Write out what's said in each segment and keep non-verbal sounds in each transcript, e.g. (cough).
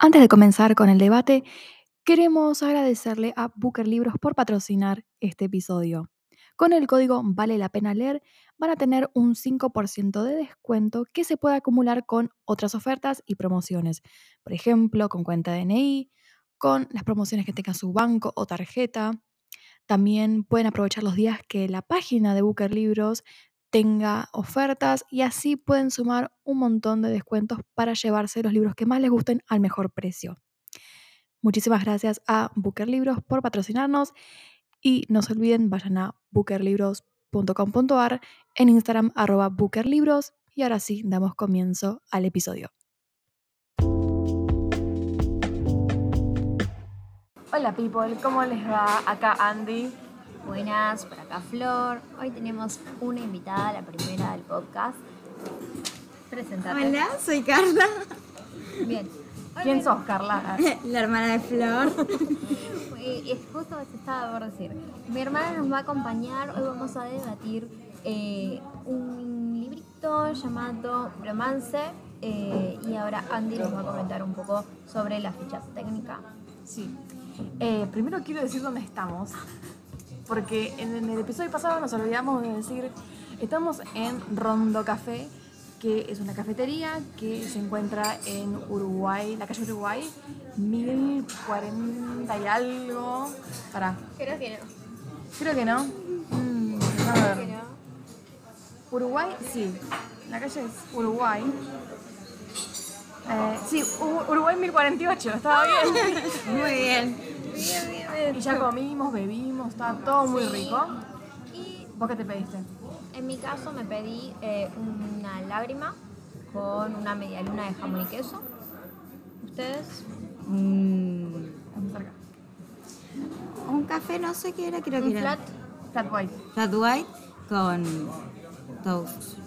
Antes de comenzar con el debate, queremos agradecerle a Booker Libros por patrocinar este episodio. Con el código Vale la pena leer van a tener un 5% de descuento que se puede acumular con otras ofertas y promociones. Por ejemplo, con cuenta DNI, con las promociones que tenga su banco o tarjeta. También pueden aprovechar los días que la página de Booker Libros tenga ofertas y así pueden sumar un montón de descuentos para llevarse los libros que más les gusten al mejor precio. Muchísimas gracias a Booker Libros por patrocinarnos y no se olviden, vayan a bookerlibros.com.ar, en Instagram arroba bookerlibros y ahora sí, damos comienzo al episodio. Hola people, ¿cómo les va? Acá Andy. Buenas, por acá Flor. Hoy tenemos una invitada, la primera del podcast. Presentate. Hola, soy Carla, Bien. ¿Quién sos, Carla? (laughs) la hermana de Flor. (laughs) Eh, es justo se estaba por decir. Mi hermana nos va a acompañar. Hoy vamos a debatir eh, un librito llamado Romance. eh, y ahora Andy nos va a comentar un poco sobre la ficha técnica. Sí. Eh, primero quiero decir dónde estamos, porque en, en el episodio pasado nos olvidamos de decir, estamos en Rondo Café, que es una cafetería que se encuentra en Uruguay, la calle Uruguay, 1040 y algo. Para, Creo que no. creo que no. Mm, a ver. Uruguay, sí. La calle es Uruguay. Eh, sí, Uruguay 1048, estaba bien. (laughs) Muy bien. Bien, bien, bien. Y ya comimos, bebimos, estaba todo muy Sí. rico. Y ¿Vos qué te pediste? En mi caso me pedí eh, una lágrima con una media luna de jamón y queso. ¿Ustedes? Mm, un café, no sé qué era, creo que ¿Un era. flat? Flat white. Flat white con toast.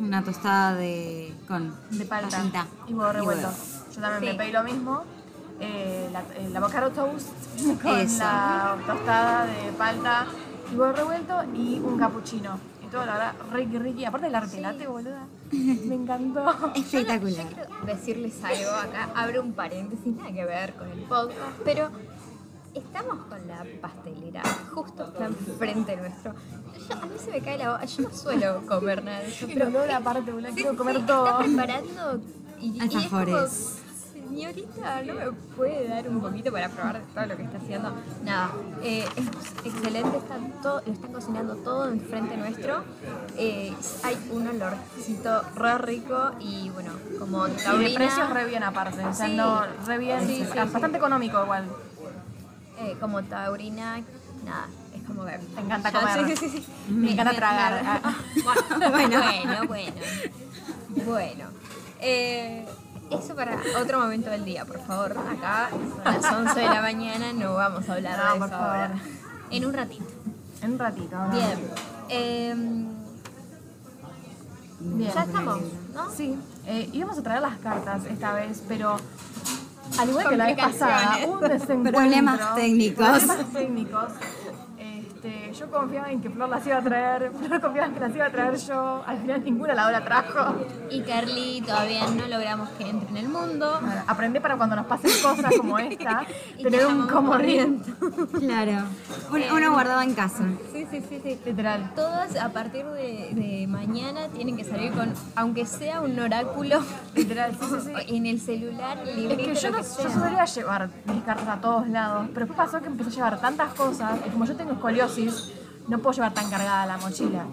Una tostada de. con. De palta. Y huevo revuelto. huevo. Yo también Sí. me pedí lo mismo. Eh, la, el avocado toast (laughs) con Eso. la tostada de palta y huevo revuelto y un cappuccino. Y todo, la verdad, ricky, ricky. Aparte del arte latte, boluda. (laughs) Me encantó. Espectacular. Yo quiero decirles algo acá, abro un paréntesis, nada que ver con el podcast, pero estamos con la pastelera justo enfrente nuestro. Yo- a mí se me cae la boca, yo no suelo comer nada de eso, El pero olor aparte, boluda. Sí, Quiero sí, comer sí, todo. Está preparando y, y es como, Alfajores. señorita, ¿no me puede dar un poquito para probar todo lo que está haciendo? Nada, eh, es excelente, está todo, lo están cocinando todo enfrente nuestro. Eh, hay un olorcito re rico y bueno, como Y de taurina, precios re bien aparte. O sea, Sí. no, re bien. Sí, sí, bastante económico igual. eh, como taurina, nada. Es como que... Te encanta comer. Sí, sí, sí. Me encanta tragar. Ah, (laughs) (laughs) Bueno, bueno, bueno. Bueno. Eh, eso para otro momento del día, por favor. Acá son las 11 de la mañana, no vamos a hablar No, de por eso favor. ahora. En un ratito. En un ratito. ¿no? Bien. Em, Bien. ya estamos, ¿no? Sí, eh, íbamos a traer las cartas esta vez, pero al igual que la vez pasada, un desencuentro. Problemas técnicos. Problemas técnicos. Este, yo confiaba en que Flor las iba a traer, (laughs) Flor confiaba en que las iba a traer yo, al final ninguna la la trajo. Y Carly todavía no logramos que entre en el mundo. Bueno, aprendí para cuando nos pasen cosas como (laughs) esta, tener te un comodín. Claro. Uno, uno guardado en casa. Sí, sí, sí, sí. Literal. Todas a partir de, de mañana tienen que salir con, aunque sea un oráculo, Literal, sí, sí, sí. (laughs) en el celular, Es que yo, no, que yo solía llevar mis cartas a todos lados, pero después pasó que empecé a llevar tantas cosas, y como yo tengo escoliosis, no puedo llevar tan cargada la mochila.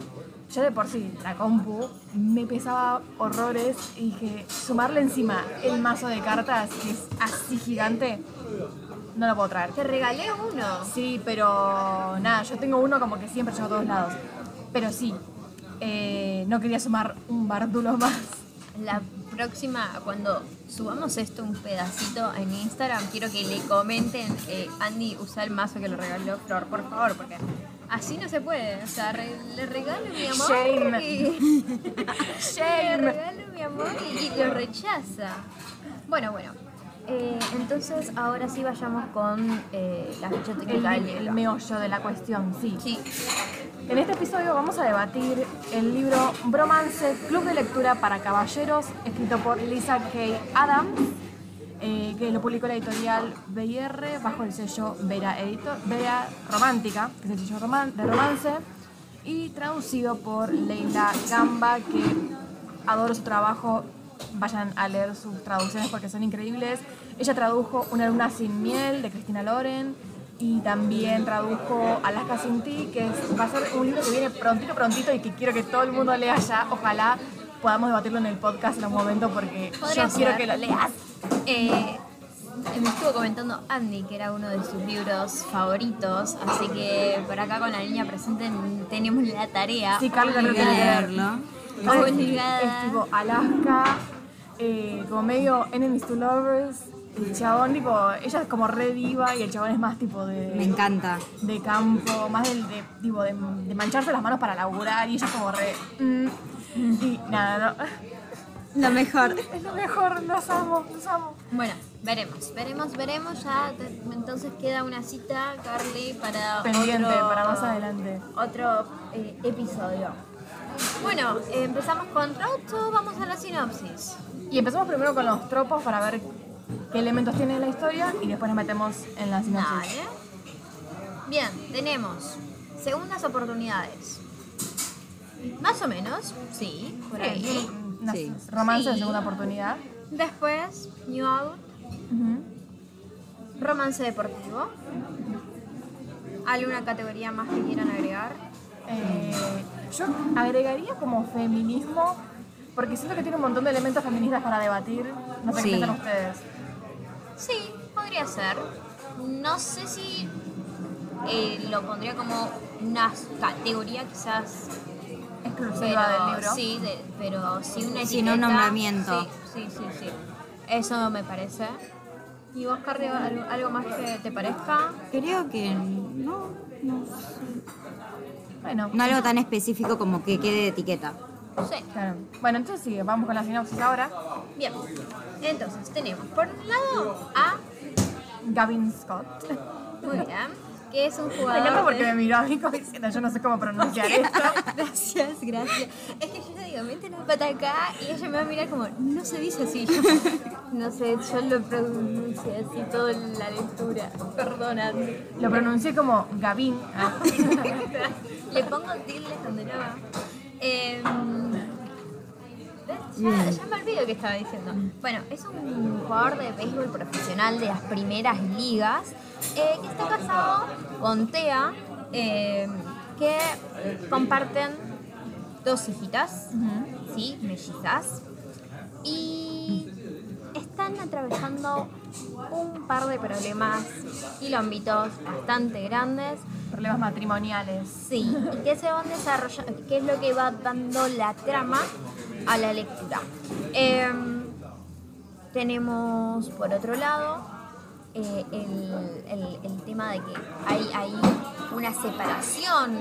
Ya de por sí, la compu me pesaba horrores y dije, sumarle encima el mazo de cartas, que es así gigante, no lo puedo traer. Te regalé uno. Sí, pero nada, yo tengo uno como que siempre llevo a todos lados. Pero sí, eh, no quería sumar un bardulo (laughs) más. La próxima, cuando subamos esto un pedacito en Instagram, quiero que le comenten, eh, Andy, usa el mazo que le regaló Flor, por favor, porque así no se puede. O sea, re- le regalo mi amor Shame. y... (laughs) (laughs) Le Shame. regalo mi amor y, y lo rechaza. Bueno, bueno. Eh, entonces, ahora sí vayamos con eh, la ficha El, técnica el libro. meollo de la cuestión, sí. Sí, En este episodio vamos a debatir el libro Bromance, Club de Lectura para Caballeros, escrito por Lisa K. Adams. eh, que lo publicó la editorial BIR bajo el sello Vera, Editor, Vera Romántica, que es el sello roman- de romance, y traducido por Leila Gamba, que adoro su trabajo. Vayan a leer sus traducciones porque son increíbles. Ella tradujo Una luna sin miel de Cristina Loren y también tradujo Alaska sin ti, que es- va a ser un libro que viene prontito, prontito y que quiero que todo el mundo lea ya. Ojalá podamos debatirlo en el podcast en un momento porque yo quiero que lo leas. Eh, me estuvo comentando Andy que era uno de sus libros favoritos, así que por acá con la niña presente tenemos la tarea. Sí, Carlos tiene que leer. leerlo. Es-. Es tipo Alaska, eh, como medio Enemies to Lovers. El chabón, tipo, ella es como re diva y el chabón es más tipo de. Me encanta. de campo, más del, de, tipo, de, de mancharse las manos para laburar y ella es como re... mm, y nada, no, Lo mejor. (laughs) es lo mejor, los amo, los amo. Bueno, veremos, veremos, veremos. Ya te- entonces queda una cita, Carly, para Pendiente, otro- para más adelante. Otro eh, episodio. Bueno, eh, empezamos con Roto, vamos a la sinopsis. Y empezamos primero con los tropos para ver qué elementos tiene la historia y después nos metemos en la sinopsis. Dale. Bien, tenemos segundas oportunidades. Más o menos, sí, por ahí. Sí, una Sí. romance de Sí. segunda oportunidad. Después, New Out, Ujú. romance deportivo. ¿Alguna categoría más que quieran agregar? Eh, yo agregaría como feminismo, porque siento que tiene un montón de elementos feministas para debatir. No sé Sí. qué piensan ustedes. Sí, podría ser. No sé si eh, lo pondría como una categoría quizás Exclusiva pero, del libro. Sí, de- pero sí una etiqueta. Sin un nombramiento. Sí, sí, sí, sí. Eso me parece. ¿Y vos, Carly, algo, algo más que te parezca? Creo que no, no, Bueno, no algo tan específico como que quede de etiqueta. Sí. claro. Bueno, entonces sí, vamos con la sinopsis ahora. Bien. Entonces, tenemos por un lado a Gavin Scott. Muy bien, que es un Me jugador. encanta porque de- me miró a mí como diciendo, yo no sé cómo pronunciar esto. (laughs) Gracias, gracias. Es que yo le digo, mete la pata acá y ella me va a mirar como, no se dice así. (laughs) no sé, yo lo pronuncié así toda la lectura. Perdóname. Lo pronuncié como Gavin. (laughs) Le pongo tildes donde no va. Em, ya, ya me olvido que estaba diciendo. Bueno, es un jugador de béisbol profesional de las primeras ligas eh, que está casado con Tea, eh, que comparten dos hijitas, ¿sí? Mellizas. Y están atravesando un par de problemas y ámbitos bastante grandes Problemas matrimoniales. Sí, y que se van desarrollando, que es lo que va dando la trama a la lectura. Em, tenemos por otro lado eh, el, el- el tema de que hay, hay una separación.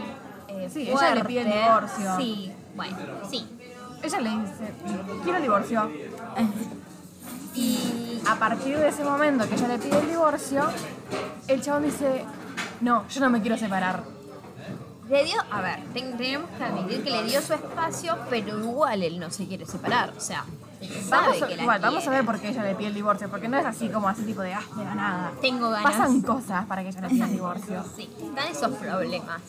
eh, Sí, ella le pide el divorcio. Sí, bueno, sí. Ella le dice, quiero el divorcio. (laughs) Y A partir de ese momento que ella le pide el divorcio, el chabón dice, no, yo no me quiero separar. le dio, a ver, ten- tenemos que admitir que le dio su espacio, pero igual él no se quiere separar. O sea, sabe Vamos a, que la igual, vamos a quiere. ver por qué ella le pide el divorcio, porque no es así como así tipo de, ah, de la nada. Tengo ganas. Pasan cosas para que ella le pida el divorcio. Sí, están esos problemas.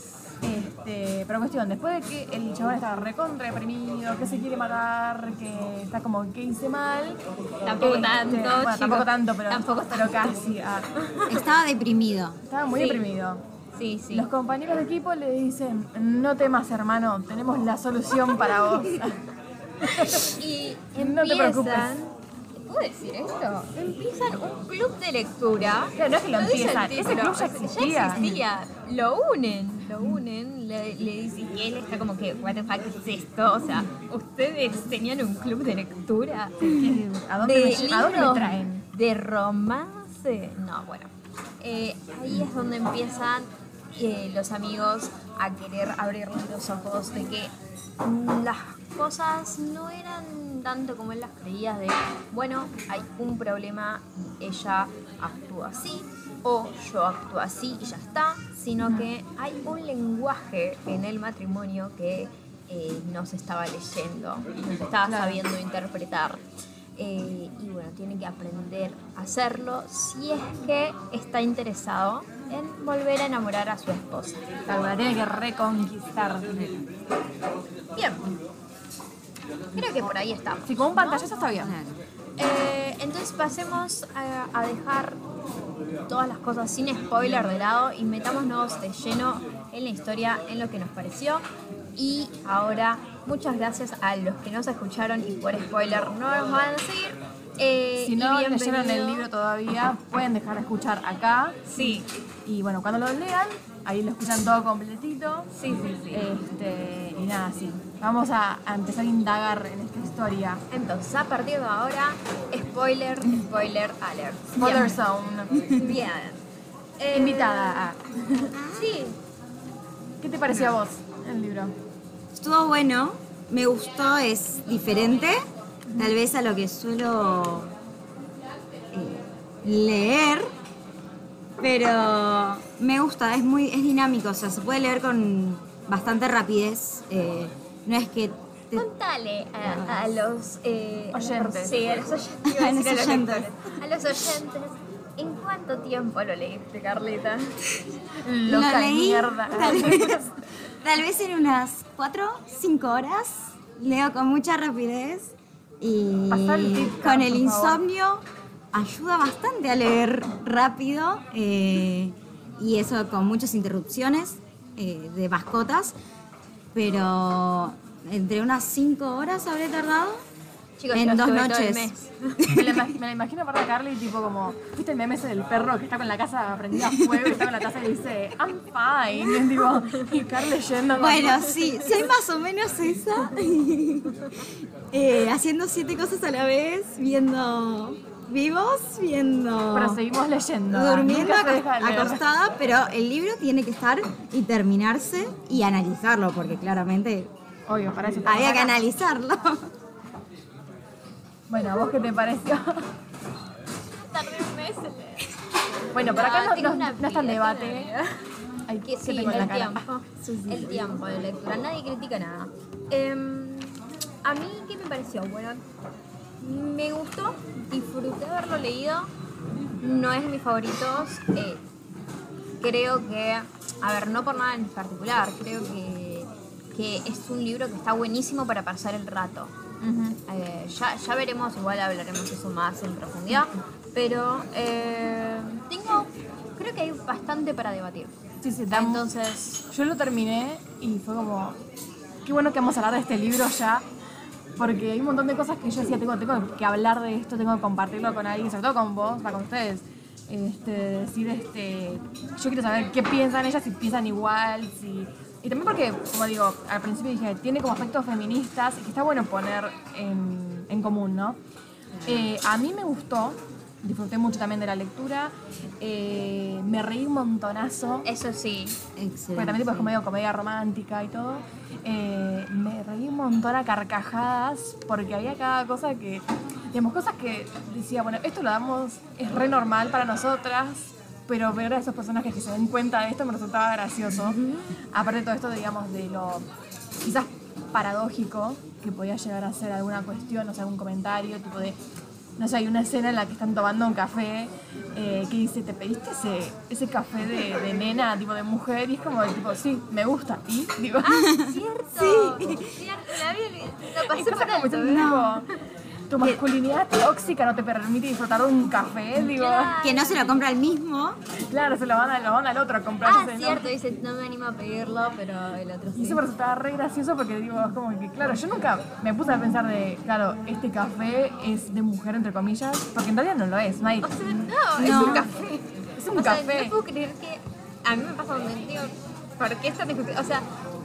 Este, pero cuestión, después de que el chabón está recontra deprimido, que se quiere matar, que está como que hice mal. Tampoco este, tanto, Bueno, chicos. tampoco tanto, pero, Tampoco pero tanto. casi. ah. Estaba deprimido. Estaba muy Sí. deprimido. Sí, sí. Los compañeros de equipo le dicen, no temas hermano, tenemos la solución para vos. (laughs) Y No te preocupes. ¿Puedo decir esto? Empiezan un club de lectura. Claro, no es que lo dice el empiezan, ese club ya existía. existía. Lo unen, lo unen. Le, le dicen él está como que, ¿What the fuck es esto? O sea, ¿ustedes tenían un club de lectura? ¿A dónde, de me, lle- ¿a dónde me libros traen? De romance. No, bueno. Eh, ahí es donde empiezan eh, los amigos a querer abrirle los ojos de que las cosas no eran tanto como él las creía de, bueno, hay un problema, ella actúa así o yo actúo así y ya está, sino que hay un lenguaje en el matrimonio que eh, no se estaba leyendo, no se estaba sabiendo interpretar. eh, y bueno, tiene que aprender a hacerlo si es que está interesado en volver a enamorar a su esposa. Tiene que reconquistar. Bien. Creo que por ahí estamos. Sí, con un pantallazo está bien. Eh, entonces pasemos a, a dejar todas las cosas sin spoiler de lado y metámonos de lleno en la historia, en lo que nos pareció. Y ahora, muchas gracias a los que nos escucharon y por spoiler no nos van a seguir. Eh, Si no leyeron el libro todavía, pueden dejar de escuchar acá. Sí, Y bueno, cuando lo lean, ahí lo escuchan todo completito. sí, sí, sí. Este, y nada, sí. Vamos a, a empezar a indagar en esta historia. Entonces, a partir de ahora, spoiler, spoiler alert. Spoiler Bien. Zone. Bien. Eh, Invitada a. Sí, ¿Qué te pareció a vos el libro? Estuvo bueno, me gustó, es diferente, tal vez a lo que suelo eh, leer, pero me gusta, es muy es dinámico, o sea, se puede leer con bastante rapidez. eh, no es que te- Contale a, a los eh, Oyentes. sí, a los (laughs) oyentes. A los oyentes. los oyentes. ¿En cuánto tiempo lo leíste, Carlita? Loca lo leí mierda. Tal (laughs) vez, tal vez en unas 4, 5 horas. Leo con mucha rapidez y Pasá el tip, con el insomnio ayuda bastante a leer rápido eh, y eso con muchas interrupciones eh, de mascotas, pero entre unas 5 horas habré tardado. Chicos, En dos noches. (laughs) Me la, me la imagino para Carly, tipo como, ¿viste el meme ese del perro que está con la casa prendida a fuego y está con la taza y dice, I'm fine? Y es tipo, y Carly leyendo. como- Bueno, (laughs) sí, soy más o menos esa. (laughs) Eh, haciendo siete cosas a la vez, viendo vivos, viendo... Pero seguimos leyendo. durmiendo acostada, pero el libro tiene que estar y terminarse y analizarlo, porque claramente Obvio, para eso había que analizarlo. Bueno, ¿a vos qué te pareció? Tardé un mes en leer. Bueno, por acá Ah, no, no- no está en vida, debate. vida. Ay, Que ¿qué sí, tengo en la el cara? tiempo. (laughs) El tiempo de lectura. Nadie critica nada. Em, a mí, ¿qué me pareció? Bueno, me gustó, disfruté haberlo leído. No es de mis favoritos. eh, creo que, a ver, no por nada en particular, creo que, que es un libro que está buenísimo para pasar el rato. Eh, ya, ya veremos, igual hablaremos eso más en profundidad, pero eh, tengo, creo que hay bastante para debatir. Sí, sí, da- Entonces, Yo lo terminé y fue como, qué bueno que vamos a hablar de este libro ya, porque hay un montón de cosas que yo decía, tengo, tengo que hablar de esto, tengo que compartirlo con alguien, sobre todo con vos, va con ustedes. Este, decir, este, yo quiero saber qué piensan ellas, si piensan igual, si... Y también porque, como digo, al principio dije, tiene como aspectos feministas y que está bueno poner en, en común, ¿no? Eh, a mí me gustó, disfruté mucho también de la lectura, eh, me reí un montonazo. eso sí, Porque Excelente. también tipo, es comedia, comedia romántica y todo. Eh, me reí un montón a carcajadas porque había cada cosa que, digamos, cosas que decía, bueno, esto lo damos, es re normal para nosotras, pero ver a esos personajes que se den cuenta de esto me resultaba gracioso. Aparte de todo esto, digamos, de lo quizás paradójico que podía llegar a ser alguna cuestión, o sea, algún comentario, tipo de, no sé, hay una escena en la que están tomando un café eh, que dice, ¿te pediste ese, ese café de, de nena, tipo de mujer? Y es como, tipo, sí, me gusta. ¿Y? Digo, (laughs) cierto, cierto, la vi, lo pasé por como alto. tipo, tu masculinidad tóxica no te permite disfrutar de un café, digo. Que no se lo compra el mismo. Claro, se lo van, a- lo van al otro a comprar. Ah, ese, ¿no? cierto, dice, no me animo a pedirlo, pero el otro Y sí. eso me resultaba re gracioso porque digo, es como que, claro, yo nunca me puse a pensar de, claro, este café es de mujer, entre comillas, porque en realidad no lo es, no hay- O sea, no, es No. un café. es un o sea, café. no puedo creer que a mí me pasa un digo, ¿por qué esta discusión? O sea,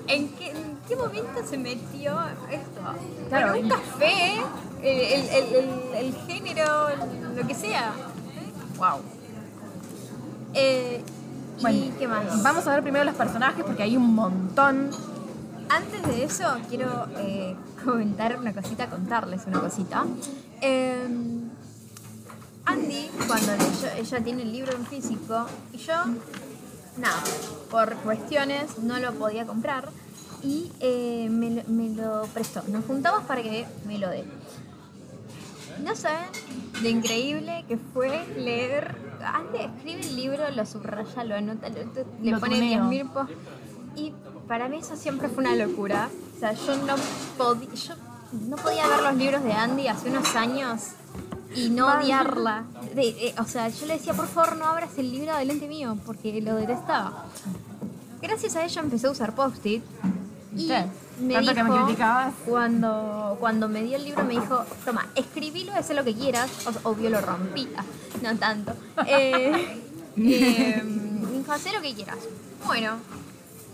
¿en qué, en qué momento se metió esto? Claro, un y- café, el, el, el, género, lo que sea. Wow. Eh, Bueno, ¿Y qué más? Vamos a ver primero los personajes porque hay un montón. Antes de eso, quiero eh, (laughs) comentar una cosita, contarles una cosita. Eh, Andy, cuando leyó, ella tiene el libro en físico y yo, nada, por cuestiones no lo podía comprar y eh, me, me lo prestó. Nos juntamos para que me lo dé. No saben lo increíble que fue leer. Antes escribe el libro, lo subraya, lo anota, lo- le Lo pone tuneo. 10.000 posts. Y para mí eso siempre fue una locura. O sea, yo no, podía yo no podía ver los libros de Andy hace unos años y no odiarla. De- de- o sea, yo le decía, por favor, no abras el libro delante mío, porque lo detestaba. Gracias a ella empecé a usar post-it. Y. me Tanto que me dijo, criticabas. Cuando, cuando me dio el libro me dijo, toma, escribilo, haz lo que quieras. O- obvio lo rompí, (laughs) no tanto. Eh, (laughs) eh, me dijo, haz lo que quieras. Bueno,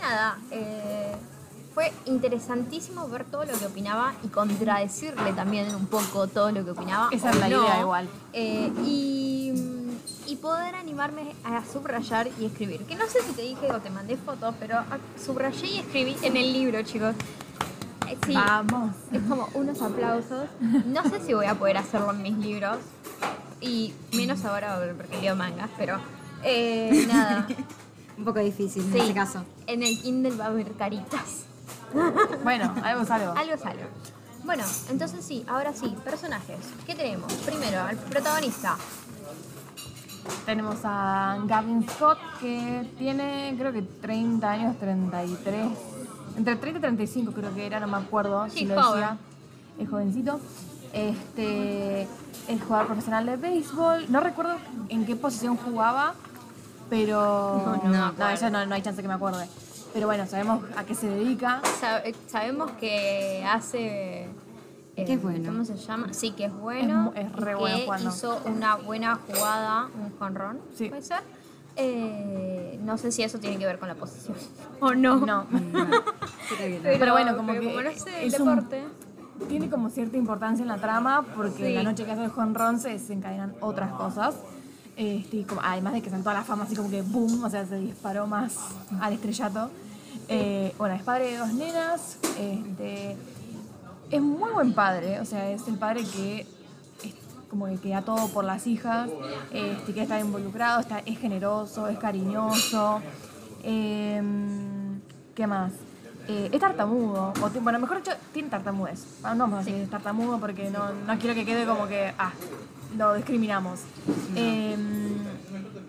nada, eh, fue interesantísimo ver todo lo que opinaba y contradecirle también un poco todo lo que opinaba. Esa es la no. idea igual. Eh, y, y poder animarme a subrayar y escribir. Que no sé si te dije o te mandé fotos, pero subrayé y escribí en el libro, chicos. Eh, Sí, Vamos. es como unos aplausos. No sé si voy a poder hacerlo en mis libros. Y menos ahora porque leo mangas, pero eh, (laughs) nada. Un poco difícil en Sí, ese caso. En el Kindle va a haber caritas. Bueno, algo es algo. Algo sale. Bueno, entonces sí, ahora sí, personajes. ¿Qué tenemos? Primero, al protagonista. Tenemos a Gavin Scott que tiene creo que 30 años, 33. Entre 30 y 35 creo que era, no me acuerdo Sí, si lo joven. decía. Es jovencito. Este es jugador profesional de béisbol. No recuerdo en qué posición jugaba, pero No, no acuerdo. eso no, no hay chance que me acuerde. Pero bueno, sabemos a qué se dedica. Sa- sabemos que hace. Eh, Que es bueno. ¿Cómo se llama? Sí, que es bueno. Es re bueno que jugando. hizo una buena jugada, un jonrón, Sí. ¿puede ser? Eh, no sé si eso tiene que ver con la posición (laughs) o no. No. No. (laughs) Pero, Pero bueno, como pero que como no sé el es un- deporte. tiene como cierta importancia en la trama porque Sí. la noche que hace el jonrón se desencadenan otras cosas. Este, como- además de que son toda la fama así como que boom, o sea, se disparó más al estrellato. Eh, bueno, es padre de dos nenas. Este, es muy buen padre, o sea, es el padre que es como que queda todo por las hijas, este, que está involucrado, está, es generoso, es cariñoso. Em, ¿Qué más? Eh, es tartamudo, o bueno, mejor dicho, tiene tartamudez. Ah, No vamos a decir es tartamudo porque no, no quiero que quede como que, ah, lo discriminamos. Em,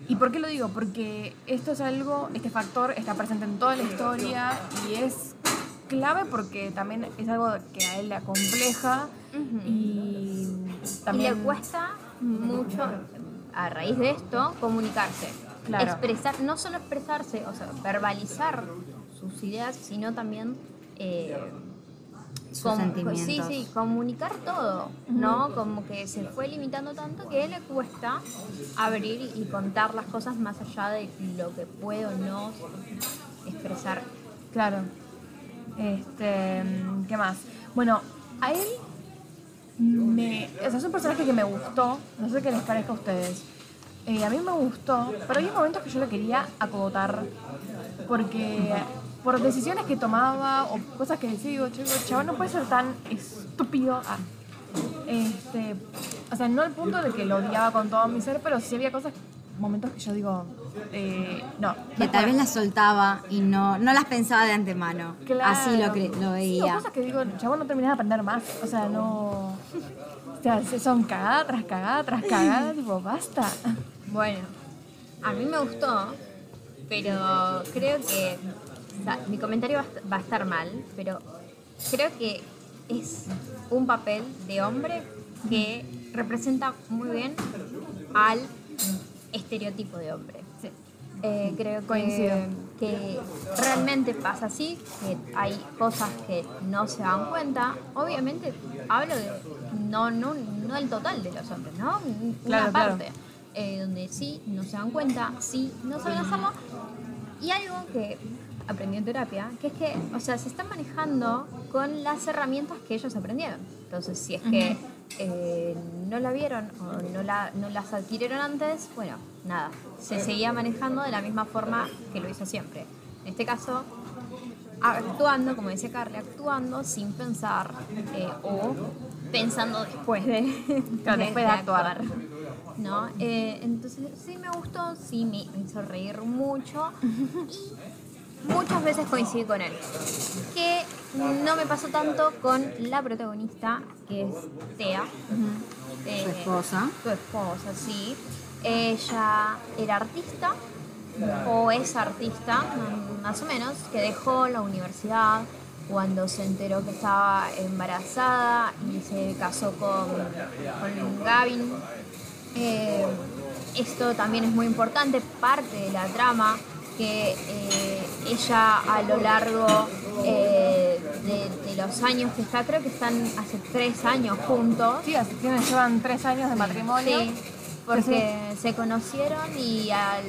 ¿Y por qué lo digo? Porque esto es algo, este factor está presente en toda la historia y es clave porque también es algo que a él le acompleja y también... Y le cuesta mucho, a raíz de esto, comunicarse. Claro. Expresar, no solo expresarse, o sea, verbalizar sus ideas, sino también eh, Sus sentimientos. Sí, sí, comunicar todo, ¿no? Como que se fue limitando tanto que a él le cuesta abrir y contar las cosas más allá de lo que puede o no expresar. Claro. Este, ¿qué más? Bueno, a él me, o sea, es un personaje que me gustó, no sé qué les parezca a ustedes. Eh, a mí me gustó, pero hay momentos que yo lo quería acogotar porque por decisiones que tomaba o cosas que decía, digo, chico, chaval, no puede ser tan estúpido. Ah, este, o sea, no al punto de que lo odiaba con todo mi ser, pero sí había cosas, momentos que yo digo, eh, no. Que tal vez las soltaba y no, no las pensaba de antemano. Claro. Así lo, cre- lo Sí, o veía. cosas que digo, chabón, no terminás de aprender más. O sea, no. O sea, se- son cagada tras cagada tras cagada, tipo, basta. Bueno, a mí me gustó, pero creo que o sea, mi comentario va a estar mal, pero creo que es un papel de hombre que representa muy bien al estereotipo de hombre. Eh, creo Coincido. que, que realmente pasa así, que hay cosas que no se dan cuenta. Obviamente hablo de no, no, no el total de los hombres, ¿no? Una Claro, claro. parte eh, donde sí no se dan cuenta, sí no saben hacerlo. Y algo que aprendí en terapia, que es que, o sea, se están manejando con las herramientas que ellos aprendieron. Entonces, si es que eh, no la vieron o no, la, no las adquirieron antes, bueno, nada, se seguía manejando de la misma forma que lo hizo siempre. En este caso, actuando, como decía Carly, actuando sin pensar eh, o pensando después de, (laughs) después de actuar. ¿no? Eh, entonces sí me gustó, sí me hizo reír mucho y muchas veces coincidí con él. Que no me pasó tanto con la protagonista, que es Tea, eh, Su esposa. Su esposa, sí. Ella era artista, o es artista, más o menos, que dejó la universidad cuando se enteró que estaba embarazada y se casó con, con Gavin. Eh, esto también es muy importante, parte de la trama, que eh, ella a lo largo eh, de, de los años que está, creo que están hace tres años juntos. Sí, así llevan tres años de matrimonio. Sí, porque se conocieron y al,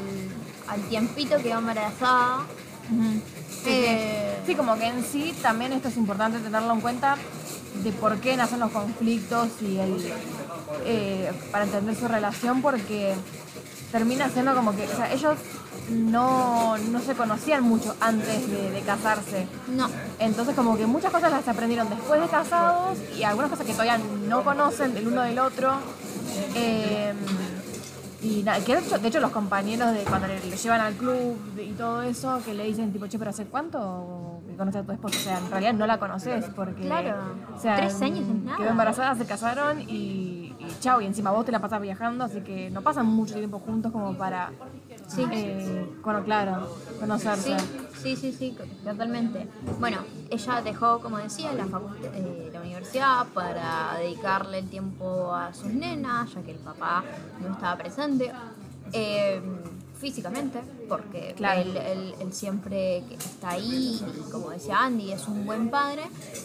al tiempito quedó embarazada. Sí, Eh, sí. Sí, como que en sí también esto es importante tenerlo en cuenta de por qué nacen los conflictos y el eh, para entender su relación porque termina siendo como que o sea, ellos no, no se conocían mucho antes de, de casarse. No, Entonces como que muchas cosas las aprendieron después de casados y algunas cosas que todavía no conocen del uno del otro. Eh, y nada, que de hecho, de hecho los compañeros de cuando le, le llevan al club y todo eso, que le dicen tipo, che, pero ¿hace cuánto que conoces a tu esposa? O sea, en realidad no la conoces porque... Claro. O sea, Tres años es nada. Quedó embarazada, se casaron y, y chao, y encima vos te la pasas viajando, así que no pasan mucho tiempo juntos como para... Sí. eh, bueno, claro, conocerse. Sí, sí, sí, sí, totalmente. Bueno, ella dejó, como decía, la, facu- eh, universidad para dedicarle el tiempo a sus nenas, ya que el papá no estaba presente. eh, físicamente, porque Claro. él, él- él siempre está ahí, y como decía Andy, es un buen padre,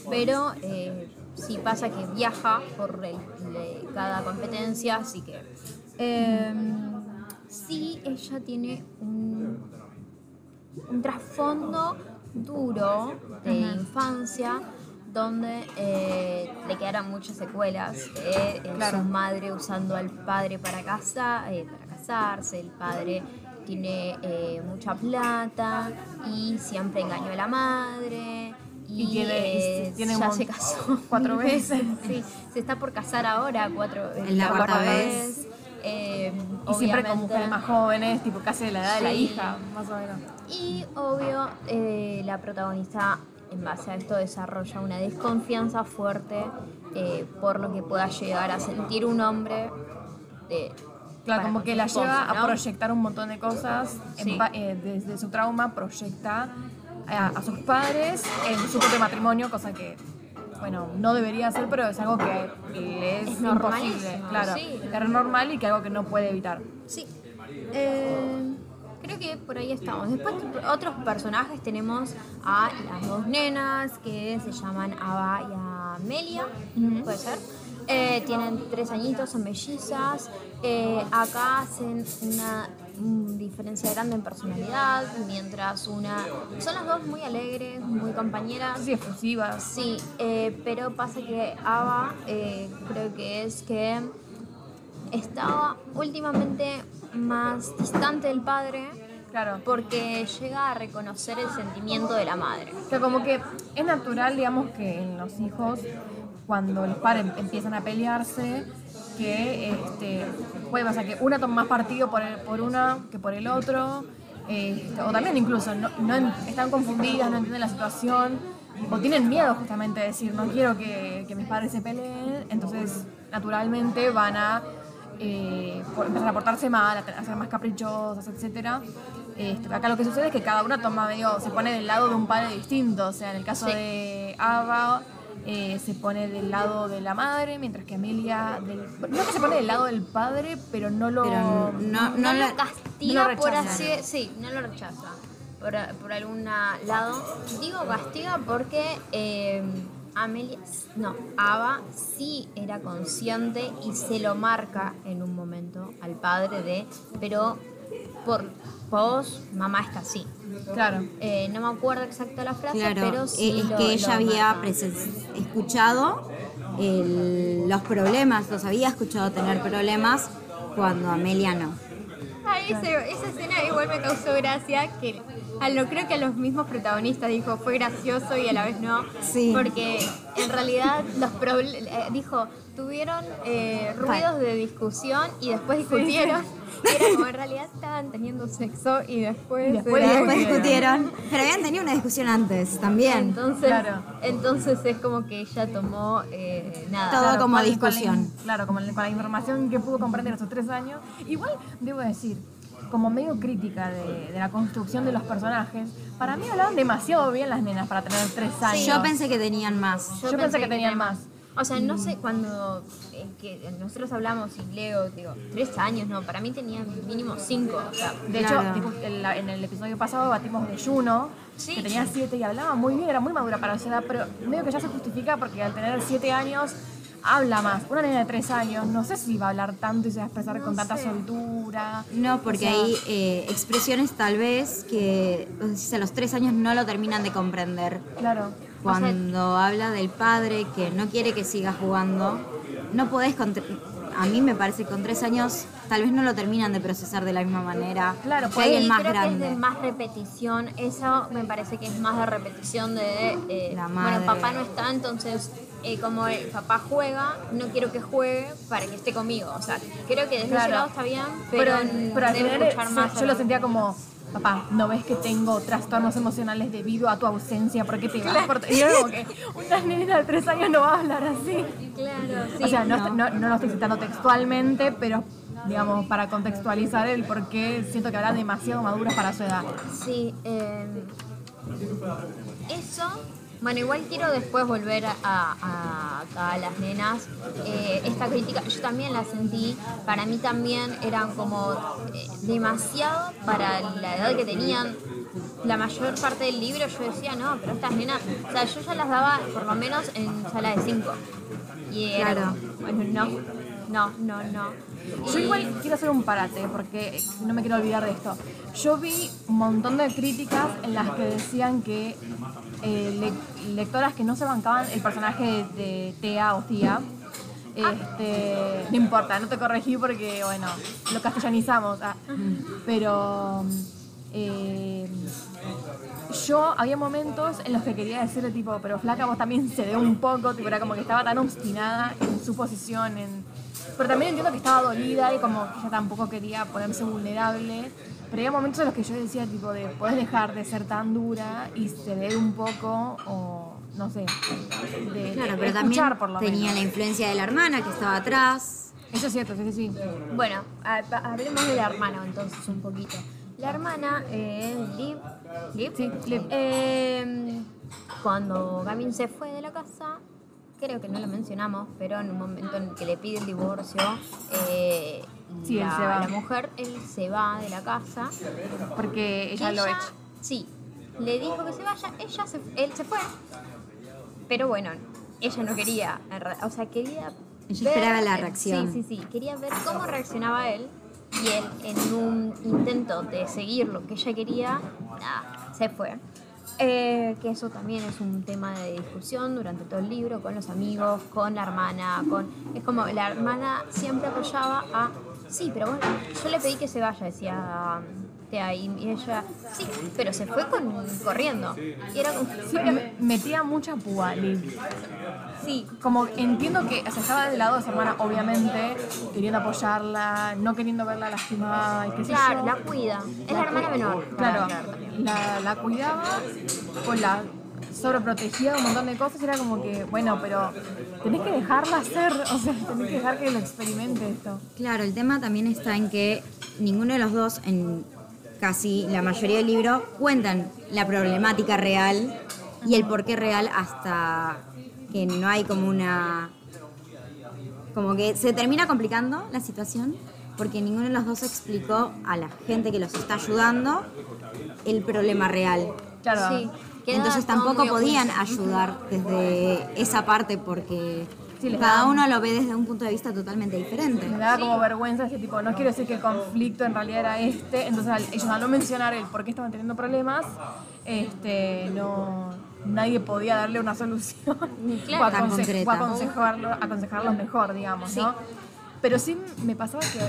pero eh, sí pasa que viaja por el- cada competencia, así que... eh, sí, ella tiene un un trasfondo duro de infancia donde eh, le quedaron muchas secuelas eh, Claro. su madre usando al padre para, casa, eh, para casarse, el padre tiene eh, mucha plata y siempre engañó a la madre y, Y tiene- y eh, tiene un ya se casó (laughs) cuatro veces. sí, se está por casar ahora cuatro Es la cuarta vez. Eh, Y siempre con mujeres más jóvenes, tipo casi de la edad de la hija, más o menos. y obvio, eh, la protagonista en base a esto desarrolla una desconfianza fuerte eh, por lo que pueda llegar a sentir un hombre. de- Claro, como que la esposa, lleva a proyectar un montón de cosas. Sí. eh, desde su trauma proyecta a, a sus padres en su propio matrimonio, cosa que, bueno, no debería hacer, pero es algo que le es, Es imposible. Claro, sí. es normal y que algo que no puede evitar. Sí. Eh, creo que por ahí estamos. Después, otros personajes tenemos a las dos nenas que se llaman Ava y Amelia, puede ser. Eh, tienen tres añitos, son mellizas. Eh, acá hacen una diferencia grande en personalidad, mientras una. Son las dos muy alegres, muy compañeras. Así efusivas. Sí, eh, pero pasa que Ava eh, creo que es que estaba últimamente más distante del padre Claro. porque llega a reconocer el sentimiento de la madre. O sea, como que es natural, digamos, que en los hijos, cuando los padres empiezan a pelearse, que este, puede pasar que una toma más partido por, el- por una que por el otro, este, o también incluso no, no están confundidas, no entienden la situación, o tienen miedo justamente de decir, no quiero que, que mis padres se peleen, entonces naturalmente van a eh, empezar a portarse mal, a ser más caprichosas, etc. Este, acá lo que sucede es que cada una toma medio, se pone del lado de un padre distinto, o sea, en el caso Sí. de Ava eh, se pone del lado de la madre, mientras que Amelia, del, no que se pone del lado del padre, pero no lo... Pero no, No, no lo castiga no lo por así, sí, no lo rechaza por, por algún lado. Digo castiga porque eh, Amelia, no, Ava sí era consciente y se lo marca en un momento al padre de, pero por vos, mamá está así. Claro. Eh, no me acuerdo exacta la frase, Claro, pero sí eh, es lo- que lo ella había escuchado el- los problemas, los había escuchado tener problemas cuando Amelia no. Ese- esa escena igual me causó gracia, que a lo, creo que a los mismos protagonistas dijo fue gracioso y a la vez no, Sí. porque en realidad los proble- eh, dijo tuvieron eh, ruidos de discusión y después discutieron (laughs) Era como en realidad estaban teniendo sexo y después, Y después Y después discutieron. Pero habían tenido una discusión antes también. entonces, Claro. entonces es como que ella tomó eh, nada. Todo como con- con la discusión. claro, como la- con la información que pudo comprender en esos tres años. Igual, debo decir, como medio crítica de, de la construcción de los personajes, para mí hablaban demasiado bien las nenas para tener tres años. Yo pensé que tenían más. Yo pensé que tenían más. O sea, no sé cuando eh, que nosotros hablamos y Leo, digo, tres años, no, para mí tenían mínimo cinco. O sea, De Claro. hecho, tipo, en, la- en el episodio pasado batimos de Juno, Sí. que tenía siete y hablaba muy bien, era muy madura para su edad, pero medio que ya se justifica porque al tener siete años habla más. Una niña de tres años, no sé si va a hablar tanto y se va a expresar No con tanta sé. soltura. No, porque O sea, hay eh, expresiones tal vez que a los tres años no lo terminan de comprender. Claro. Cuando habla del padre que no quiere que siga jugando, no podés A mí me parece que con tres años tal vez no lo terminan de procesar de la misma manera Claro, que Sí, más creo grande. que es de más repetición. Eso me parece que es más de repetición de. eh, La bueno, madre. papá no está, entonces, eh, como el papá juega, no quiero que juegue para que esté conmigo. O sea, creo que desde ese Claro. lado está bien, pero, pero, pero al final, escuchar yo- más. yo lo sentía como, papá, ¿no ves que tengo trastornos emocionales debido a tu ausencia? ¿Por qué te vas? Por... Y yo como que (laughs) una nena de tres años no va a hablar así. Claro, sí. o sea, no, no. no- no lo estoy citando textualmente, pero digamos, para contextualizar el por qué siento que hablan demasiado maduras para su edad. Sí, eh, eso. Bueno, igual quiero después volver a, a, a las nenas. Eh, esta crítica yo también la sentí. Para mí también eran como eh, demasiado para la edad que tenían. La mayor parte del libro yo decía, no, pero estas nenas, o sea, yo ya las daba por lo menos en sala de 5. Y era Claro. como, bueno, no, no, no, no. Yo igual quiero hacer un parate porque no me quiero olvidar de esto. Yo vi un montón de críticas en las que decían que eh, le- lectoras que no se bancaban el personaje de Tea o Tía, este, no importa, no te corregí porque, bueno, lo castellanizamos. ah. Pero eh, yo había momentos en los que quería decirle tipo, pero flaca, vos también cede un poco, tipo, era como que estaba tan obstinada en su posición, en... pero también entiendo que estaba dolida y como que ella tampoco quería ponerse vulnerable. Pero había momentos en los que yo decía tipo de, podés dejar de ser tan dura y ceder un poco o no sé, de, Claro, de pero escuchar también por lo tenía menos. la influencia de la hermana que estaba atrás. Eso es cierto, sí, sí, sí. Bueno, ha- hablemos de la hermana entonces un poquito. La hermana es Liv. Liv. Sí. Eh, cuando Gamin se fue de la casa, creo que no lo mencionamos, pero en un momento en que le pide el divorcio, eh, Sí, él la, se va. la mujer, él se va de la casa. Porque ella lo Ella- echa. Sí, le dijo que se vaya, ella se, él se fue. Pero bueno, ella no quería, o sea, quería... Ella esperaba la reacción. Sí, sí, sí, quería ver cómo reaccionaba él y él en un intento de seguir lo que ella quería, nada, se fue. Eh, que eso también es un tema de discusión durante todo el libro, con los amigos, con la hermana, con... Es como la hermana siempre apoyaba a... Sí, pero bueno, yo le pedí que se vaya, decía Tea, y ella, sí, pero se fue con, corriendo. Y era como, me- metía mucha púa, Liv. sí, Como entiendo que o sea, estaba del lado de su hermana, obviamente, queriendo apoyarla, no queriendo verla lastimada y qué sé claro, yo. la cuida. Es la hermana menor. Claro, también. La, cuidaba, pues la sobreprotegía un montón de cosas y era como que, bueno, pero tenés que dejarla hacer, o sea, tenés que dejar que lo experimente esto. Claro, el tema también está en que ninguno de los dos, en casi la mayoría del libro, cuentan la problemática real y el porqué real hasta que no hay como una... Como que se termina complicando la situación porque ninguno de los dos explicó a la gente que los está ayudando el problema real. Claro, Sí, Entonces tampoco podían ayudar desde esa parte porque Sí, les cada uno lo ve desde un punto de vista totalmente diferente. me daba como vergüenza ese tipo, no quiero decir que el conflicto en realidad era este, entonces ellos al no mencionar el por qué estaban teniendo problemas, este, no, nadie podía darle una solución (laughs) Claro. o, aconse- concreta. o aconsejarlo, aconsejarlos mejor, digamos, ¿no? Pero sí me pasaba que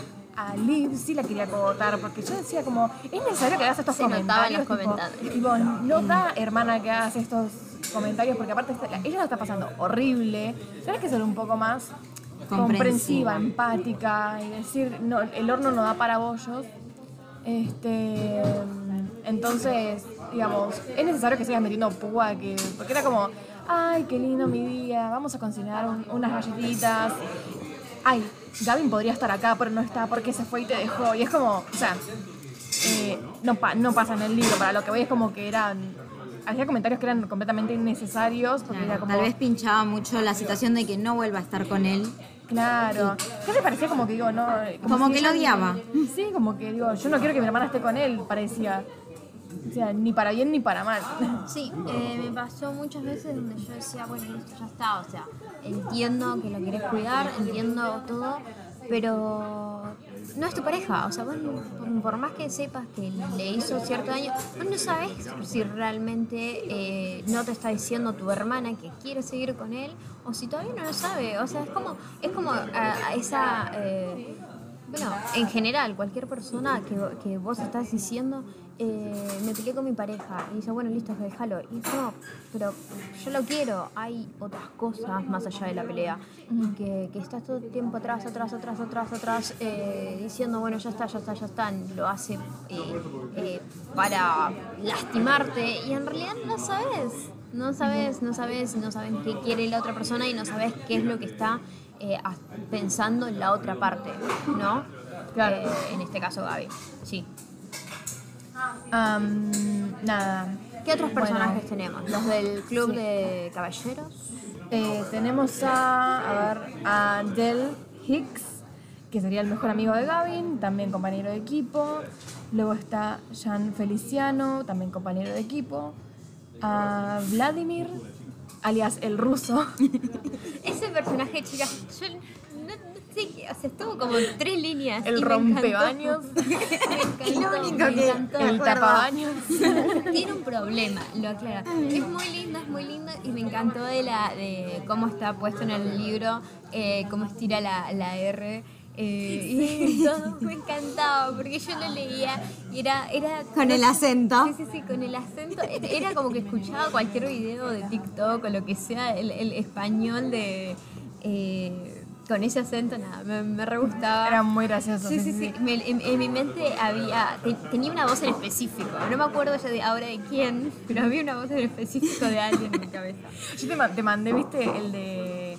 a Liv sí la quería cogotar, porque yo decía como, es necesario que hagas estos Se comentarios. tipo, comentarios. tipo, no da hermana que hagas estos comentarios, porque aparte está- ella la está pasando horrible, tienes que ser un poco más comprensiva, empática y decir, no, el horno no da para bollos. Este, entonces, digamos, es necesario que sigas metiendo púa, que, porque era como, ay, qué lindo mi día, vamos a cocinar un- unas galletitas. Ay, Gavin podría estar acá, pero no está porque se fue y te dejó. Y es como, o sea, eh, no, pa- no pasa en el libro, para lo que voy es como que eran, hacía comentarios que eran completamente innecesarios, porque era como... Tal vez pinchaba mucho la situación de que no vuelva a estar con él. Claro. ¿Qué te parecía como que digo, no? Como si que lo odiaba. Sí, como que digo, yo no quiero que mi hermana esté con él, parecía. O sea, ni para bien ni para mal. Sí, eh, me pasó muchas veces donde yo decía, bueno, listo, ya está, o sea, entiendo que lo querés cuidar, entiendo todo, pero no es tu pareja, o sea, vos por, más que sepas que le hizo cierto daño, vos no sabes si realmente eh, no te está diciendo tu hermana que quiere seguir con él o si todavía no lo sabe, o sea, es como, es como esa... eh, bueno, en general, cualquier persona que, que vos estás diciendo, eh, me peleé con mi pareja, y dice, bueno, listo, déjalo. Y no, pero yo lo quiero, hay otras cosas más allá de la pelea. Y que, que estás todo el tiempo atrás, atrás, atrás, atrás, atrás, eh, diciendo, bueno, ya está, ya está, ya está, lo hace eh, para lastimarte, y en realidad no sabes. No sabes, no sabes, no sabes qué quiere la otra persona y no sabes qué es lo que está pensando en la otra parte, ¿no? Claro. En este caso Gaby. Sí. Nada. ¿Qué otros Bueno, personajes tenemos? Los del club de caballeros. eh, tenemos a, a ver, a Del Hicks, que sería el mejor amigo de Gavin, también compañero de equipo. Luego está Jan Feliciano, también compañero de equipo. A Vladimir, alias el ruso. (laughs) Ese personaje, chicas, yo qué, o sea, estuvo como en tres líneas. El rompebaños. (laughs) Me encantó, Lo único me que- encantó. el tapabaños. Tiene un problema, lo aclara. Es muy lindo, es muy lindo y me encantó de la de cómo está puesto en el libro, eh, cómo estira la, la R. eh, y (laughs) todo me encantaba porque yo lo leía y era, era Con el acento. Sí, sí, sí, con el acento. Era como que escuchaba cualquier video de TikTok o lo que sea, el, el español de. eh, con ese acento, nada, me, me re gustaba. Era muy gracioso. Sí, sí, sí. Me- en, en mi mente había. te- tenía una voz en específico. No me acuerdo ya de ahora de quién, pero había una voz en específico de alguien en mi cabeza. Yo te, te mandé, viste, el de.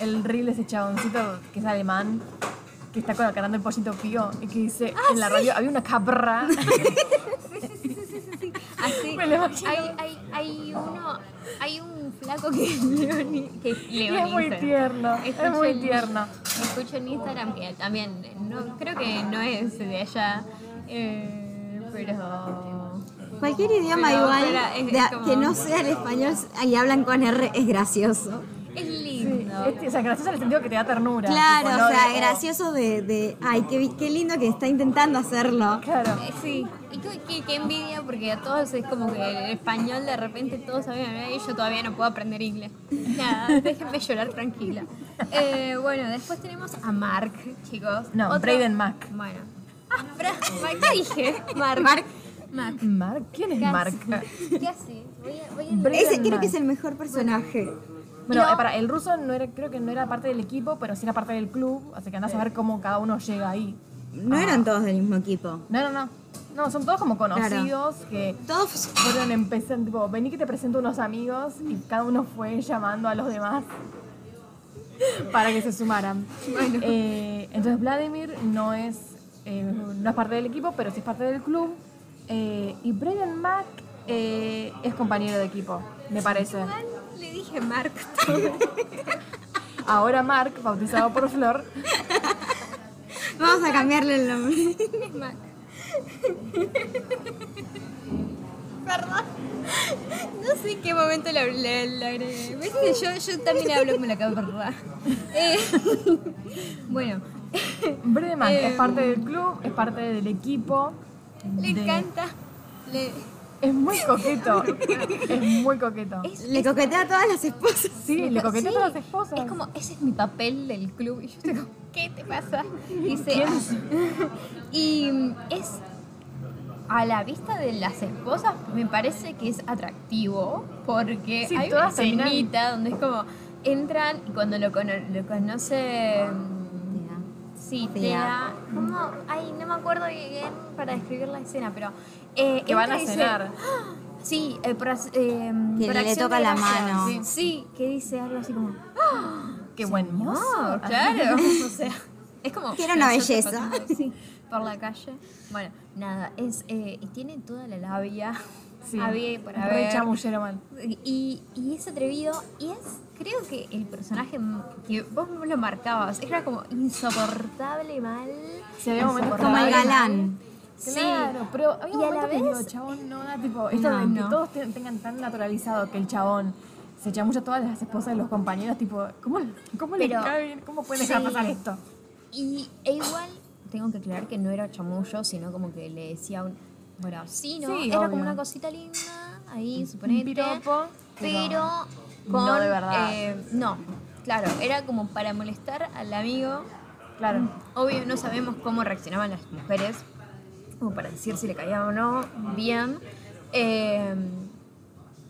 El reel de ese chaboncito que es alemán, que está colocando el pollito pío y que dice Ah, en la radio había una cabra. Así. Me lo imagino. Hay, hay, hay uno. Hay un flaco que (laughs) es Leoni. Que es Y es muy tierno, es Escucho muy en- tierno. Escucho en Instagram que también, no, creo que no es de allá, eh, pero... Cualquier idioma Pero- igual pero es- es como- que no sea el español y hablan con R es gracioso. Es. Este, o sea, gracioso en el sentido que te da ternura. Claro, tipo, ¿no? o sea, De- gracioso de, de ay, qué, qué lindo que está intentando hacerlo. Claro. Eh, Sí, y qué, qué- qué envidia porque a todos es como que el español de repente todos saben hablar y yo todavía no puedo aprender inglés. Nada, (laughs) déjenme llorar tranquila. Eh, bueno, después tenemos a Mark, chicos. No, Braden Mack. Bueno. Ah, Bra ¿qué dije? Mark. Mark. Mark. Mark, ¿quién es ¿Qué Mark? ¿Qué hace? Voy a, voy a Ese creo que es el mejor personaje. Bueno, No. eh, para, el ruso no era, creo que no era parte del equipo, pero sí era parte del club, así que andás a ver cómo cada uno llega ahí. No Ah. eran todos del mismo equipo. No, no, no. No, son todos como conocidos que Todos fueron empezando, tipo, vení que te presento unos amigos y cada uno fue llamando a los demás (laughs) para que se sumaran. Eh, entonces Vladimir no es, eh, no es parte del equipo, pero sí es parte del club. Eh, y Braden Mack es compañero de equipo, me parece. Le dije Mark. Ahora Mark, bautizado por Flor, Vamos a cambiarle el nombre. es Mark. Perdón. No sé en qué momento le. ¿Viste? Yo, yo también hablo como la cabra. Eh, bueno, Braden Mack Eh, es parte del club, es parte del equipo. le de- encanta. Le, Es muy coqueto, es muy coqueto. es, Le coquetea a todas las esposas. Sí, le coquetea Sí, a todas las esposas. Es como, ese es mi papel del club. Y yo digo, ¿qué te pasa? Dice, ¿Quién es? y es a la vista de las esposas, me parece que es atractivo porque Sí, hay una escenita donde es como, entran y cuando lo, cono- lo conoce. Sí, Tea. Tea. ¿Cómo? Ay, no me acuerdo bien para describir la escena, pero. eh, Que van a dice- cenar. Sí, eh, por, eh, Que por le toca la gracias. mano. Sí. Sí, que dice algo así como. Qué buen mozo. (laughs) Claro. (laughs) o sea, es como. Era una belleza. (laughs) por la calle. Bueno, nada, es. eh, y tiene toda la labia. Sí. Había por haber. chamullero mal. Y, y es atrevido y es, creo que el personaje que vos lo marcabas, era como insoportable mal. Se ve momentos Como el galán. Sí. Claro, pero había la momentos que digo, vez- chabón, no da tipo, esto No, de que no. todos te- tengan tan naturalizado que el chabón se chamulla a todas las esposas de los compañeros, tipo, ¿cómo, cómo le Pero- cae bien? ¿Cómo puede dejar Sí. pasar esto? Y e igual tengo que aclarar que no era chamullo, sino como que le decía un. Bueno, sí, ¿no? Sí, era obvio. como una cosita linda, ahí, suponete. piropo, pero pero con. no de verdad. eh, no, claro, era como para molestar al amigo. Claro. Obvio, no sabemos cómo reaccionaban las mujeres, como para decir si le caía o no bien. Eh,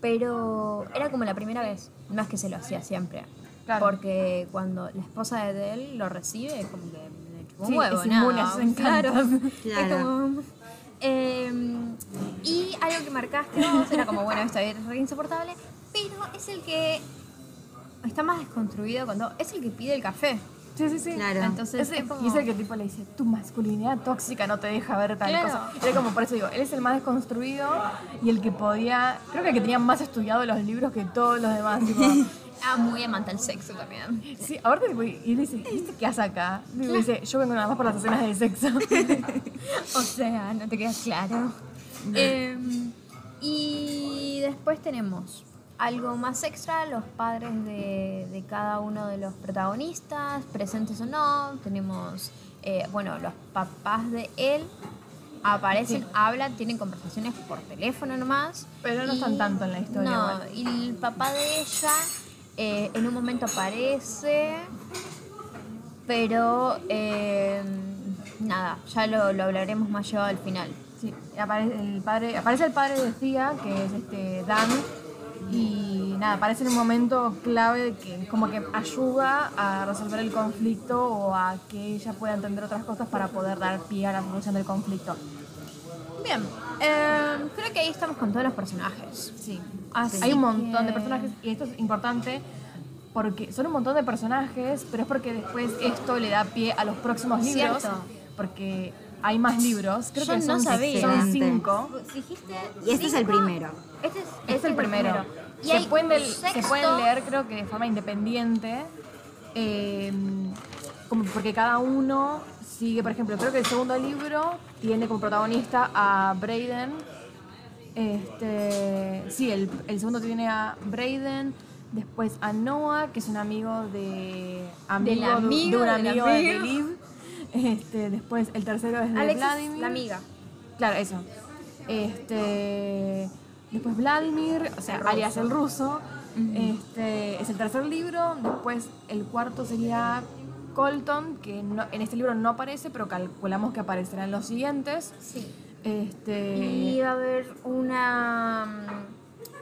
pero era como la primera vez, no es que se lo hacía siempre. Claro. Porque cuando la esposa de él lo recibe, es como que le chupa un Sí, huevo, es inmune nada. sus Claro. encantos. (laughs) Es Claro. como- eh, y algo que marcaste vos era como, bueno, esta es re insoportable, pero es el que está más desconstruido cuando es el que pide el café. Sí, sí, sí. Claro. Entonces, Ese- es como- Y es el que tipo le dice, tu masculinidad tóxica no te deja ver tal Claro. cosa. Era como, por eso digo, él es el más desconstruido y el que podía, creo que el que tenía más estudiado los libros que todos los demás. Tipo, (laughs) Ah, muy amante al sexo también. sí, ahorita tipo, y él dice, ¿viste qué hace acá? Y dice, yo vengo nada más por las escenas de sexo. (laughs) O sea, no te queda claro. Em, y después tenemos algo más extra, los padres de, de cada uno de los protagonistas, presentes o no. Tenemos, eh, bueno, los papás de él. Aparecen, Sí. hablan, tienen conversaciones por teléfono nomás. Pero no están tanto en la historia, No, igual. y el papá de ella eh, en un momento aparece, pero eh, nada, ya lo, lo hablaremos más llevado al final. Sí, aparece el padre, aparece el padre de Cia, que es este Dan, y nada, aparece en un momento clave que como que ayuda a resolver el conflicto o a que ella pueda entender otras cosas para poder dar pie a la solución del conflicto. Bien, eh, creo que ahí estamos con todos los personajes. Sí, Así hay un montón de personajes y esto es importante porque son un montón de personajes, pero es porque después esto le da pie a los próximos libros, Cierto. porque hay más libros, creo Yo que no son, sabía. son cinco. Dijiste Y este es el primero. Este es, Este es el primero. Y se, hay pueden se leer, creo que de forma independiente. eh, como porque cada uno sigue, por ejemplo, creo que el segundo libro tiene como protagonista a Brayden. Este, sí, el, el segundo tiene a Brayden. Después a Noah, que es un amigo de. Amigo de- amigo de un amigo de amigo. Liv. Este, después el tercero es de Vladimir. la amiga. Claro, eso. Este, después Vladimir, o sea, El alias ruso. el ruso. Este, es el tercer libro. Después el cuarto sería Colton, que no- en este libro no aparece, pero calculamos que aparecerá en los siguientes. Sí. Este, Y va a haber una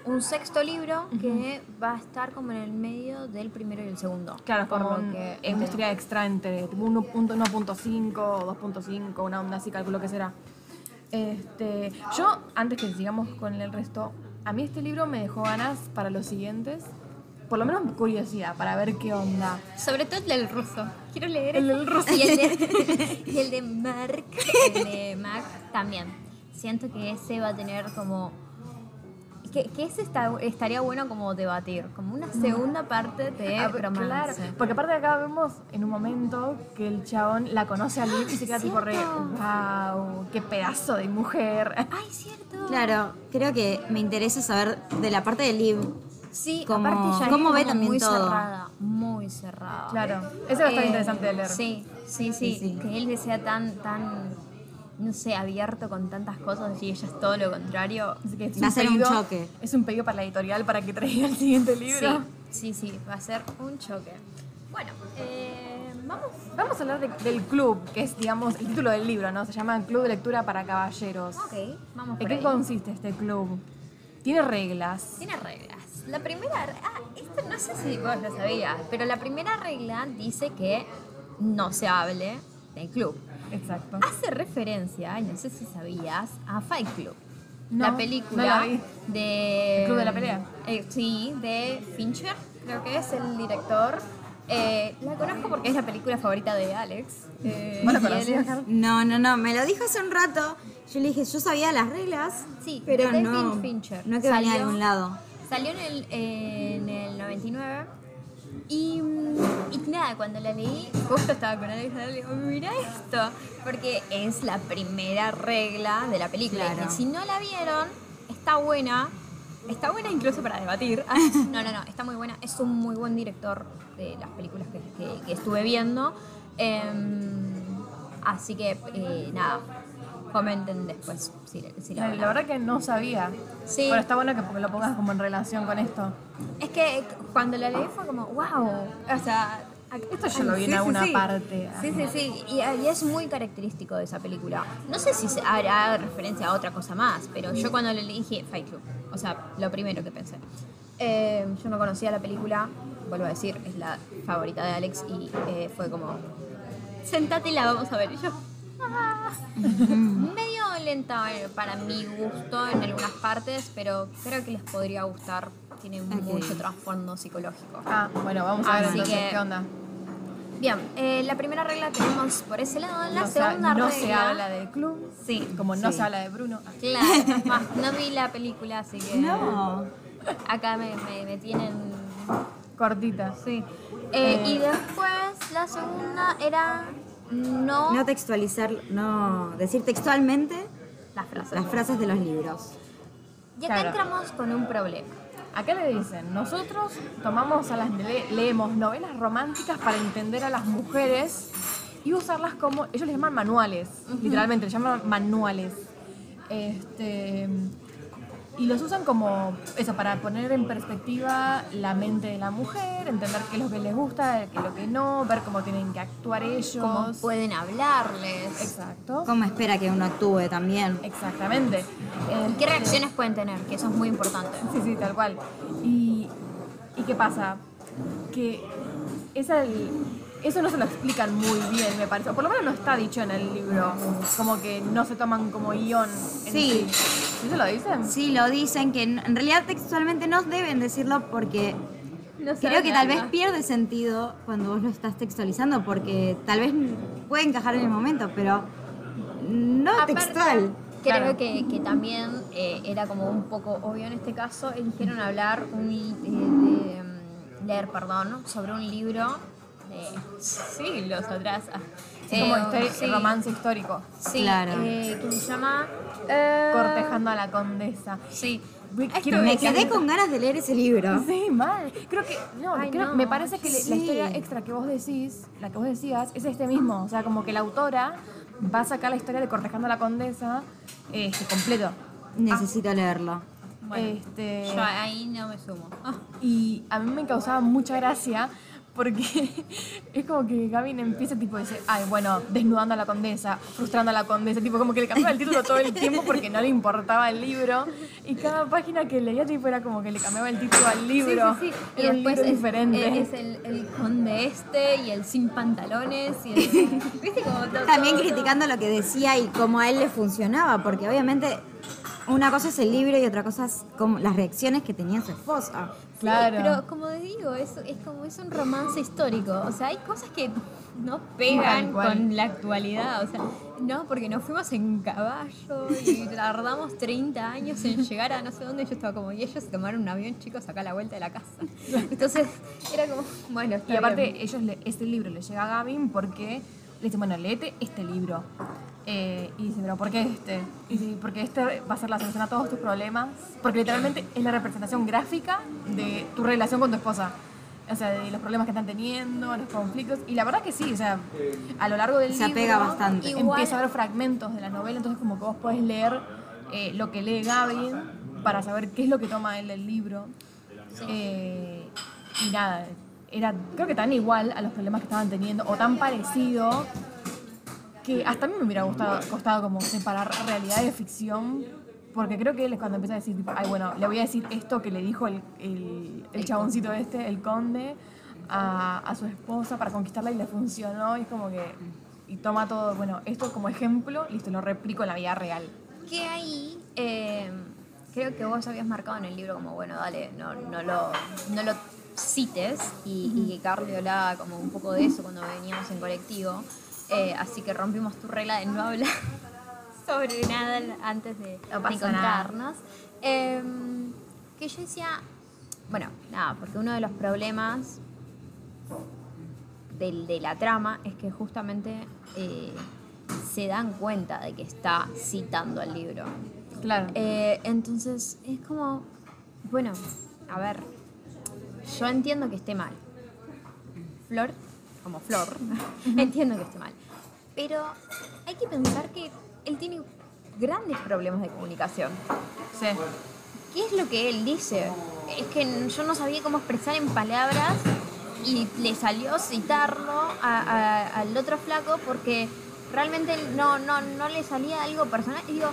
mm, un sexto libro que va a estar como en el medio del primero y el segundo. Claro, es Por como que es una historia extra entre tipo 1.5 o 2.5, una onda así, calculo que será. Este, yo, antes que sigamos con el resto, a mí este libro me dejó ganas para los siguientes. Por lo menos curiosidad, para ver qué onda. Sobre todo el del ruso. Quiero leer El del ruso. Y el de, (laughs) y el de Mark. El de Mark también. Siento que ese va a tener como. Que, que ese está, estaría bueno como debatir. Como una segunda parte de Ah, pero romance. Claro, porque aparte de acá vemos en un momento que el chabón la conoce a Liv y se queda tipo re, wow, qué pedazo de mujer. (laughs) Ay, cierto. Claro, creo que me interesa saber de la parte de Liv. Sí, Como- aparte ya cómo es ve como también muy todo. cerrada, muy cerrada. Claro, ese va a estar Eh, interesante de leer. Sí, sí, sí, Sí, sí. Que él sea tan, tan, no sé, abierto con tantas cosas y ella es todo lo contrario. Así que es Va a ser un choque. Es un pedido para la editorial para que traiga el siguiente Sí, libro. sí, sí, va a ser un choque. Bueno, eh, vamos. Vamos a hablar de- del club, que es, digamos, el título del libro, ¿no? Se llama Club de Lectura para Caballeros. Ok, vamos ¿En por qué ahí. consiste este club? Tiene reglas. Tiene reglas. La primera, ah, esto no sé si vos lo sabías, pero la primera regla dice que no se hable del club. Exacto. Hace referencia, y no sé si sabías, a Fight Club. No, la película no la vi. de... ¿El club de la pelea? Eh, sí, de Fincher, creo que es el director. Eh, la conozco porque es la película favorita de Alex. Eh. No, no, no, me lo dijo hace un rato. Yo le dije, yo sabía las reglas, Sí, pero de no, Fincher. no que venía de Salió- algún lado. Salió en el, en el 99 y, mm, y nada, cuando la leí, justo estaba con Alex y le digo, mira esto, porque es la primera regla de la película. Claro. Y si no la vieron, está buena, está buena incluso para debatir. (laughs) No, no, no, está muy buena, es un muy buen director de las películas que, que- que estuve viendo. Em, así que, eh, nada, comenten después si, si la La, la verdad que no sabía. Sí. Pero está bueno que porque lo pongas como en relación con esto. Es que cuando la leí fue como, wow. O sea, Esto yo lo vi en alguna parte. Sí, sí, sí. Y, y es muy característico de esa película. No sé si hará referencia a otra cosa más, pero yo cuando le dije Fight Club, o sea, lo primero que pensé. Eh, yo no conocía la película, vuelvo a decir, es la favorita de Alex y eh, fue como, sentate y la vamos a ver. Y yo. (laughs) medio lenta eh, para mi gusto en algunas partes, pero creo que les podría gustar. Tiene mucho trasfondo psicológico. Ah, bueno, vamos a ver Así entonces que- qué onda. Bien, eh, la primera regla tenemos por ese lado. La no se, segunda no regla. se habla del club. Sí, Como no Sí. se habla de Bruno. Claro, más, no vi la película, así que. No. Acá me, me, me tienen. Cortita. Sí. Eh, y después la segunda era. No. No textualizar, no decir textualmente las frases. las frases de los libros. Y acá Claro. entramos con un problema. Acá le dicen, nosotros tomamos a las le- leemos novelas románticas para entender a las mujeres y usarlas como ellos les llaman manuales, literalmente les llaman manuales. Este y los usan como eso para poner en perspectiva la mente de la mujer, entender qué es lo que les gusta, qué es lo que no, ver cómo tienen que actuar ellos. Cómo pueden hablarles. Exacto. ¿Cómo espera que uno actúe también? Exactamente. ¿Y qué reacciones pueden tener? Que eso es muy importante. Sí, sí, tal cual. ¿Y, y qué pasa? Que esa el- eso no se lo explican muy bien, me parece. O por lo menos no está dicho en el libro. Como que no se toman como guion. en Sí. ¿Sí se lo dicen? Sí, lo dicen, que en realidad textualmente no deben decirlo porque No creo que tal vez pierde sentido cuando vos lo estás textualizando porque tal vez puede encajar en el momento, pero no Aparte, textual. Creo Claro. que, que también eh, era como un poco obvio en este caso, eligieron hablar, un, eh, de, mm, leer, perdón, sobre un libro de siglos atrás. Ah, Es como eh, histori- sí, romance histórico. Sí, Claro. eh, que se llama... eh, Cortejando a la condesa. Sí. Quiero Me quedé con ganas de leer ese libro. Sí, mal. Creo que, no, Ay, creo- no. me parece que la historia extra que vos decís, la que vos decías, es este mismo. O sea, como que la autora va a sacar la historia de Cortejando a la Condesa este, completo. Necesito leerlo. Bueno, este, Yo ahí no me sumo. Ah, y a mí me causaba mucha gracia porque (laughs) es como que Gavin empieza tipo a decir, ay, bueno, desnudando a la condesa, frustrando a la condesa, tipo como que le cambiaba el título todo el tiempo porque no le importaba el libro y cada página que leía tipo era como que le cambiaba el título al libro. Sí, sí, sí. Era Y un después libro es, diferente. eh, es el, el conde este y el sin pantalones y el... (laughs) ¿Viste como todo- También todo- criticando lo que decía y cómo a él le funcionaba, porque obviamente una cosa es el libro y otra cosa es como las reacciones que tenía su esposa. Sí, Claro. pero como digo, es, es como es un romance histórico. O sea, hay cosas que no pegan con la actualidad. O sea, no, porque nos fuimos en caballo y (laughs) tardamos 30 años en llegar a no sé dónde. Yo estaba como, y ellos se tomaron un avión, chicos, acá a la vuelta de la casa. Entonces, era como, bueno, está Y aparte, bien. ellos le- este libro le llega a Gavin porque le dicen, bueno, léete este libro. Eh, y dice, pero ¿por qué este? Y dice, porque este va a ser la solución a todos tus problemas. Porque literalmente es la representación gráfica de tu relación con tu esposa. O sea, de los problemas que están teniendo, los conflictos. Y la verdad que sí, o sea, a lo largo del Se libro apega bastante. Empieza a haber fragmentos de la novela, entonces como que vos podés leer eh, lo que lee Gavin para saber qué es lo que toma él del libro. Eh, y nada, era creo que tan igual a los problemas que estaban teniendo, o tan parecido, que hasta a mí me hubiera gustado, costado como separar realidad de ficción, Porque creo que él es cuando empieza a decir, tipo, ay, bueno, le voy a decir esto que le dijo el, el, el chaboncito este, el conde, a, a su esposa para conquistarla y le funcionó. Y es como que. Y toma todo, bueno, esto como ejemplo, listo, lo replico en la vida real. Que ahí eh, creo que vos habías marcado en el libro como, bueno, dale, no, no, lo, no lo cites y, y que Carly hablaba como un poco de eso cuando veníamos en colectivo. Eh, así que rompimos tu regla de no hablar (laughs) sobre nada antes de, No de. Em, que yo decía, bueno, nada, porque uno de los problemas del- de la trama es que justamente eh, se dan cuenta de que está citando al libro. Claro. Eh, entonces es como, bueno, a ver, yo entiendo que esté mal. Flor, como Flor, (laughs) entiendo que esté mal. Pero hay que pensar que él tiene grandes problemas de comunicación. sí. ¿Qué es lo que él dice? Es que yo no sabía cómo expresar en palabras y le salió citarlo a- a- al otro flaco porque realmente no, no, no le salía algo personal. Y digo,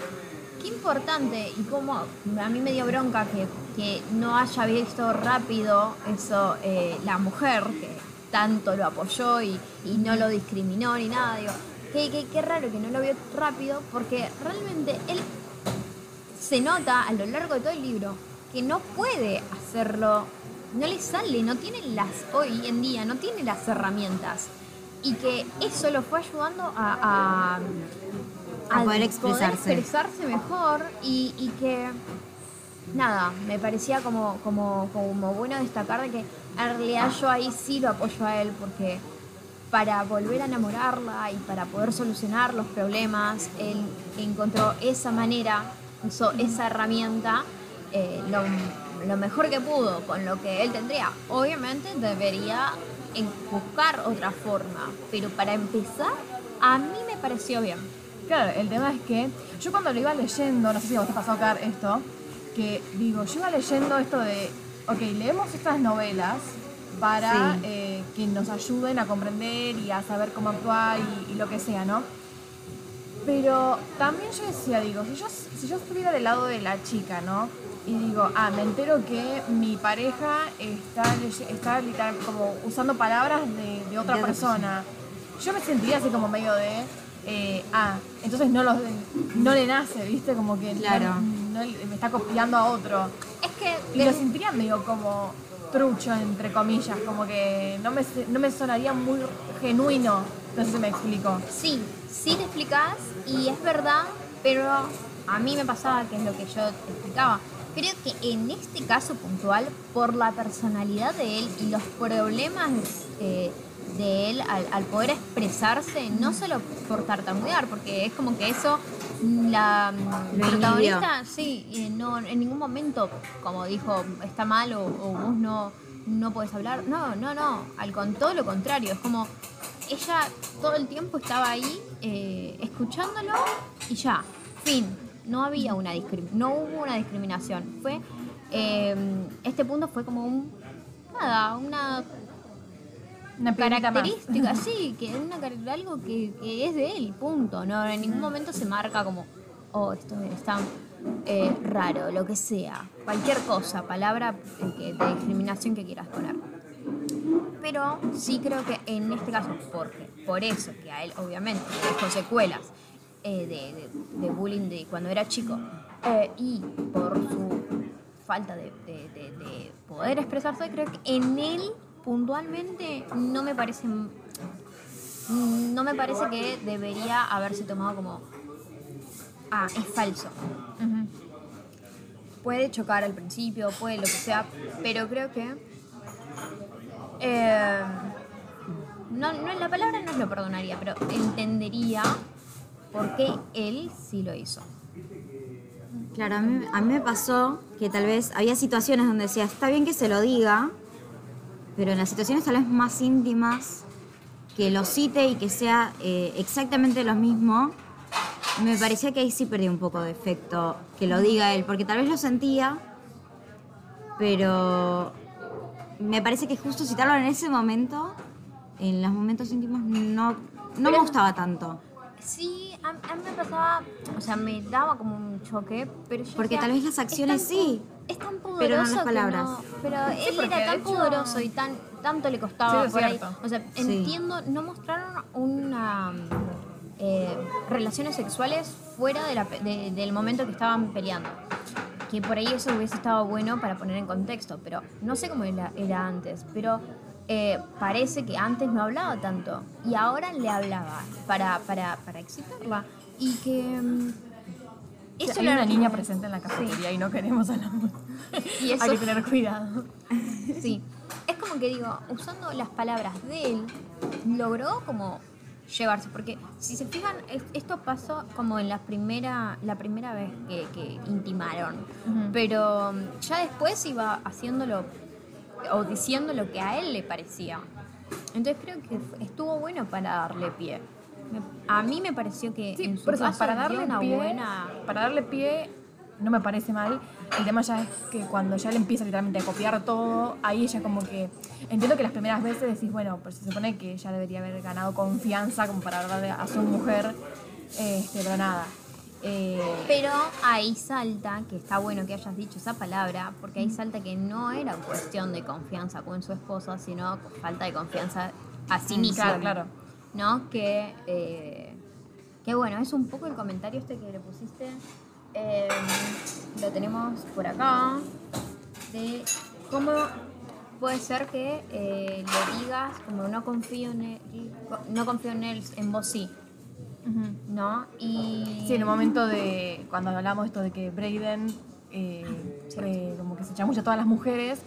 qué importante y cómo a mí me dio bronca que, que no haya visto rápido eso eh, la mujer que tanto lo apoyó y, y no lo discriminó ni nada. Digo, qué, qué, qué raro que no lo vio rápido porque realmente él se nota a lo largo de todo el libro que no puede hacerlo, no le sale, no tiene las, hoy en día, no tiene las herramientas. Y que eso lo fue ayudando a, a, A poder expresarse. expresarse mejor y, y que, nada, me parecía como, bueno destacar de que en realidad yo ahí sí lo apoyo a él porque para volver a enamorarla y para poder solucionar los problemas, él encontró esa manera, usó esa herramienta eh, lo, mejor que pudo con lo que él tendría. Obviamente debería buscar otra forma, pero para empezar, a mí me pareció bien. Claro, el tema es que yo cuando lo iba leyendo, no sé si vos te pasó Car esto, que digo, yo iba leyendo esto de, ok, leemos estas novelas para Sí. eh, que nos ayuden a comprender y a saber cómo actuar y, y lo que sea, ¿no? Pero también yo decía, digo, si yo, si yo estuviera del lado de la chica, ¿no? Y digo, ah, me entero que mi pareja está, está literal como usando palabras de, de otra De persona. Yo me sentiría así como medio de, eh, ah, entonces no, los, no le nace, ¿viste? Como que Claro. No me está copiando a otro. Es que Y lo de- sentiría medio como trucho, entre comillas, como que no me, no me sonaría muy genuino. No sé si me explico. Sí, sí te explicás y es verdad, pero a mí me pasaba que es lo que yo te explicaba. Creo que en este caso puntual, por la personalidad de él y los problemas eh, de él al, al poder expresarse, no solo por tartamudear, porque es como que eso la protagonista, sí, eh, no, en ningún momento, como dijo, está mal o, o vos no, no puedes hablar. No, no, no, al con todo lo contrario, es como ella todo el tiempo estaba ahí eh, escuchándolo y ya, fin. No había una no hubo una discriminación. Fue eh, este punto fue como un nada, una Una piedrita más. característica, sí, que una car- algo que, que es de él, punto. No, en ningún momento se marca como, oh, esto está eh, raro, lo que sea, cualquier cosa, palabra eh, de discriminación que quieras poner. Pero sí creo que en este caso, porque por eso que a él obviamente le dejó secuelas eh, de, de- de bullying de cuando era chico eh, y por su falta de- de poder expresarse, creo que en él puntualmente no me parece no me parece que debería haberse tomado como ah, es falso. Puede chocar al principio, puede lo que sea, pero creo que eh, no, no, la palabra no lo perdonaría, pero entendería por qué él sí lo hizo. Claro, a mí, a mí me pasó que tal vez había situaciones donde decía, está bien que se lo diga, pero en las situaciones tal vez más íntimas, que lo cite y que sea eh, exactamente lo mismo, me parecía que ahí sí perdí un poco de efecto que lo diga él, porque tal vez lo sentía, pero me parece que justo citarlo en ese momento, en los momentos íntimos, no, no me gustaba tanto. Sí, a, a mí me pasaba, o sea, me daba como un choque, pero yo Porque decía, tal vez las es tan acciones sí, Es tan poderoso pero no las palabras. no- pero él era tan hecho- poderoso y tan tanto le costaba Sí, por ahí. O sea, Sí. entiendo, no mostraron una eh, relaciones sexuales fuera de la pe- de- del momento que estaban peleando. Que por ahí eso hubiese estado bueno para poner en contexto, pero no sé cómo era, era antes, pero eh, parece que antes no hablaba tanto y ahora le hablaba para, para, para excitarla. Y que... mm, Eso le hay una niña presente en la Sí. cafetería y no queremos a la (laughs) Y eso- Hay que tener cuidado. (laughs) Sí, es como que digo, usando las palabras de él, logró como llevarse, porque si se fijan, es- esto pasó como en la primera, la primera vez que, que intimaron, pero ya después iba haciéndolo o diciendo lo que a él le parecía. Entonces creo que estuvo bueno para darle pie. A mí me pareció que Sí, en su caso para darle una pie, buena... para darle pie no me parece mal. El tema ya es que cuando ya le empieza literalmente a copiar todo, ahí ella como que entiendo que las primeras veces decís, bueno, pues se supone que ella debería haber ganado confianza como para hablarle a su mujer, este, pero nada. Eh, Pero ahí salta, que está bueno que hayas dicho esa palabra, porque ahí salta que no era cuestión de confianza con su esposa, sino falta de confianza a sí mismo. Claro, claro. ¿No? Que, eh, que bueno, es un poco el comentario este que le pusiste. eh, lo tenemos por acá. De cómo puede ser que eh, le digas, como no confío en él, no confío en él, en vos sí. ¿No? Y. Sí, en el momento de cuando hablamos esto de que Brayden eh, eh, como que se echa mucho a todas las mujeres,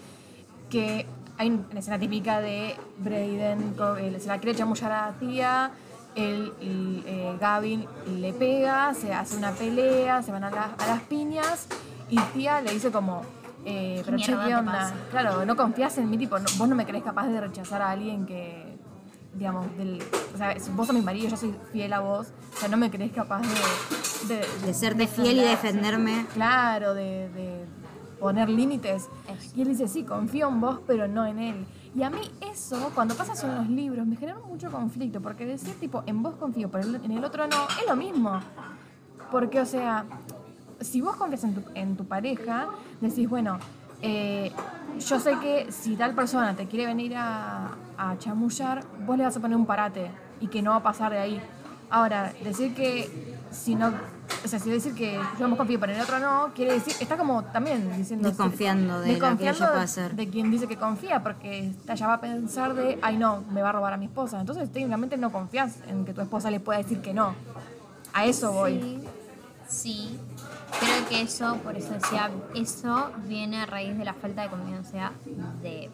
que hay una escena típica de Brayden, eh, se la quiere chamullar a la tía, él, y, eh, Gavin le pega, se hace una pelea, se van a, la- a las piñas y tía le dice como, eh, pero che, mierda ¿qué te onda? Claro, no confías en mí, tipo, no- vos no me crees capaz de rechazar a alguien que, digamos, del, o sea, vos sos mi marido, yo soy fiel a vos, o sea, no me crees capaz de... De, de serte fiel y defenderme. Claro, de, de poner límites. Y él dice, sí, confío en vos, pero no en él. Y a mí eso, cuando pasa eso en los libros, me genera mucho conflicto, porque decir, tipo, en vos confío, pero en el otro no, es lo mismo. Porque, o sea, si vos confías en tu, en tu pareja, decís, bueno, eh, yo sé que si tal persona te quiere venir a, a chamullar, vos le vas a poner un parate y que no va a pasar de ahí. Ahora, decir que si no, o sea, si decir que yo me confío pero en el otro no, quiere decir, está como también diciendo... Desconfiando de lo que desconfiando ella puede hacer. de quien dice que confía, porque ya va a pensar de, ay no, me va a robar a mi esposa. Entonces técnicamente no confías en que tu esposa le pueda decir que no. A eso voy. Sí, sí. Creo que eso, por eso decía, eso viene a raíz de la falta de confianza de,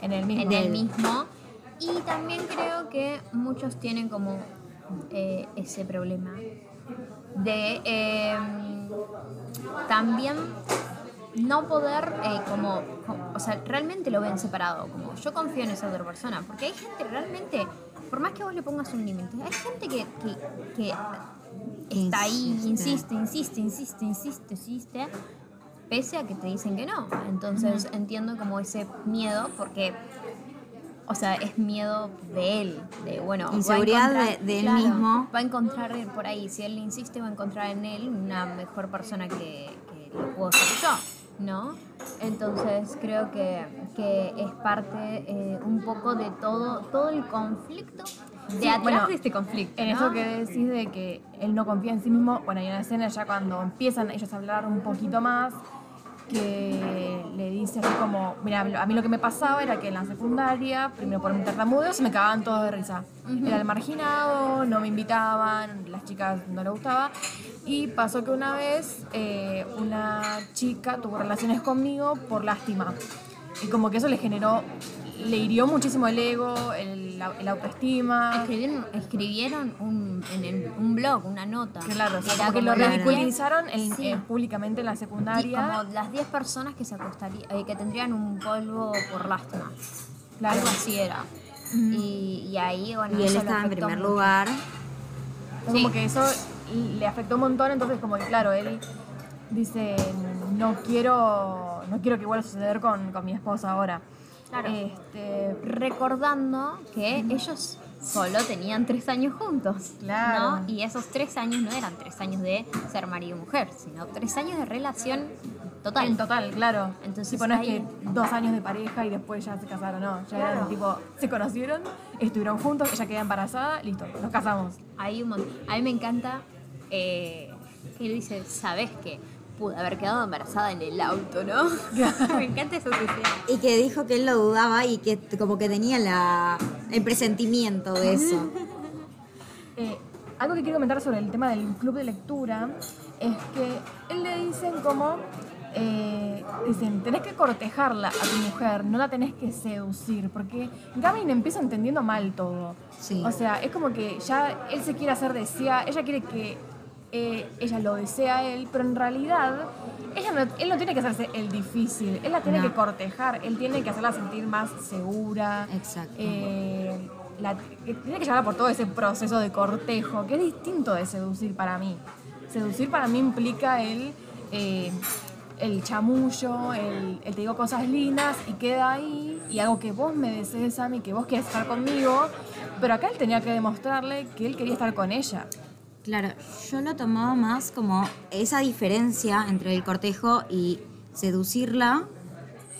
En el mismo. en él mismo. Y también creo que muchos tienen como eh, ese problema de eh, también no poder eh, como, co- o sea, realmente lo ven separado, como yo confío en esa otra persona, porque hay gente realmente, por más que vos le pongas un límite, hay gente que, que, que está ahí, Insiste. insiste, insiste, insiste, insiste, pese a que te dicen que no. Entonces entiendo como ese miedo, porque, o sea, es miedo de él, de bueno, va a Inseguridad encontrar- de- él mismo. Va a encontrar por ahí, si él insiste, va a encontrar en él una mejor persona que, que lo puedo ser yo, ¿no? Entonces creo que, que es parte eh, un poco de todo, todo el conflicto, de Sí, atrás bueno, de este conflicto. En ¿no? eso que decís de que él no confía en sí mismo, bueno, hay una escena ya cuando empiezan ellos a hablar un poquito más, que le dice así como, mira, a mí lo que me pasaba era que en la secundaria, primero por mi tartamudeo, se me cagaban todos de risa. Era el marginado, no me invitaban, las chicas no le gustaba. Y pasó que una vez eh, una chica tuvo relaciones conmigo por lástima. Y como que eso le generó, le hirió muchísimo el ego, el, el autoestima. Escribieron, escribieron un, en el- un blog, una nota. Claro, Era como que lo ridiculizaron en- Sí. eh, públicamente en la Y secundaria. como las 10 personas que se acostarían, que tendrían un polvo por lástima. Claro. Algo así era. y, y ahí, bueno, Y él estaba en primer mucho. lugar. Como Sí. que eso le afectó un montón, entonces como que claro, él dice, no quiero, no quiero que vuelva a suceder con, con mi esposa ahora. Claro. Este, Recordando que ellos solo tenían tres años juntos. Claro. ¿no? Y esos tres años no eran tres años de ser marido y mujer, sino tres años de relación total. En total, claro. Entonces, tipo, no es que dos años de pareja y después ya se casaron, no. Ya eran tipo, se conocieron, estuvieron juntos, ella queda embarazada, listo, nos casamos. Hay un mon- A mí me encanta eh, que él dice, ¿sabes qué? Pude haber quedado embarazada en el auto, ¿no? (laughs) me encanta esa sociedad. Y que dijo que él lo dudaba y que como que tenía la, el presentimiento de eso. (laughs) Eh, algo que quiero comentar sobre el tema del club de lectura es que él le dicen como, eh, dicen, tenés que cortejarla a tu mujer, no la tenés que seducir, porque Gavin empieza entendiendo mal todo. Sí. O sea, es como que ya él se quiere hacer desea, ella quiere que eh, ella lo desea a él, pero en realidad ella no- él no tiene que hacerse el difícil, él la tiene No. que cortejar, él tiene que hacerla sentir más segura. Exacto. Eh, la- que tiene que llevar por todo ese proceso de cortejo, que es distinto de seducir para mí. Seducir para mí implica el, eh, el chamullo, el, el te digo cosas lindas y queda ahí, y algo que vos me desees a mí, que vos quieres estar conmigo, pero acá él tenía que demostrarle que él quería estar con ella. Claro, yo lo tomaba más como esa diferencia entre el cortejo y seducirla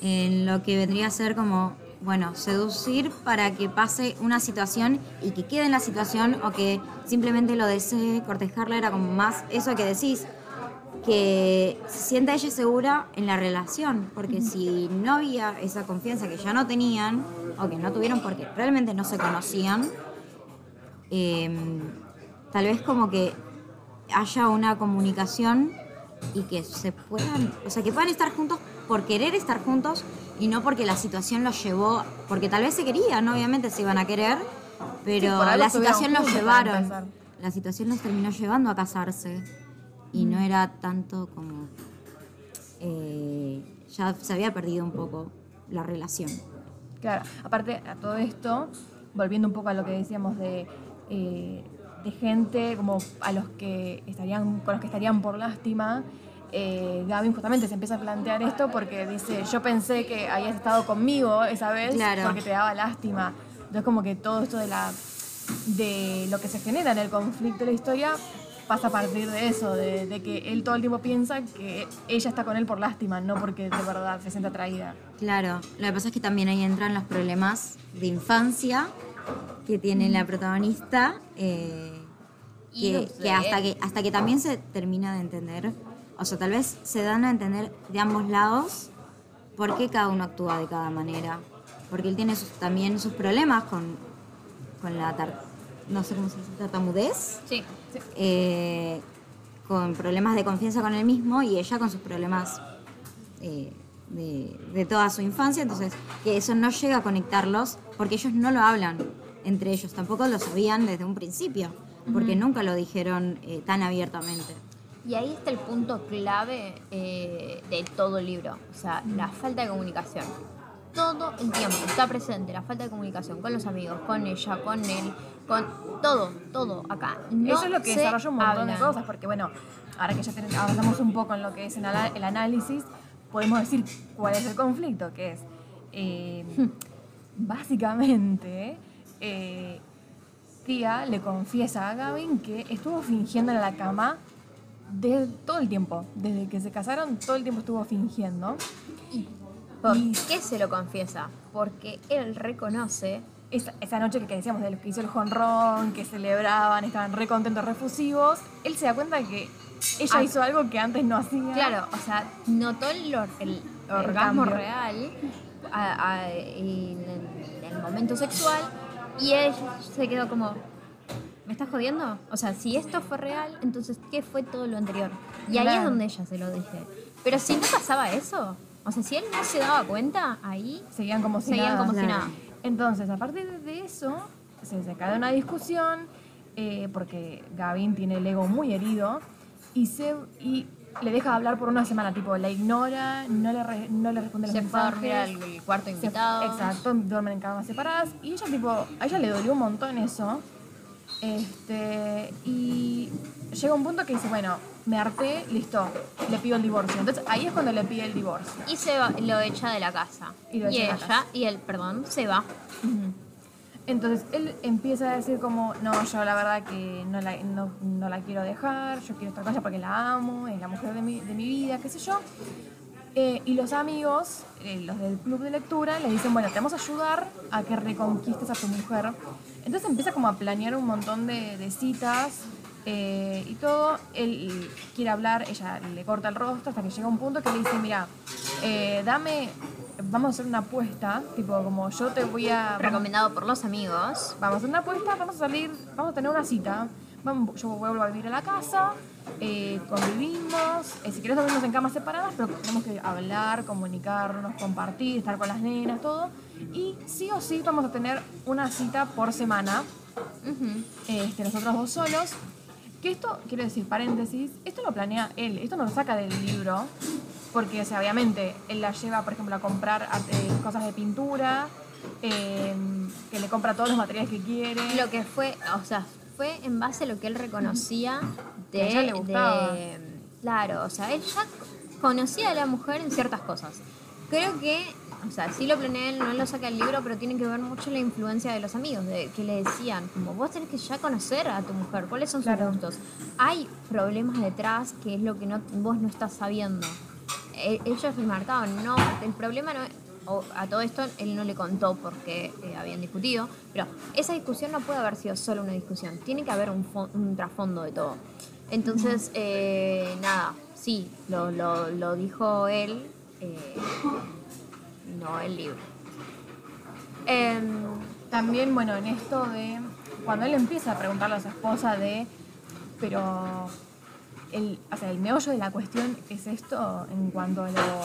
en lo que vendría a ser como, bueno, seducir para que pase una situación y que quede en la situación o que simplemente lo desee, cortejarla era como más eso que decís, que se sienta ella segura en la relación, porque si no había esa confianza que ya no tenían o que no tuvieron porque realmente no se conocían, eh, tal vez como que haya una comunicación y que se puedan, o sea, que puedan estar juntos por querer estar juntos y no porque la situación los llevó, porque tal vez se querían, obviamente se iban a querer, pero Sí, la situación los llevaron, la situación los terminó llevando a casarse y no era tanto como, eh, ya se había perdido un poco la relación. Claro, aparte a todo esto, volviendo un poco a lo que decíamos de, eh, de gente como a los que estarían, con los que estarían por lástima, eh, Gavin justamente se empieza a plantear esto porque dice, yo pensé que habías estado conmigo esa vez Claro. porque te daba lástima. Entonces como que todo esto de la de lo que se genera en el conflicto de la historia pasa a partir de eso, de, de que él todo el tiempo piensa que ella está con él por lástima, no porque de verdad se siente atraída. Claro, lo que pasa es que también ahí entran los problemas de infancia que tiene la protagonista, eh, que hasta que hasta que también se termina de entender, o sea, tal vez se dan a entender de ambos lados por qué cada uno actúa de cada manera, porque él tiene sus- también sus problemas con, con la tar- no sé cómo se dice, tartamudez, Sí. eh, con problemas de confianza con él mismo y ella con sus problemas eh, de, de toda su infancia, entonces que eso no llega a conectarlos porque ellos no lo hablan entre ellos, tampoco lo sabían desde un principio, porque nunca lo dijeron eh, tan abiertamente. Y ahí está el punto clave eh, de todo el libro, o sea, la falta de comunicación. Todo el tiempo está presente la falta de comunicación con los amigos, con ella, con él, con todo, todo acá. No Eso es lo que desarrolla un montón de hablan. cosas, porque bueno, ahora que ya avanzamos un poco en lo que es el análisis, podemos decir cuál es el conflicto, que es eh, básicamente eh, Tía le confiesa a Gavin que estuvo fingiendo en la cama de todo el tiempo, desde que se casaron, todo el tiempo estuvo fingiendo. ¿Por Y- qué se lo confiesa? Porque él reconoce Esa, esa noche que, decíamos de los que hizo el jonrón, que celebraban, estaban re contentos, refusivos, él se da cuenta que ella Ah. hizo algo que antes no hacía. Claro, o sea, notó el, el orgasmo real a- a- en, en el momento sexual y él se quedó como, ¿me estás jodiendo? O sea, si esto fue real, entonces, ¿qué fue todo lo anterior? Y ahí Claro. es donde ella se lo dije. Pero si no pasaba eso, o sea, si él no se daba cuenta, ahí Seguían como si seguían nada. como si claro. nada. Entonces, a partir de eso, se, se cae una discusión, eh, porque Gavin tiene el ego muy herido, y, se, y le deja de hablar por una semana, tipo, la ignora, no le, re- no le responde los Se mensajes. al cuarto Se- invitado. exacto, duermen en camas separadas. Y ella, tipo, a ella le dolió un montón eso. Este, y llega un punto que dice, bueno, me harté, listo, le pido el divorcio. Entonces ahí es cuando le pide el divorcio. Y se va- lo echa de la casa. Y lo echa de la ella, casa. y él, perdón, se va. Ujú. Entonces él empieza a decir como, no, yo la verdad que no la, no, no la quiero dejar, yo quiero estar con ella porque la amo, es la mujer de mi, de mi vida, qué sé yo. Eh, y los amigos, eh, los del club de lectura, le dicen, bueno, te vamos a ayudar a que reconquistes a tu mujer. Entonces empieza como a planear un montón de, de citas eh, y todo. Él quiere hablar, ella le corta el rostro hasta que llega un punto que le dice, mira, eh, dame, vamos a hacer una apuesta, tipo como yo te voy a... Recomendado por los amigos. Vamos a hacer una apuesta, vamos a salir, vamos a tener una cita. Vamos, yo vuelvo a vivir a la casa, eh, convivimos. si quieres dormirnos en camas separadas, pero tenemos que hablar, comunicarnos, compartir, estar con las nenas, todo. Y sí o sí vamos a tener una cita por semana, este, nosotros dos solos. Que esto, quiero decir, paréntesis, esto lo planea él, esto no lo saca del libro, porque o sea, obviamente él la lleva, por ejemplo, a comprar eh, cosas de pintura, eh, que le compra todos los materiales que quiere. Lo que fue, o sea, fue en base a lo que él reconocía de, Que a ella le gustaba. de- claro, o sea, él ya conocía a la mujer en ciertas cosas. Creo que, o sea, sí lo planea él, no lo saca el libro, pero tiene que ver mucho la influencia de los amigos, de que le decían, como vos tenés que ya conocer a tu mujer, cuáles son sus Claro. gustos. Hay problemas detrás que es lo que no, vos no estás sabiendo. E- ellos remarcaban, no, el problema no es, o a todo esto él no le contó porque eh, habían discutido, pero esa discusión no puede haber sido solo una discusión, tiene que haber un, un trasfondo de todo. Entonces, eh, nada, sí, lo, lo, lo dijo él, eh, no el libro. Em, También, bueno, en esto de. Cuando él empieza a preguntarle a su esposa de. Pero. El, o sea, el meollo de la cuestión es esto en cuanto a lo,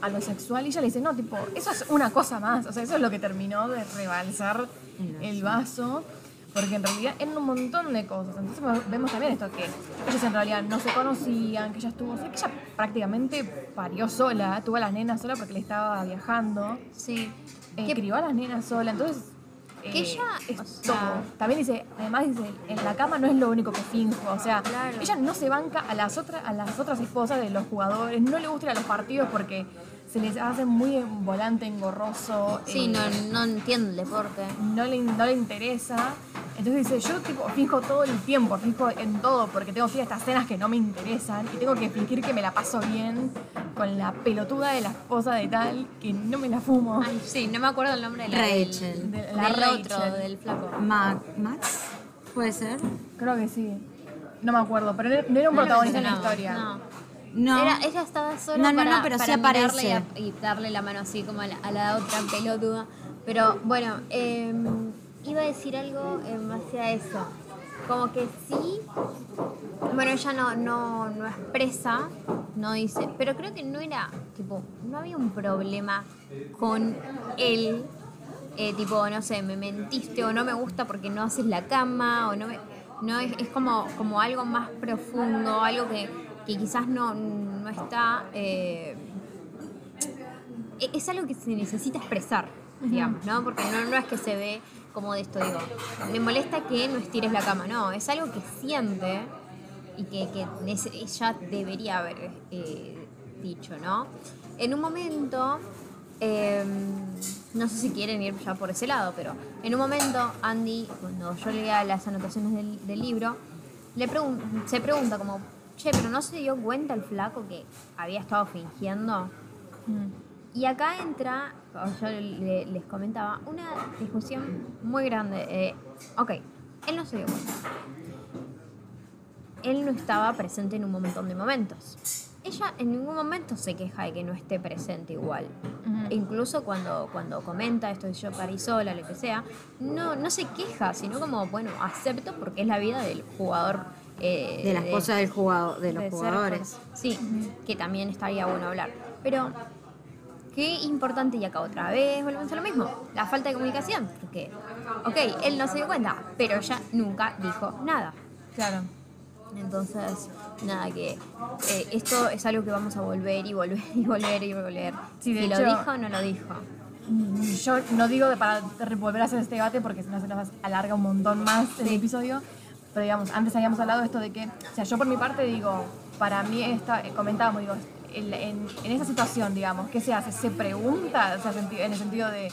a lo sexual. Y ella le dice, no, tipo, eso es una cosa más. O sea, eso es lo que terminó de rebalsar el vaso. Porque en realidad eran un montón de cosas. Entonces vemos también esto que ellos en realidad no se conocían, que ella estuvo. O sea, que ella prácticamente parió sola, tuvo a las nenas sola porque le estaba viajando. sí. Eh, Que- crió a las nenas sola, entonces. Que eh, ella, es o sea- todo. También dice, además dice, en la cama no es lo único que finjo. O sea, Claro. ella no se banca a las otras, a las otras esposas de los jugadores, no le gusta ir a los partidos porque se les hace muy volante engorroso. Sí, eh, no, no entiendo el deporte. no le, no le interesa. Entonces dice, yo tipo finjo todo el tiempo, finjo en todo, porque tengo que ir a estas cenas que no me interesan y tengo que fingir que me la paso bien con la pelotuda de la esposa de tal, que no me la fumo. Ay, sí, no me acuerdo el nombre de la, Rachel. Del, De la del otro, del flaco. Ma- Max, puede ser. Creo que sí. No me acuerdo, pero no era un No protagonista en la historia. No. No. Era, ella estaba sola No, no, no, para, pero para sí aparece. Y, a- y darle la mano así como a la, a la otra pelotuda. Pero bueno, eh, iba a decir algo en base a eso. Como que sí, bueno, ella no, no, no expresa, no dice, pero creo que no era, tipo, no había un problema con él, eh, tipo, no sé, me mentiste o no me gusta porque no haces la cama o no me... No, es, es como, como algo más profundo, algo que, que quizás no, no está... eh, es algo que se necesita expresar, digamos, ¿no? Porque no, no es que se ve como de esto, digo, me molesta que no estires la cama, no, es algo que siente y que, que ella debería haber eh, dicho, ¿no? En un momento, eh, no sé si quieren ir ya por ese lado, pero en un momento Andy, cuando yo leía las anotaciones del, del libro, le pregun- se pregunta como, che, pero no se dio cuenta el flaco que había estado fingiendo. Y acá entra, yo le- les comentaba, una discusión muy grande. eh, ok, él no se dio cuenta. Él no estaba presente en un montón de momentos. Ella en ningún momento se queja de que no esté presente igual. Incluso cuando, cuando comenta esto de yo parí sola, lo que sea, no, no se queja, sino como, bueno, acepto porque es la vida del jugador. Eh, De la esposa del jugador, de los de jugadores. Sí, que también estaría bueno hablar. Pero, qué importante, y acá otra vez volvemos a lo mismo, la falta de comunicación. Porque, ok, él no se dio cuenta, pero ella nunca dijo nada. Claro. Entonces, nada, que eh, esto es algo que vamos a volver y volver y volver y volver. Sí, de si lo hecho- dijo o no lo dijo. Yo no digo de para volver a hacer este debate porque si no se nos alarga un montón más el episodio, pero digamos, antes habíamos hablado de esto de que, o sea, yo por mi parte digo, para mí esta, eh, comentábamos, digo, en, esa situación, digamos, ¿qué se hace? ¿Se pregunta? O sea, en el sentido de,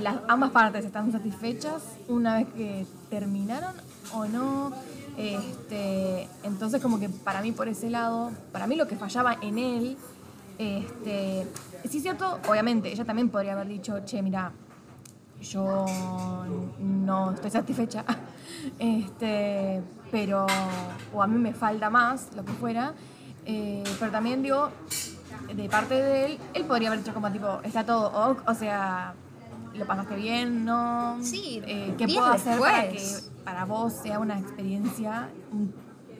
las, ambas partes están satisfechas una vez que terminaron o no? Este, entonces, como que para mí, por ese lado, para mí lo que fallaba en él, este, sí es cierto, obviamente, ella también podría haber dicho, che, mira, yo no estoy satisfecha, (laughs) este, pero, o a mí me falta más, lo que fuera, eh, pero también digo, de parte de él, él podría haber dicho como tipo, está todo ok, o sea, lo pasaste bien, ¿no? Sí, Eh, ¿Qué puedo hacer para que para vos sea una experiencia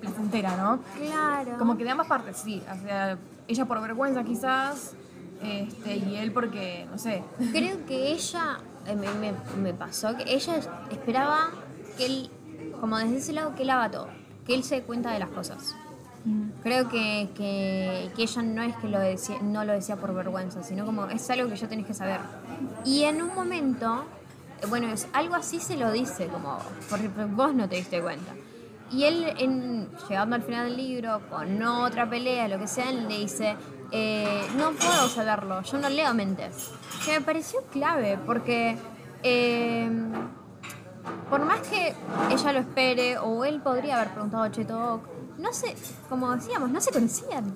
placentera, ¿no? Claro. Como que de ambas partes, sí. O sea, ella por vergüenza quizás, este, y él porque, no sé. Creo que ella, eh, me, me- me pasó que ella esperaba que él, como desde ese lado, que él haga todo, que él se dé cuenta de las cosas. Creo que, que- que ella no es que lo decía, no lo decía por vergüenza, sino como es algo que yo tenés que saber. Y en un momento, eh, bueno, es algo así se lo dice, como, porque vos no te diste cuenta. Y él, en- llegando al final del libro, con otra pelea, lo que sea, él le dice, eh, no puedo saberlo, yo no leo mentes. Que me pareció clave, porque eh, por más que ella lo espere, o él podría haber preguntado a Cheto no sé, como decíamos, no se conocían.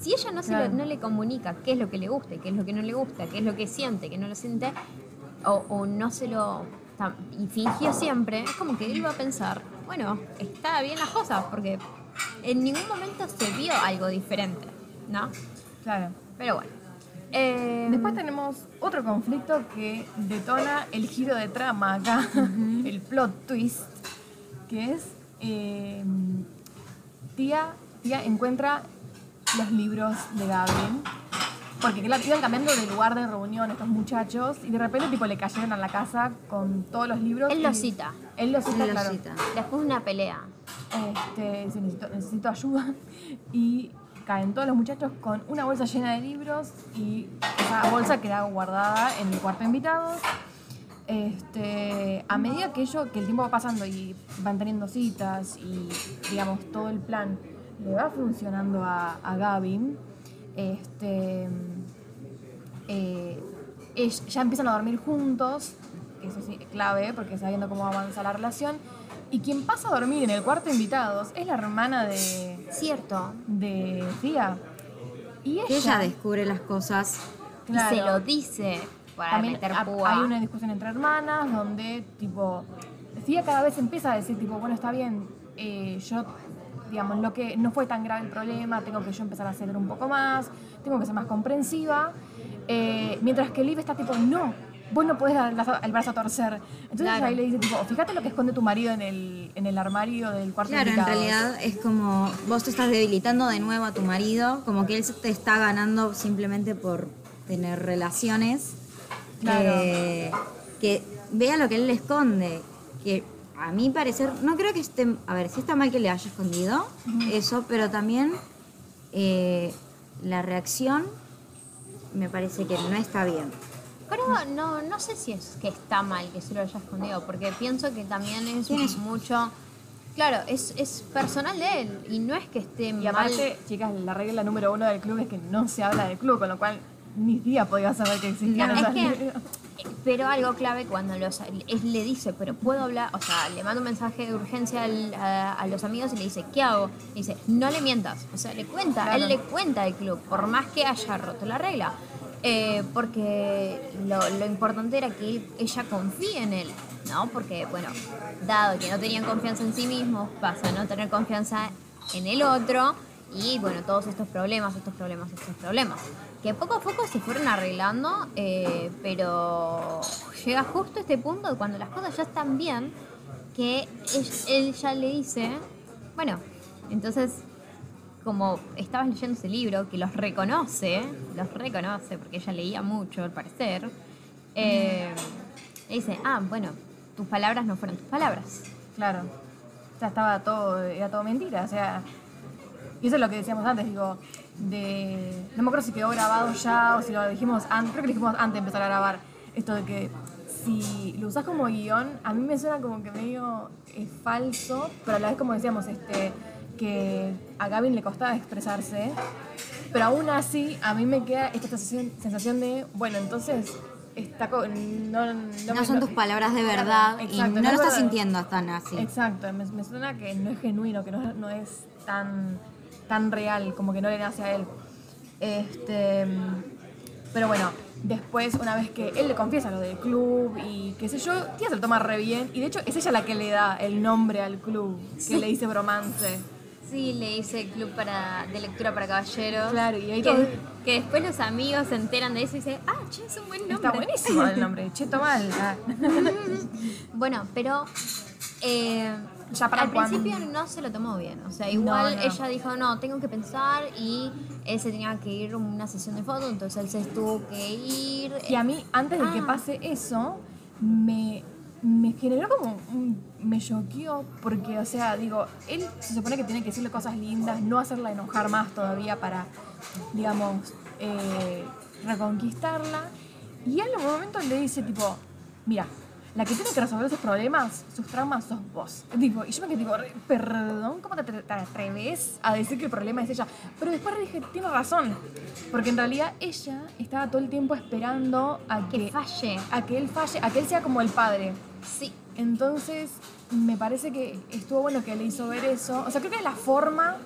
Si ella no, se lo- Claro. no le comunica qué es lo que le gusta, qué es lo que no le gusta, qué es lo que siente, qué no lo siente, o, o no se lo... y fingió siempre, es como que él va a pensar, bueno, está bien las cosas, porque en ningún momento se vio algo diferente, ¿no? Claro. Pero bueno. Eh, Después tenemos otro conflicto que detona el giro de trama acá, (laughs) el plot twist, que es eh, tía, tía encuentra los libros de Gabriel. Porque claro, iban cambiando de lugar de reunión estos muchachos y de repente tipo le cayeron a la casa con todos los libros. Él lo y- cita. Él lo cita, Él claro. cita. después una pelea. Este, necesito, necesito ayuda. (laughs) Y caen todos los muchachos con una bolsa llena de libros y esa bolsa queda guardada en el cuarto de invitados. Este, a medida que ello, que el tiempo va pasando y van teniendo citas y digamos todo el plan le va funcionando a, a Gavin, este, eh, ya empiezan a dormir juntos, eso sí, clave, porque sabiendo cómo avanza la relación. Y quien pasa a dormir en el cuarto de invitados es la hermana de, Cierto. de Tía. Y ella, Que ella descubre las cosas. claro, Y se lo dice para también meter ha- púa. hay una discusión entre hermanas donde, tipo, Tía cada vez empieza a decir, tipo, bueno, está bien, eh, yo, digamos, lo que no fue tan grave el problema, tengo que yo empezar a ceder un poco más, tengo que ser más comprensiva. Eh, mientras que Liv está tipo, no, vos no podés dar el brazo, a torcer. Entonces Claro. ahí le dice, tipo, fíjate lo que esconde tu marido en el, en el armario del cuarto de Claro, en invitados". realidad es como vos te estás debilitando de nuevo a tu marido, como que él te está ganando simplemente por tener relaciones. Claro. Que vea lo que él le esconde. Que a mi parecer, no creo que esté. A ver, sí está mal que le haya escondido eso, pero también eh, la reacción me parece que no está bien. Pero no, no sé si es que está mal que se lo haya escondido, porque pienso que también es mucho. Claro, es, es personal de él y no es que esté Y mal. aparte, chicas, la regla número uno del club es que no se habla del club, con lo cual ni tía podía saber que existían No, es que- libros. Pero algo clave cuando los, él le dice, pero puedo hablar, o sea, le manda un mensaje de urgencia al- a, a los amigos y le dice, ¿qué hago? Y dice, no le mientas. O sea, le cuenta, Claro. él le cuenta al club, por más que haya roto la regla. Eh, porque lo, importante era que ella confíe en él, ¿no? Porque, bueno, dado que no tenían confianza en sí mismos, pasa a no tener confianza en el otro y, bueno, todos estos problemas, estos problemas, estos problemas. Que poco a poco se fueron arreglando, eh, pero llega justo este punto cuando las cosas ya están bien, que él ya le dice, bueno, entonces como estabas leyendo ese libro, que los reconoce, los reconoce, porque ella leía mucho al parecer, eh, le dice, ah, bueno, tus palabras no fueron tus palabras. Claro. O sea, estaba todo, era todo mentira. O sea, y eso es lo que decíamos antes, digo, de. No me acuerdo si quedó grabado ya o si lo dijimos antes, creo que lo dijimos antes de empezar a grabar. Esto de que si lo usás como guion, a mí me suena como que medio es falso, pero a la vez como decíamos, este, que a Gavin le costaba expresarse. Pero aún así, a mí me queda esta sensación, sensación de, bueno, entonces, está co- no, no, No me- son tus palabras de verdad y Exacto, no no lo es estás verdad. sintiendo tan así. Exacto, me, me suena que no es genuino, que no, no es tan, tan real, como que no le nace a él. Este, pero bueno, después, una vez que él le confiesa lo del club y qué sé yo, tía se lo toma re bien. Y de hecho, es ella la que le da el nombre al club, que le dice bromance. Sí, le hice club para, de lectura para caballeros. Claro, y ahí que, todo- que después los amigos se enteran de eso y dicen, ah, che, es un buen nombre. Está buenísimo el nombre, (laughs) cheto mal. Ah. (laughs) Bueno, pero eh, Ya para al principio no se lo tomó bien. O sea, igual no. ella dijo, no, tengo que pensar y él se tenía que ir a una sesión de fotos, entonces él se tuvo que ir. Y a mí, antes de que Ah. pase eso, me, me generó como un, me choqueó, porque, o sea, digo, él se supone que tiene que decirle cosas lindas, no hacerla enojar más todavía para, digamos, eh, reconquistarla. Y él en un momento le dice, tipo, mira, la que tiene que resolver esos problemas, sus traumas, sos vos. Tipo, y yo me quedé tipo, "Re- perdón, ¿cómo te, atre- te atreves a decir que el problema es ella? Pero después dije, tiene razón. Porque en realidad ella estaba todo el tiempo esperando a que, que falle. a que él falle, a que él sea como el padre. Sí. Entonces, me parece que estuvo bueno que le hizo ver eso. O sea, creo que la forma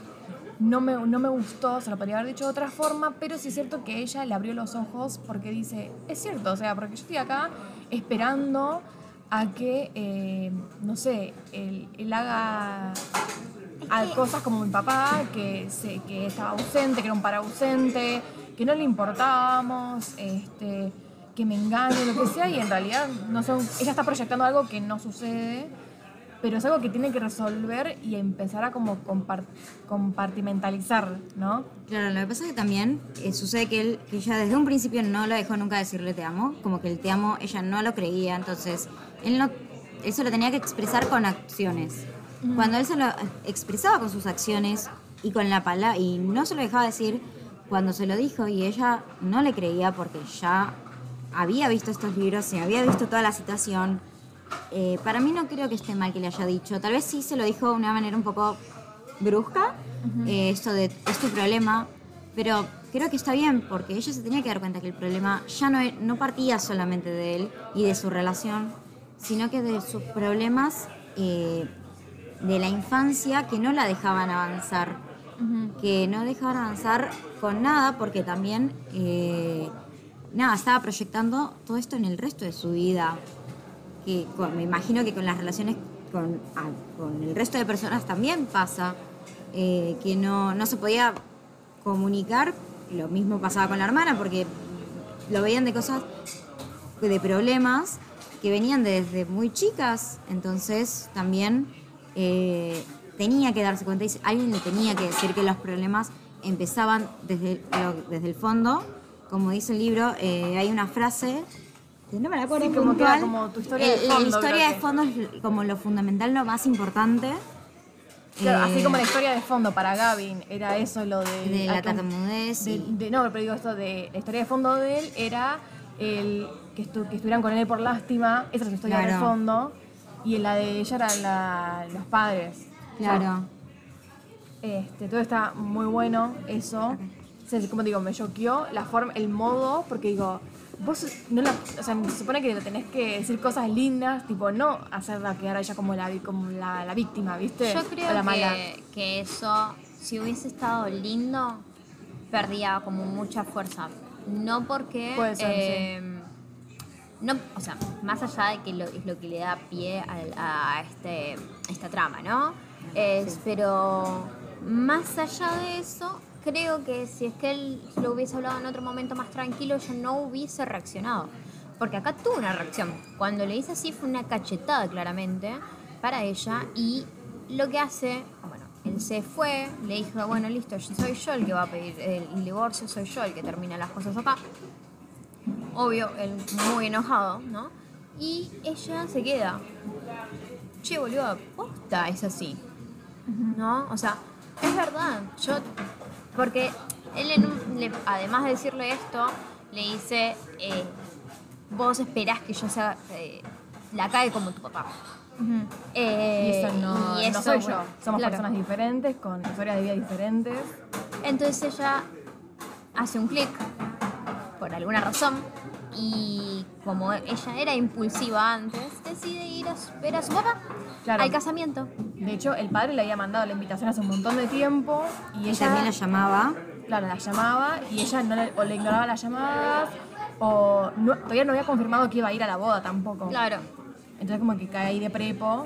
no me, no me gustó, se lo podría haber dicho de otra forma, pero sí es cierto que ella le abrió los ojos porque dice, es cierto, o sea, porque yo estoy acá esperando a que, eh, no sé, él, él haga a cosas como mi papá, que, se, que estaba ausente, que era un para ausente, que no le importábamos, este, que me engañe, lo que sea, y en realidad no son, ella está proyectando algo que no sucede, pero es algo que tiene que resolver y empezar a como compar- compartimentalizar, ¿no? Claro, lo que pasa es que también eh, sucede que, él, que ella desde un principio no lo dejó nunca decirle te amo, como que el te amo ella no lo creía, entonces él no, eso lo tenía que expresar con acciones. Cuando él se lo expresaba con sus acciones y con la palabra, y no se lo dejaba decir, cuando se lo dijo y ella no le creía porque ya había visto estos libros y había visto toda la situación, eh, para mí no creo que esté mal que le haya dicho. Tal vez sí se lo dijo de una manera un poco brusca, eh, esto de es tu problema, pero creo que está bien porque ella se tenía que dar cuenta que el problema ya no, e- no partía solamente de él y de su relación, sino que de sus problemas eh, de la infancia que no la dejaban avanzar, que no dejaban avanzar con nada porque también, eh, nada, estaba proyectando todo esto en el resto de su vida. Que me imagino que con las relaciones con, ah, el resto de personas también pasa, eh, que no, no se podía comunicar, lo mismo pasaba con la hermana, porque lo veían de cosas, de problemas que venían desde muy chicas, entonces también eh, tenía que darse cuenta, y alguien le tenía que decir que los problemas empezaban desde, desde el fondo, como dice el libro, eh, hay una frase no me la acuerdo Sí, como tu historia de El- fondo, La historia de fondo es como lo fundamental, lo más importante. Claro, Eh, así como la historia de fondo para Gavin era eso, lo de... de la tartamudez. de- de- no, pero digo esto de la historia de fondo de él era el que, estu- que estuvieran con él por lástima, esa es su historia de Claro. fondo, y la de ella era la- los padres. Claro. Este, todo está muy bueno, eso. Como digo, me choqueó la forma, el modo, porque digo, vos no la, o sea, se supone que le tenés que decir cosas lindas, tipo, no hacerla quedar a ella como la, como la, la víctima, ¿viste? Yo O creo la mala. que, que eso, si hubiese estado lindo, perdía como mucha fuerza. No porque... Puede ser, eh, no, o sea, más allá de que lo, es lo que le da pie a, este, esta trama, ¿no? Es, Pero más allá de eso, creo que si es que él lo hubiese hablado en otro momento más tranquilo, yo no hubiese reaccionado. Porque acá tuvo una reacción. Cuando le hice así fue una cachetada claramente para ella y lo que hace, bueno, él se fue, le dijo, bueno, listo, yo soy yo el que va a pedir el divorcio, soy yo el que termina las cosas acá. Obvio, él muy enojado, ¿no? Y ella se queda. Che, boludo, posta es así. ¿No? O sea, es verdad. Yo. Porque él, en un- le- además de decirle esto, le dice: eh, Vos esperás que yo sea. eh, la cae como tu papá. Y Eh, eso no, y no eso, soy bueno, yo. Somos claro. personas diferentes, con historias de vida diferentes. Entonces ella hace un clic por alguna razón y como ella era impulsiva antes, decide ir a ver a su papá Claro. al casamiento. De hecho, el padre le había mandado la invitación hace un montón de tiempo y ella, también la llamaba. claro, la llamaba y ella no le, o le ignoraba las llamadas o no- todavía no había confirmado que iba a ir a la boda tampoco. Claro. Entonces como que cae ahí de prepo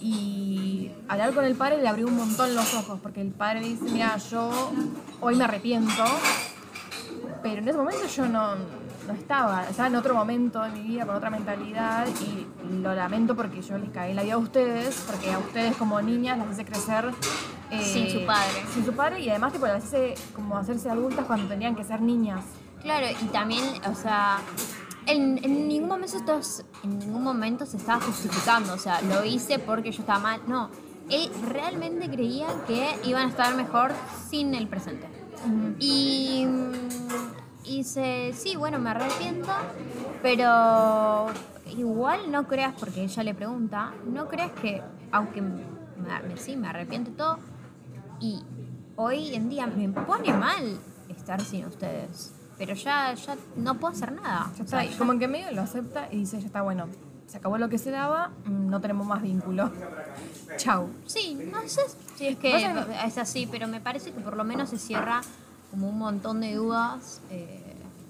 y hablar con el padre le abrió un montón los ojos porque el padre le dice, mira, yo hoy me arrepiento, pero en ese momento yo no, no estaba, estaba en otro momento de mi vida, con otra mentalidad y lo lamento porque yo les caí la vida a ustedes, porque a ustedes como niñas las hace crecer eh, Sin su padre. Sin su padre y además tipo, las hace como hacerse adultas cuando tenían que ser niñas. Claro, y también, o sea, en, en ningún momento estos, en ningún momento se estaba justificando, o sea, lo hice porque yo estaba mal. No, él realmente creía que iban a estar mejor sin el presente. Y, mm, y dice, sí, bueno, me arrepiento, pero igual no creas, porque ella le pregunta, no creas que, aunque me, me- sí, me arrepiento y todo, y hoy en día me pone mal estar sin ustedes. Pero ya, ya no puedo hacer nada. Ya O sea, está, ya- como que medio lo acepta y dice, ya está bueno, se acabó lo que se daba, mm, no tenemos más vínculo. (laughs) Chau. Sí, no sé si es que es así, pero me parece que por lo menos se cierra como un montón de dudas. eh,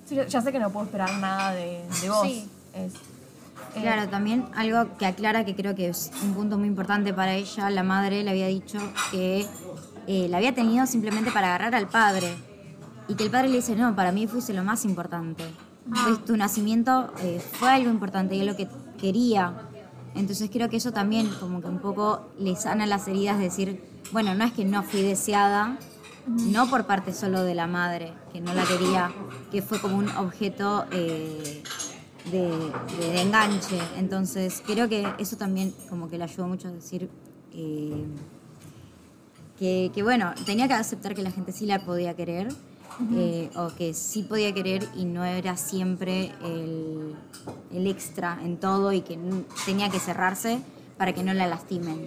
Sí, ya- sé que no puedo esperar nada de, de vos. Sí. Es, eh, Claro, también algo que aclara que creo que es un punto muy importante para ella, la madre le había dicho que eh, la había tenido simplemente para agarrar al padre. Y que el padre le dice, no, para mí fuiste lo más importante. Pues tu nacimiento eh, fue algo importante y es lo que quería. Entonces creo que eso también como que un poco le sana las heridas, decir, bueno, no es que no fui deseada, no por parte solo de la madre, que no la quería, que fue como un objeto eh, de, de- de enganche. Entonces creo que eso también como que le ayudó mucho a decir eh, que, que, bueno, tenía que aceptar que la gente sí la podía querer. eh, o que sí podía querer y no era siempre el, el extra en todo y que tenía que cerrarse para que no la lastimen.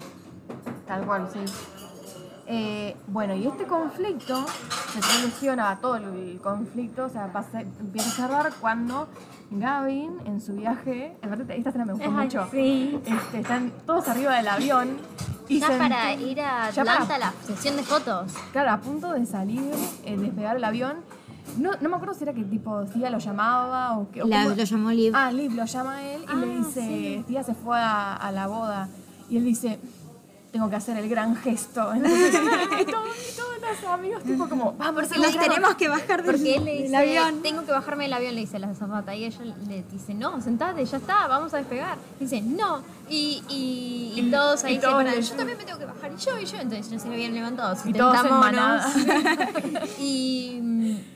Tal cual, sí. Eh, bueno, y este conflicto se soluciona, todo el conflicto, o sea, pasa- empieza a cerrar cuando Gavin en su viaje, en verdad esta escena me gustó Ay, mucho, sí. este, están todos arriba del avión y ya se para ir a ya para- Atlanta a la sesión de fotos. Claro, a punto de salir, eh, despegar el avión. No, no me acuerdo si era que tipo Tia lo llamaba o que. o La- cómo- lo llamó Liv. Ah, Liv lo llama a él y le Ah, dice, Tía se fue a, a la boda. Y él dice, tengo que hacer el gran gesto. Entonces, (laughs) y, todos, y todos los amigos tipo como, vamos, Porque Nos tenemos que bajar del, Porque él le dice, avión. tengo que bajarme del avión, le dice la zapata. Y ella le dice, no, sentate, ya está, vamos a despegar. Dice, no. Y, y, y Y- todos ahí y se paran, yo también me tengo que bajar. Y yo, y yo. Entonces ya se habían levantado 70 todos en manada. (laughs) y,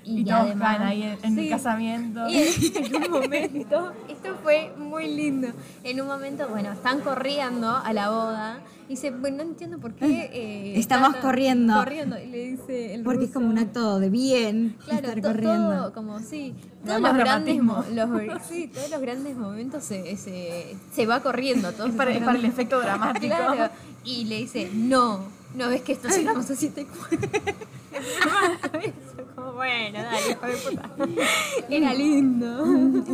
y, Y todos además- caen ahí en, en el casamiento. Y en un momento, esto fue muy lindo. En un momento, bueno, están corriendo a la boda. Y dice, bueno, no entiendo por qué. (laughs) eh, Estamos corriendo. Corriendo. Y le dice el Porque es como un ruso, acto de bien Claro, estar to- corriendo. todo como sí, todos los grandes, los, sí, todos los grandes momentos se, se, se va corriendo. Todos (laughs) Es para, es para el efecto dramático. (laughs) Claro, y le dice, no, no ves que esto se siente como bueno, dale, hijo de puta. Era lindo.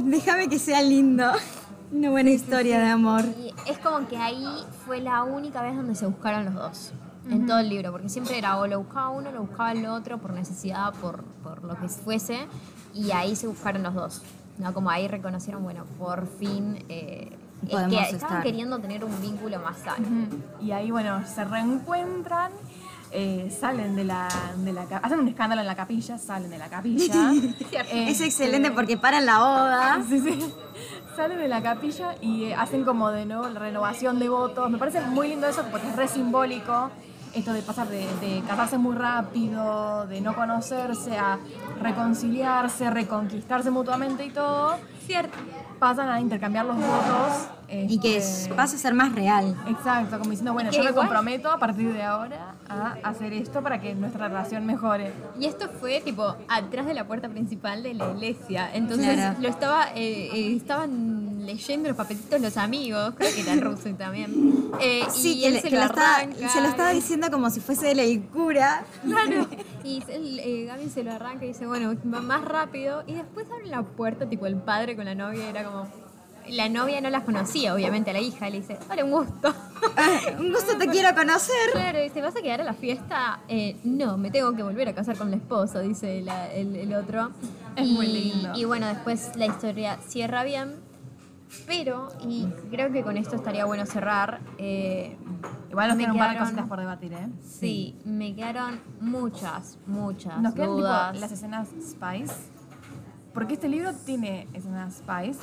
Déjame que sea lindo. Una buena historia de amor. Y es como que ahí fue la única vez donde se buscaron los dos. En todo el libro, porque siempre era o lo buscaba uno, lo buscaba el otro por necesidad, por, por lo que fuese, y ahí se buscaron los dos. ¿no? Como ahí reconocieron, bueno, por fin eh, Podemos que estaban estar. queriendo tener un vínculo más sano. Y ahí, bueno, se reencuentran, eh, salen de la, de la... Hacen un escándalo en la capilla, salen de la capilla. (laughs) Es Este, excelente porque paran la boda. Sí, sí. Salen de la capilla y eh, hacen como de nuevo la renovación de votos. Me parece muy lindo eso porque es re simbólico. Esto de pasar de, de casarse muy rápido, de no conocerse, a reconciliarse, reconquistarse mutuamente y todo. Cierto. Pasan a intercambiar los votos. Y que este, es- pasa a ser más real. Exacto, como diciendo, bueno, Que yo me igual- comprometo a partir de ahora a hacer esto para que nuestra relación mejore. Y esto fue tipo atrás de la puerta principal de la iglesia. Entonces Claro. lo estaba, eh, eh, estaban leyendo los papelitos los amigos, creo que era ruso también. Eh, Sí, y que, él le- se que lo lo, estaba, se lo estaba diciendo como si fuese él el cura. Claro. (laughs) Y el, eh, Gaby se lo arranca y dice, bueno, va más rápido. Y después abre la puerta, tipo el padre con la novia, era como. La novia no las conocía, obviamente, a la hija. Le dice, hola, un gusto. (laughs) Un gusto te (laughs) quiero conocer. Claro, dice, ¿vas a quedar a la fiesta? Eh, no, me tengo que volver a casar con la esposa, dice la- el, el otro. Es y, muy lindo. Y bueno, después la historia cierra bien. Pero, y creo que con esto estaría bueno cerrar. eh, Igual nos me quedan un par de quedaron- cositas por debatir, ¿eh? Sí, me quedaron muchas, muchas Nos quedan tipo, dudas. las escenas Spice. Porque este libro tiene escenas Spice.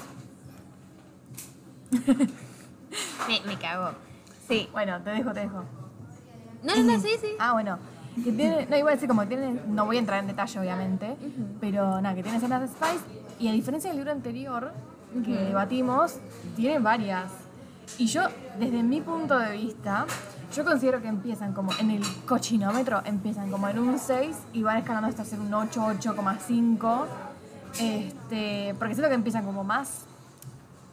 (laughs) Me, me cagó. Sí. Bueno, te dejo, te dejo. No, no, no, sí, sí. Ah, bueno. Que tiene, no, iba a decir como tiene, no voy a entrar en detalle obviamente, pero nada, que tiene escenas de Spice y a diferencia del libro anterior que debatimos, tiene varias. Y yo, desde mi punto de vista, yo considero que empiezan como en el cochinómetro, empiezan como en un 6 y van escalando hasta ser un 8, 8,5. Este, porque siento que empiezan como más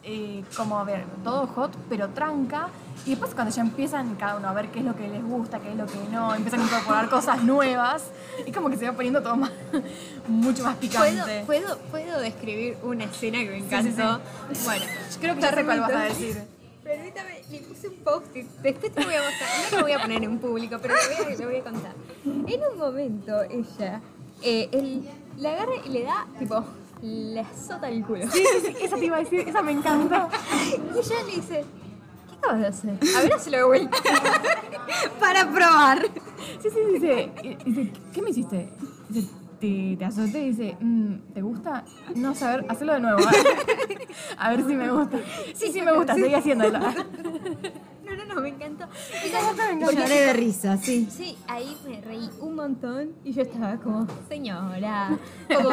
eh, como a ver, todo hot, pero tranca. Y después cuando ya empiezan cada uno a ver qué es lo que les gusta, qué es lo que no, empiezan a incorporar cosas nuevas, es como que se va poniendo todo más, (laughs) mucho más ¿Puedo, picante. puedo, puedo describir una escena que me encantó. Bueno, Creo que ya sé cuál vas a decir. Permítame, le puse un post-it. Después te voy a mostrar. No lo voy a poner en público, pero lo voy a, lo voy a contar. En un momento, ella eh, él la agarra y le da, tipo, le azota el culo. Sí, sí, esa te iba a decir, esa me encantó. (laughs) Y ella le dice, ¿qué acabas de hacer? A ver, hazlo de vuelta. (laughs) Para probar. Sí, sí, dice, dice, ¿qué me hiciste? Dice, te, te azoté y dice, "Mm, ¿te gusta? No sé, a ver, hacelo de nuevo. A ver, (laughs) a ver si me gusta. Sí, sí me gusta, seguí haciéndolo. No, (laughs) me encantó. Y Esa parte me encanta. Lloré de risa, sí. Sí, ahí me reí un montón y yo estaba como, señora, como,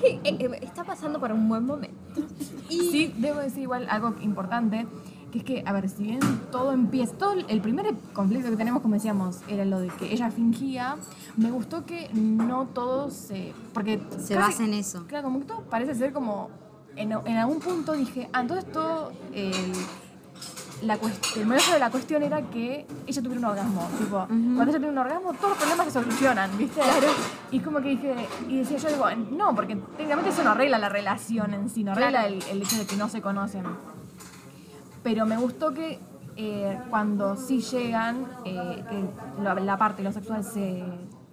que eh, eh, está pasando por un buen momento. Y Sí, debo decir igual algo importante, que es que, a ver, si bien todo empieza, todo el- primer conflicto que tenemos, como decíamos, era lo de que ella fingía, me gustó que no todo se... Porque Se casi- basa en eso. Claro, como que todo parece ser como... En, en algún punto dije, ah, entonces todo... la el meollo de la cuestión era que ella tuviera un orgasmo. Tipo, cuando ella tiene un orgasmo, todos los problemas se solucionan, ¿viste? Y como que dije, y decía yo, digo, no, porque técnicamente eso no arregla la relación en sí, no arregla el, el hecho de que no se conocen. Pero me gustó que eh, cuando sí llegan, eh, que la, la parte de lo sexual se,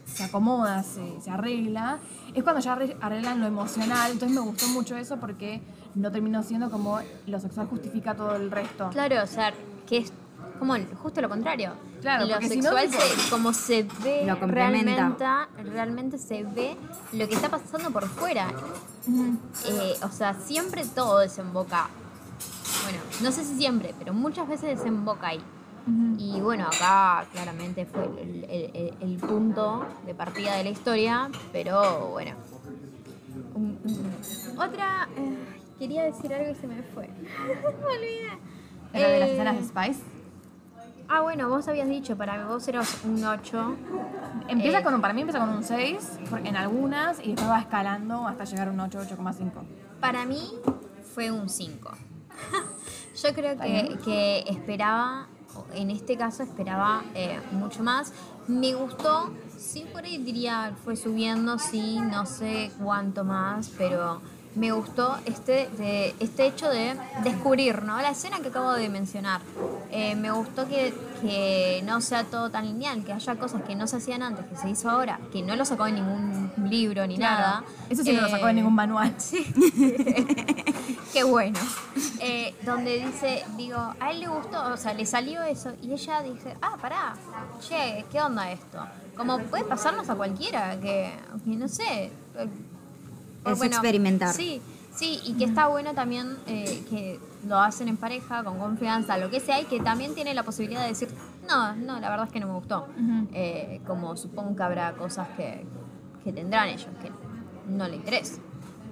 se acomoda, se, se arregla, es cuando ya arre- arreglan lo emocional. Entonces me gustó mucho eso porque no terminó siendo como lo sexual justifica todo el resto. claro, o sea, que es como justo lo contrario. Claro, lo porque si no, sexual, se- como se ve Lo realmente, realmente se ve lo que está pasando por fuera. Eh, o sea, siempre todo desemboca. Bueno, no sé si siempre, pero muchas veces desemboca ahí. Y bueno, acá claramente fue el, el- el- el punto de partida de la historia, pero bueno. Otra, eh, quería decir algo y se me fue. (laughs) me olvidé. Era de las Eh, escenas de Spice. Ah, bueno, vos habías dicho, para vos eras un 8. Empieza Eh. con un, para mí empieza con un 6 porque en algunas y después va escalando hasta llegar a un 8, 8,5. Para mí fue un 5. (laughs) Yo creo que, que esperaba, en este caso esperaba eh, mucho más. Me gustó, sí por ahí diría fue subiendo, sí, no sé cuánto más, pero me gustó este, de, este hecho de descubrir, ¿no? La escena que acabo de mencionar. Eh, me gustó que, que no sea todo tan lineal, que haya cosas que no se hacían antes, que se hizo ahora, que no lo sacó en ningún libro ni nada. Eso sí no lo sacó de Eh, ningún manual. (laughs) (laughs) Qué bueno. Eh, donde dice, digo, a él le gustó, o sea, le salió eso y ella dice, ah, pará, che, ¿qué onda esto? Como puede pasarnos a cualquiera, que, que no sé. Es experimentar. Sí, sí, y que está bueno también eh, que lo hacen en pareja, con confianza, lo que sea, y que también tiene la posibilidad de decir, no, no, la verdad es que no me gustó. Eh, como supongo que habrá cosas que, que tendrán ellos, que no le interesa.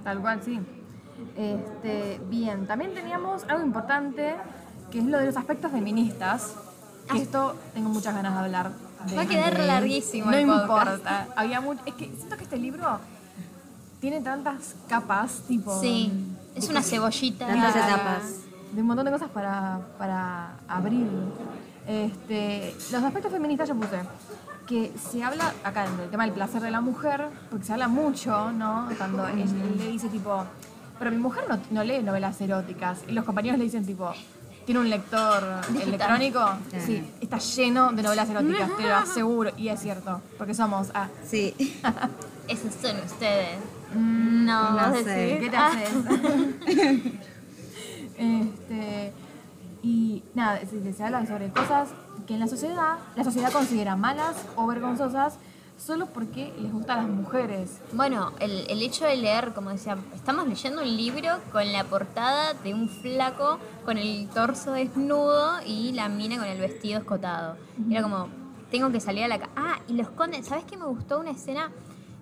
Tal cual, sí. Este, bien, también teníamos algo importante que es lo de los aspectos feministas. Ah. esto tengo muchas ganas de hablar. de- Va a quedar larguísimo No el podcast. importa. Había mucho, es que siento que este libro tiene tantas capas, tipo. Sí, es una cebollita. Tantas Claro. etapas. de un montón de cosas para, para abrir. Este, los aspectos feministas yo puse que se habla acá del tema del placer de la mujer, porque se habla mucho, ¿no? Cuando él, él le dice tipo, pero mi mujer no, no lee novelas eróticas. Y los compañeros le dicen tipo, tiene un lector electrónico. Sí, está lleno de novelas eróticas, te lo (laughs) aseguro. Y es cierto, porque somos... Ah, Sí. (laughs) Esos son ustedes. No, no sé. decir. ¿Qué te Ah, haces? (laughs) este, y nada, se, se habla sobre cosas que en la sociedad, la sociedad considera malas o vergonzosas solo porque les gustan las mujeres. Bueno, el, el hecho de leer, como decía, estamos leyendo un libro con la portada de un flaco con el torso desnudo y la mina con el vestido escotado. Era como, tengo que salir a la Ah, y lo esconde. ¿Sabes qué me gustó una escena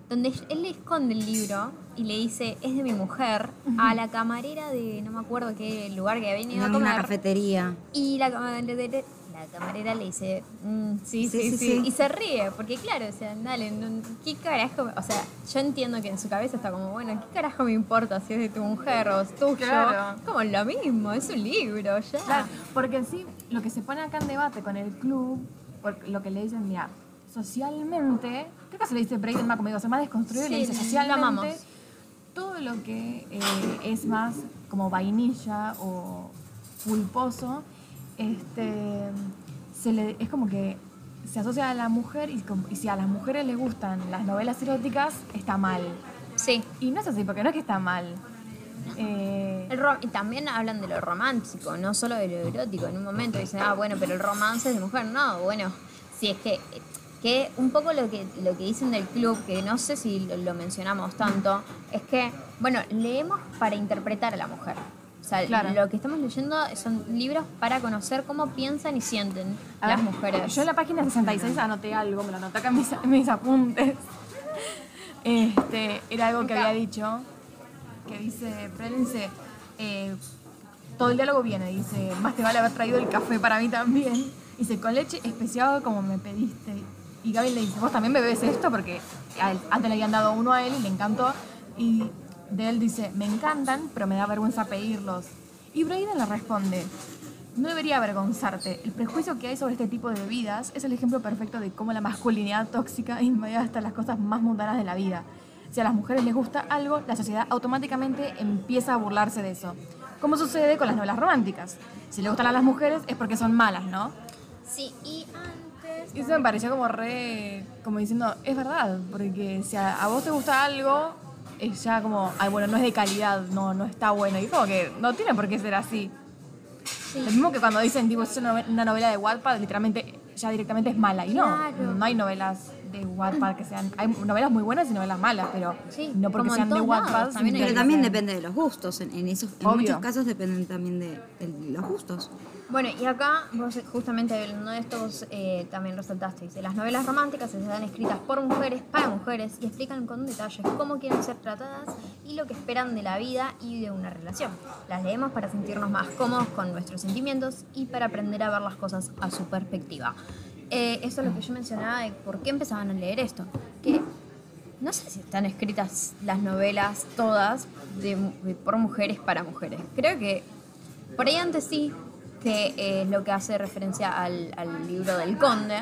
donde él le esconde el libro y le dice, es de mi mujer, a la camarera de no me acuerdo qué lugar que había venido En a una cafetería. Y la camarera, la camarera le dice, "Mm, sí, sí, Sí, sí, sí, sí. Y se ríe, porque claro, o sea, dale, no- ¿qué carajo? O sea, yo entiendo que en su cabeza está como, bueno, ¿qué carajo me importa si es de tu mujer o es tuyo? Claro. Como lo mismo, es un libro, ya. Claro, porque en sí, lo que se pone acá en debate con el club, lo que le dicen, mira, socialmente, creo que se le dice más como digo, se más desconstruido y le Sí, dice lo amamos. socialmente, todo lo que eh, es más como vainilla o pulposo, este, se le, es como que se asocia a la mujer y, si a las mujeres les gustan las novelas eróticas, está mal. Sí. Y no es así, porque no es que está mal. Eh, El ro- y también hablan de lo romántico, no solo de lo erótico. En un momento dicen, ah, bueno, pero el romance es de mujer. No, bueno, si es que, que un poco lo que, lo que dicen del club, que no sé si lo, lo mencionamos tanto, es que, bueno, leemos para interpretar a la mujer. O sea, Claro. lo que estamos leyendo son libros para conocer cómo piensan y sienten A las ver, mujeres. Yo en la página 66 anoté algo, me lo anoté acá en mis, en mis apuntes. Este, era algo que había dicho, que dice, Prelen dice, eh, todo el diálogo viene, dice, más te vale haber traído el café para mí también. Dice, con leche especial como me pediste. Y Gaby le dice, vos también bebes esto porque a él- antes le habían dado uno a él y le encantó. Y de él dice, me encantan, pero me da vergüenza pedirlos. Y Braden le responde, no debería avergonzarte. El prejuicio que hay sobre este tipo de bebidas es el ejemplo perfecto de cómo la masculinidad tóxica invade hasta las cosas más mundanas de la vida. Si a las mujeres les gusta algo, la sociedad automáticamente empieza a burlarse de eso. Como sucede con las novelas románticas. Si le gustan a las mujeres es porque son malas, ¿no? Sí, y. Y eso me pareció como re, como diciendo, es verdad, porque si a, a vos te gusta algo, es ya como, ay, bueno, no es de calidad, no, no está bueno. Y como que no tiene por qué ser así. Sí. Lo mismo que cuando dicen, tipo, es una nove- una novela de Wattpad, literalmente, ya directamente es mala. Y no, Claro. no hay novelas de Wattpad que sean... Hay novelas muy buenas y novelas malas, pero Sí, no porque sean de todos lados, Wattpad... también Pero también sean- depende de los gustos. En, en esos, en muchos casos dependen también de, de los gustos. Bueno, y acá, vos justamente hablando de esto, vos eh, también resaltaste, dice, las novelas románticas están escritas por mujeres, para mujeres, y explican con detalles cómo quieren ser tratadas y lo que esperan de la vida y de una relación. Las leemos para sentirnos más cómodos con nuestros sentimientos y para aprender a ver las cosas a su perspectiva. Eh, eso es lo que yo mencionaba de por qué empezaban a leer esto. Que no sé si están escritas las novelas todas de, de- por mujeres para mujeres. Creo que por ahí antes sí, que eh, es lo que hace referencia al, al libro del conde,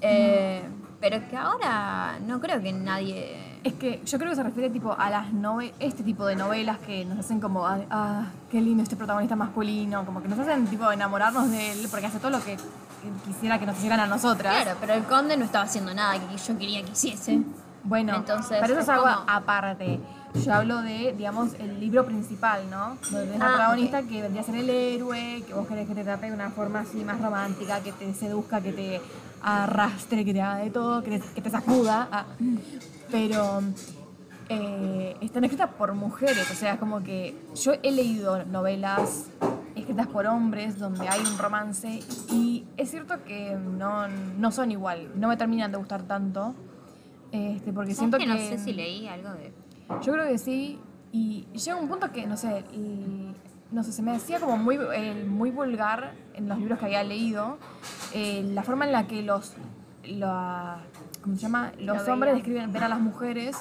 eh, pero que ahora no creo que nadie... Es que yo creo que se refiere tipo a las nove este tipo de novelas que nos hacen como, ah, qué lindo este protagonista masculino, como que nos hacen tipo enamorarnos de él porque hace todo lo que quisiera que nos hicieran a nosotras. Claro, pero el conde no estaba haciendo nada que yo quería que hiciese. Bueno, Entonces, pero eso es algo como- aparte. Yo hablo de, digamos, el libro principal, ¿no? Donde es la Ah, protagonista que vendría a ser el héroe, que vos querés que te trate de una forma así más romántica, que te seduzca, que te arrastre, que te haga de todo, que te, que te sacuda. ah. Pero eh, están escritas por mujeres, o sea, es como que yo he leído novelas escritas por hombres donde hay un romance y es cierto que no, no son igual, no me terminan de gustar tanto. Este, porque ¿Sabes siento que que no sé si leí algo de... yo creo que sí. Y llega un punto que, no sé, y- no sé, se me decía como muy, eh, muy vulgar en los libros que había leído, eh, la forma en la que los, la- ¿cómo se llama? Los veía. hombres describen ver a las mujeres.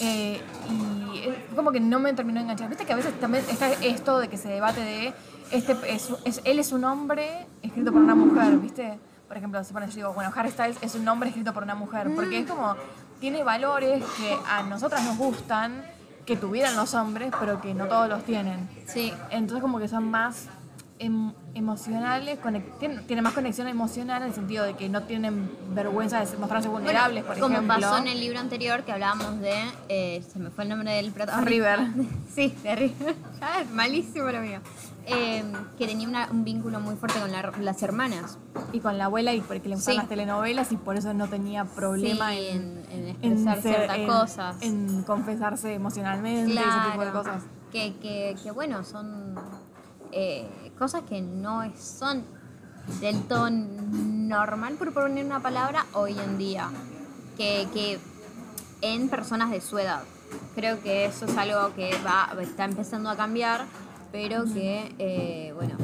eh, y como que no me terminó de enganchar. Viste que a veces también está esto de que se debate de, este es, es- él es un hombre escrito por una mujer, ¿viste? por ejemplo, se pone, yo digo, bueno, Harry Styles es un nombre escrito por una mujer, porque es como, tiene valores que a nosotras nos gustan, que tuvieran los hombres, pero que no todos los tienen. Sí. Entonces como que son más em- emocionales, tienen, tienen más conexión emocional en el sentido de que no tienen vergüenza de mostrarse vulnerables, por como ejemplo. pasó en el libro anterior que hablábamos de. eh, se me fue el nombre del protagonista. River. (laughs) sí, de River. (laughs) Ya es malísimo lo mío. Eh, que tenía una- un vínculo muy fuerte con la- las hermanas. Y con la abuela y porque le gustaban Sí. las telenovelas y por eso no tenía problema Sí, en, en, en expresar ser- ciertas en- cosas. en confesarse emocionalmente, ese tipo de cosas. Que, que, que bueno, son eh, cosas que no es- son del todo normal, por poner una palabra, hoy en día. Que, que en personas de su edad. Creo que eso es algo que va, está empezando a cambiar, pero que, eh, bueno,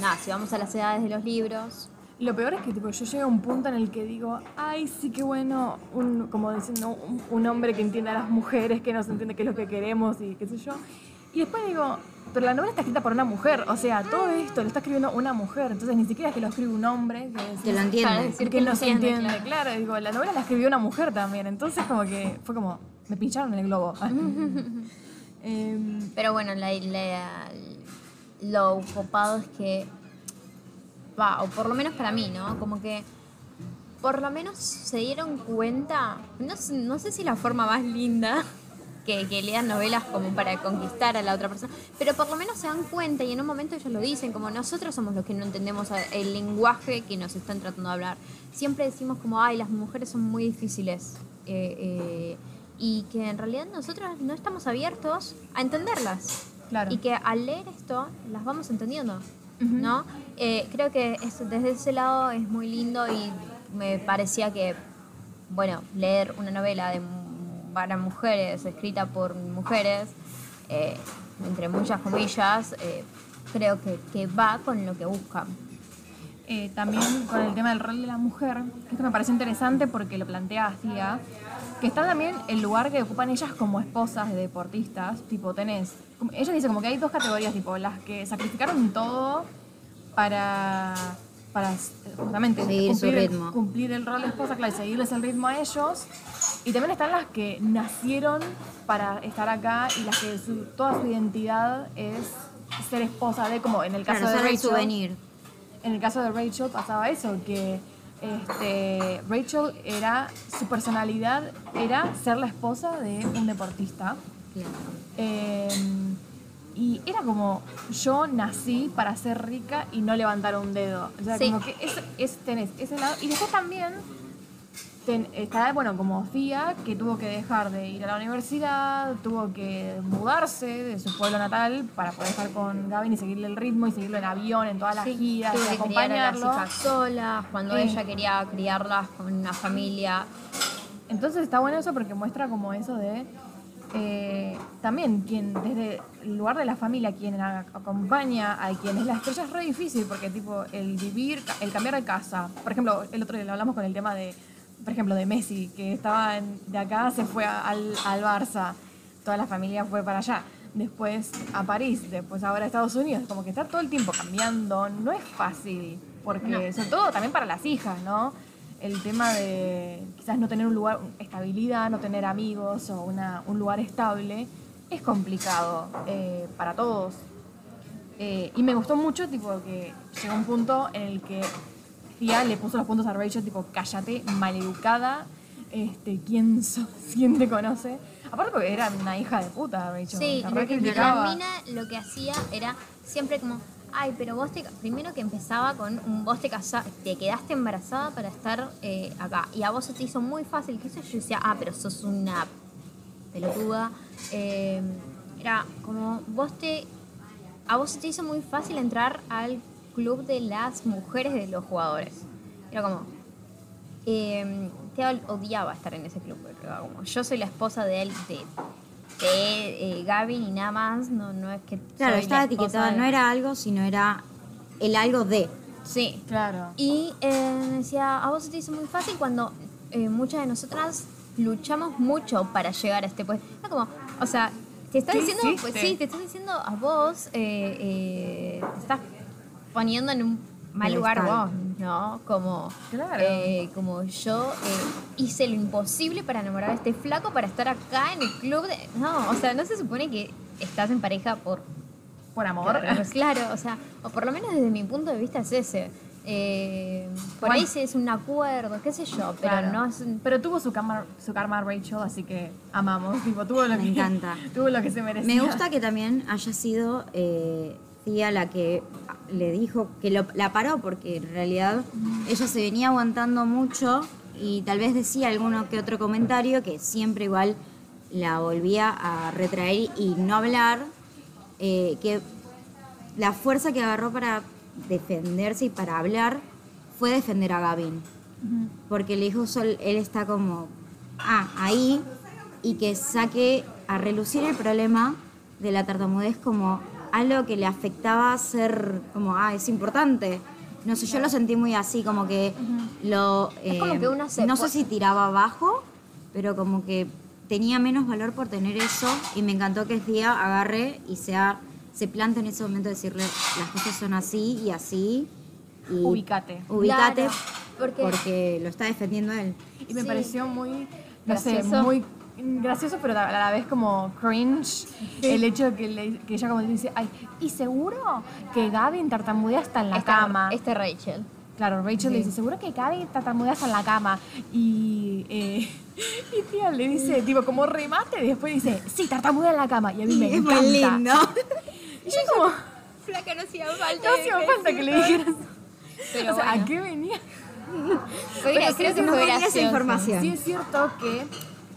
nada, si vamos a las edades de los libros, Lo peor es que tipo, yo llego a un punto en el que digo, ay, sí, qué bueno, un, como diciendo, un, un hombre que entienda a las mujeres, que nos entiende qué es lo que queremos y qué sé yo. Y después digo, pero la novela está escrita por una mujer, o sea, todo esto lo está escribiendo una mujer, entonces ni siquiera es que lo escribe un hombre, que, es- Que lo entiende. decir que que no se entiende, entiende, claro. claro. digo, la novela la escribió una mujer también, entonces como que fue como, me pincharon en el globo. (laughs) Em, Pero bueno, lo copado es que, va, o por lo menos para mí, ¿no? Como que por lo menos se dieron cuenta, no, no sé si la forma más linda (laughs) que, que lean novelas como para conquistar a la otra persona, pero por lo menos se dan cuenta y en un momento ellos lo dicen, como nosotros somos los que no entendemos el lenguaje que nos están tratando de hablar. Siempre decimos como, ay, las mujeres son muy difíciles. eh, eh, y que en realidad nosotros no estamos abiertos a entenderlas. Claro. Y que al leer esto las vamos entendiendo, ¿no? Eh, creo que es- desde ese lado es muy lindo y me parecía que, bueno, leer una novela de, para mujeres, escrita por mujeres, eh, entre muchas comillas, eh, creo que, que va con lo que buscan. También con el tema del rol de la mujer, esto me parece interesante porque lo plantea Astía, que está también el lugar que ocupan ellas como esposas de deportistas, tipo tenés, como- ella dice como que hay dos categorías, tipo las que sacrificaron todo para, para justamente Seguir cumplir, el- ritmo. cumplir el rol de esposa, claro, y seguirles el ritmo a ellos, y también están las que nacieron para estar acá y las que su- toda su identidad es ser esposa de, como en el caso Claro, de Rachel. souvenir. En el caso de Rachel pasaba eso, que este, Rachel era, su personalidad era ser la esposa de un deportista. Claro. Eh, y era como, yo nací para ser rica y no levantar un dedo. O sea, Sí. como que es, es- tenés ese lado. Y después también ten- está, bueno, como Fia, que tuvo que dejar de ir a la universidad, tuvo que mudarse de su pueblo natal para poder estar con Gavin y seguirle el ritmo y seguirlo en avión, en todas las giras, criar a las acompañarlo. hijas solas, cuando ella quería criarlas con una familia. Entonces está bueno eso porque muestra como eso de eh, también quien desde el lugar de la familia, quien acompaña a quien es la estrella es re difícil porque tipo el vivir, el cambiar de casa. Por ejemplo, el otro día lo hablamos con el tema de, por ejemplo, de Messi, que estaba en- de acá, se fue a- al, al Barça, toda la familia fue para allá. Después a París, después ahora a Estados Unidos, como que está todo el tiempo cambiando, no es fácil, porque sobre todo también para las hijas, ¿no? el tema de quizás no tener un lugar, estabilidad, no tener amigos o una, un lugar estable, es complicado eh, para todos. Eh, y me gustó mucho, tipo, que llegó un punto en el que Le puso los puntos a Rachel, tipo, cállate, maleducada, este, ¿quién sos? (laughs) ¿Quién te conoce? Aparte porque era una hija de puta, Rachel. Sí, la lo que la mina lo que hacía era siempre como, ay, pero vos te, ca-". primero que empezaba con un vos te casa, te quedaste embarazada para estar eh, acá y a vos se te hizo muy fácil, que eso yo decía, ah, pero sos una pelotuda. Eh, era como, vos te, a vos se te hizo muy fácil entrar al club de las mujeres de los jugadores. Era como, eh, te odiaba estar en ese club. era como, yo soy la esposa de él, de, de eh, Gavin y nada más. No, no es que. Claro, estaba de- no era algo, sino era el algo de. Sí. Claro. Y eh, decía, a vos se te hizo muy fácil cuando eh, muchas de nosotras luchamos mucho para llegar a este puesto. Era como, o sea, te está ¿Qué diciendo, pues sí, te está diciendo a vos, eh, eh, te estás poniendo en un mal lugar vos. ¿no? Como, Claro. eh, como yo eh, hice lo imposible para enamorar a este flaco para estar acá en el club de... No, o sea, no se supone que estás en pareja por... Por amor. Claro, o sea, o por lo menos desde mi punto de vista es ese. Eh, por Bueno. ahí sí es un acuerdo, qué sé yo, pero Claro. no es un- Pero tuvo su karma, su karma Rachel, así que amamos. Tipo, tuvo lo (laughs) Me que, encanta. (laughs) Tuvo lo que se merecía. Me gusta que también haya sido eh, La que le dijo que lo- la paró, porque en realidad ella se venía aguantando mucho y tal vez decía alguno que otro comentario que siempre igual la volvía a retraer y no hablar, eh, que la fuerza que agarró para defenderse y para hablar fue defender a Gavin. Porque le dijo Sol, él está como, ah, ahí, y que saque a relucir el problema de la tartamudez como algo que le afectaba ser, como, ah, es importante. No sé, yo lo sentí muy así, como que lo... Es como eh, que una se no sé si tiraba abajo, pero como que tenía menos valor por tener eso, y me encantó que el día agarre y sea, se plante en ese momento decirle, las cosas son así y así. Y Ubicate. Ubicate Claro, porque- porque lo está defendiendo él. Y me Sí. pareció muy, no sé, muy gracioso, pero a la vez como cringe. El hecho de que, le- que ella como dice, ay, ¿y seguro que Gavin tartamudea hasta en la esta, cama? Este Rachel. Claro, Rachel le dice, seguro que Gavin tartamudea hasta en la cama. Y, eh, (laughs) y tía le dice, tipo, como remate, y después dice, sí, tartamudea en la cama. Y a mí me es encanta. muy lindo. (laughs) Y (laughs) yo como, Flaca, no hacía falta. no hacía falta que le dijeras. Pero o sea, bueno. ¿a qué venía? Pero creo sí, que no fue venía esa gracioso. información. Sí es cierto que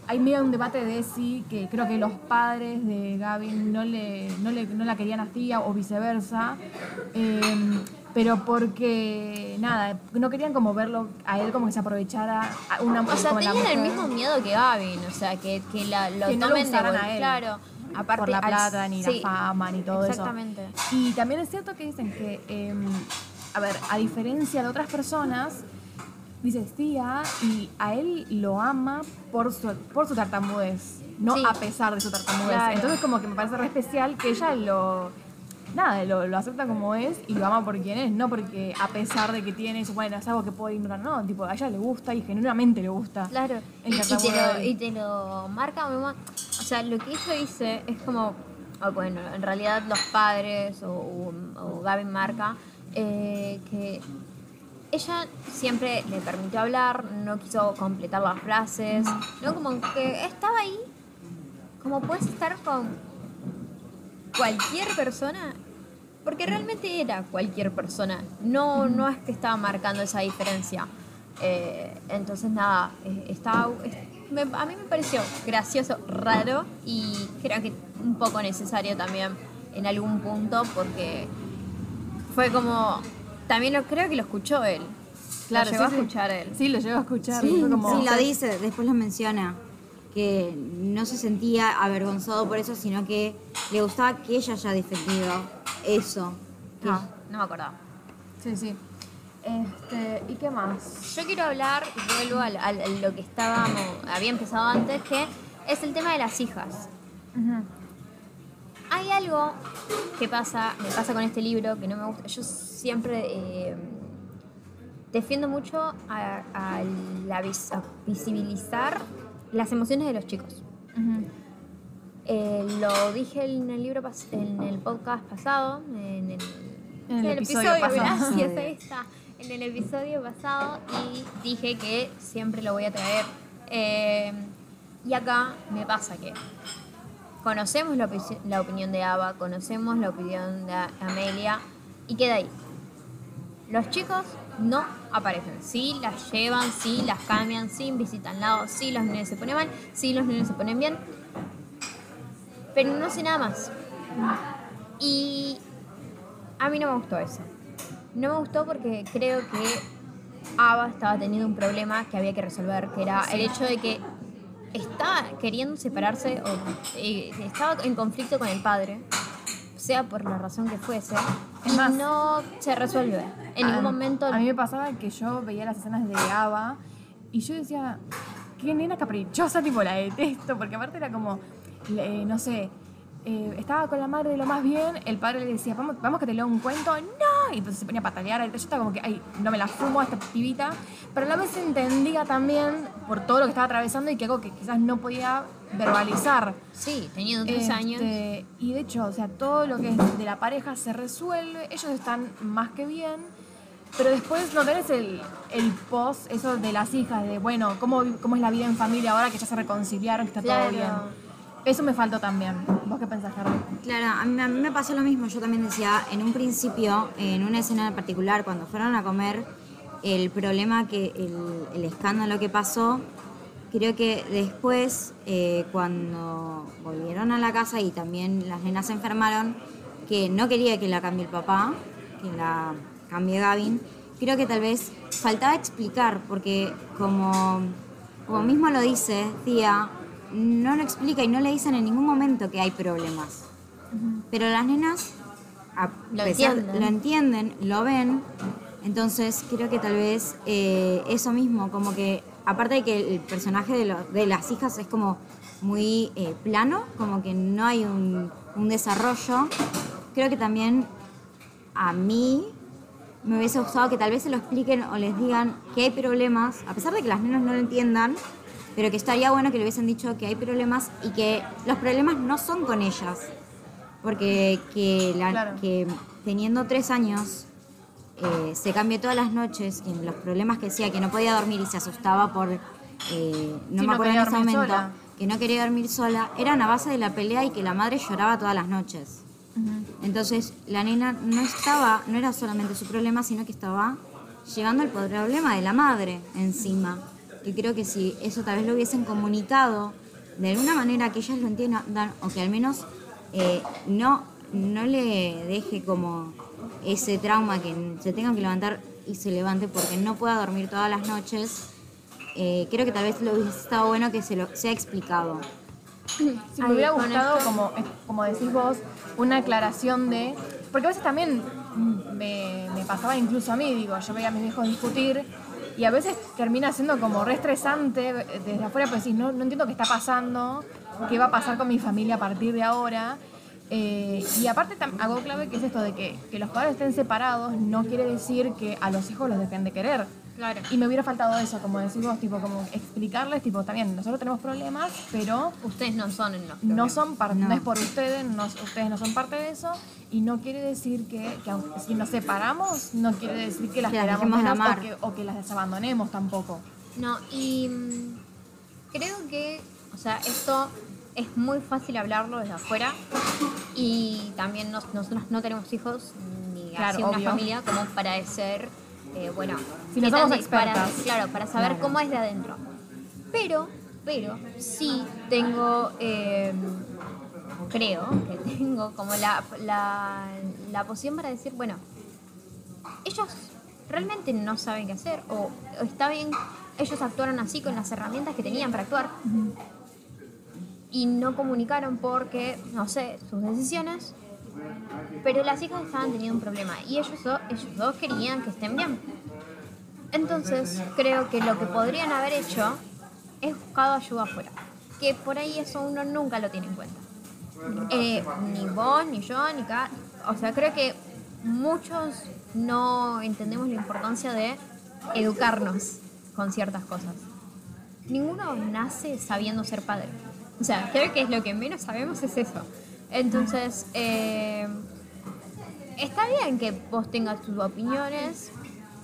hay medio un debate de si que creo que los padres de Gavin no le, no le no la querían así o viceversa. Eh, pero porque nada, no querían como verlo a él como que se aprovechara una O sea, tenían el mujer mismo miedo que Gavin, o sea, que, que la, lo Que no lo de a él. Claro, aparte por la al- plata, ni sí, la fama, ni todo exactamente. eso. Y también es cierto que dicen que, eh, a ver, a diferencia de otras personas, dice tía, y a él lo ama por su, por su tartamudez, no Sí. a pesar de su tartamudez. Claro. Entonces como que me parece re especial que ella lo... Nada, lo, lo acepta como es y lo ama por quien es, no porque a pesar de que tiene eso, bueno, es algo que puede ignorar, no, tipo, a ella le gusta y genuinamente le gusta. Claro, El y, y te lo, y te lo marca, mamá. O sea, lo que ella dice es como, ah, bueno, en realidad los padres o, o, o Gavin marca, eh, que ella siempre le permitió hablar, no quiso completar las frases, ¿no? Como que estaba ahí, como puedes estar con cualquier persona, porque realmente era cualquier persona, no, no es que estaba marcando esa diferencia. Eh, entonces nada, eh, estaba, a mí me pareció gracioso, raro y creo que un poco necesario también en algún punto porque fue como, también lo, creo que lo escuchó él. Claro, lo llegó sí, a sí. escuchar él. Sí, lo llego a escuchar. Sí, como- sí, lo dice, después lo menciona, que no se sentía avergonzado por eso, sino que le gustaba que ella haya defendido eso. Que- Ah, no me acordaba. Sí, sí. Este, ¿Y qué más? Yo quiero hablar, y vuelvo a, lo que estábamos, había empezado antes, que es el tema de las hijas. Hay algo que pasa, me pasa con este libro que no me gusta. Yo siempre eh, defiendo mucho a, a la vis- a visibilizar las emociones de los chicos. Eh, lo dije en el libro en el podcast pasado, en el, En el episodio pasado. gracias, (laughs) ahí está. En el episodio pasado y dije que siempre lo voy a traer. Eh, y acá me pasa que conocemos la, opi- la opinión de Ava, conocemos la opinión de Amelia y queda ahí. Los chicos no aparecen. Sí las llevan, sí las cambian, sí visitan lados, sí los nenes se ponen mal, sí los nenes se ponen bien. Pero no sé nada más. Y a mí no me gustó eso. No me gustó porque creo que Ava estaba teniendo un problema que había que resolver, que era el hecho de que estaba queriendo separarse o eh, estaba en conflicto con el padre, sea por la razón que fuese, Es y más, no se resuelve. En ningún momento A mí me pasaba que yo veía las escenas de Ava y yo decía, qué nena caprichosa, tipo, la detesto, porque aparte era como, le- no sé, eh, estaba con la madre de lo más bien, el padre le decía, vamos, vamos que te leo un cuento, no, y entonces se ponía a patalear. Yo estaba como que, ay, no me la fumo a esta pibita, pero a la vez entendía también por todo lo que estaba atravesando y que algo que quizás no podía verbalizar. Sí, teniendo tres años. Este, Y de hecho, o sea, todo lo que es de la pareja se resuelve, ellos están más que bien, pero después no tenés el, el post, eso de las hijas, de bueno, ¿cómo, cómo es la vida en familia ahora que ya se reconciliaron, que está Claro. todo bien. Eso me faltó también. ¿Vos qué pensás, Harry? Claro, a mí, a mí me pasó lo mismo. Yo también decía, en un principio, en una escena en particular, cuando fueron a comer, el problema que, el, el escándalo que pasó, creo que después, eh, cuando volvieron a la casa y también las nenas se enfermaron, que no quería que la cambie el papá, que la cambie Gavin, creo que tal vez faltaba explicar, porque como, como mismo lo dice Tía, no lo explica y no le dicen en ningún momento que hay problemas. Pero las nenas a Lo pesar- entienden. lo entienden, lo ven. Entonces creo que tal vez eh, eso mismo, como que aparte de que el personaje de, lo- de las hijas es como muy eh, plano, como que no hay un, un desarrollo, creo que también a mí me hubiese gustado que tal vez se lo expliquen o les digan que hay problemas, a pesar de que las nenas no lo entiendan, pero que estaría bueno que le hubiesen dicho que hay problemas y que los problemas no son con ellas. Porque que, la- Claro. que teniendo tres años eh, se cambió todas las noches, que los problemas que decía, que no podía dormir y se asustaba por, eh, no Sí, me no acuerdo en ese momento, sola. que no quería dormir sola, eran a base de la pelea y que la madre lloraba todas las noches. Entonces la nena no estaba, no era solamente su problema, sino que estaba llegando al problema de la madre encima. Que creo que si eso tal vez lo hubiesen comunicado de alguna manera que ellas lo entiendan o que al menos eh, no, no le deje como ese trauma que se tengan que levantar y se levante porque no pueda dormir todas las noches, eh, creo que tal vez lo hubiese estado bueno que se lo sea explicado. Si me Ay, hubiera gustado, esto- como, eh, como decís vos, una aclaración de. Porque a veces también me, me pasaba incluso a mí, digo, yo veía a mis hijos discutir y a veces termina siendo como re estresante desde afuera, pues decís, no, no entiendo qué está pasando, qué va a pasar con mi familia a partir de ahora. Eh, y aparte, algo clave que es esto de que, que los padres estén separados no quiere decir que a los hijos los dejen de querer. Claro. Y me hubiera faltado eso, como decís vos, tipo, como explicarles, tipo, también, nosotros tenemos problemas, pero Ustedes no son en los no problemas. son parte, no. No. es por ustedes, no, ustedes no son parte de eso y no quiere decir que, que aunque si nos separamos, no quiere decir que las Que queramos dejemos de menos o amar. que, o que las desabandonemos tampoco. No, y mm, creo que, o sea, esto es muy fácil hablarlo desde afuera y también nos- nosotros no tenemos hijos ni Claro, así una obvio. familia como para ser, eh, bueno, Si no somos de- para- expertas. claro, para saber Claro. cómo es de adentro. Pero, pero, sí tengo, eh, creo que (laughs) tengo como la, la, la posición para decir, bueno, ellos realmente no saben qué hacer o, o está bien, ellos actuaron así con las herramientas que tenían para actuar y no comunicaron porque, no sé, sus decisiones, pero las hijas estaban teniendo un problema y ellos, do- ellos dos querían que estén bien. Entonces, creo que lo que podrían haber hecho es buscado ayuda afuera, que por ahí eso uno nunca lo tiene en cuenta. Eh, ni vos, ni yo, ni cada... O sea, creo que muchos no entendemos la importancia de educarnos con ciertas cosas. Ninguno nace sabiendo ser padre. O sea, creo que es lo que menos sabemos es eso. Entonces, eh, está bien que vos tengas tus opiniones.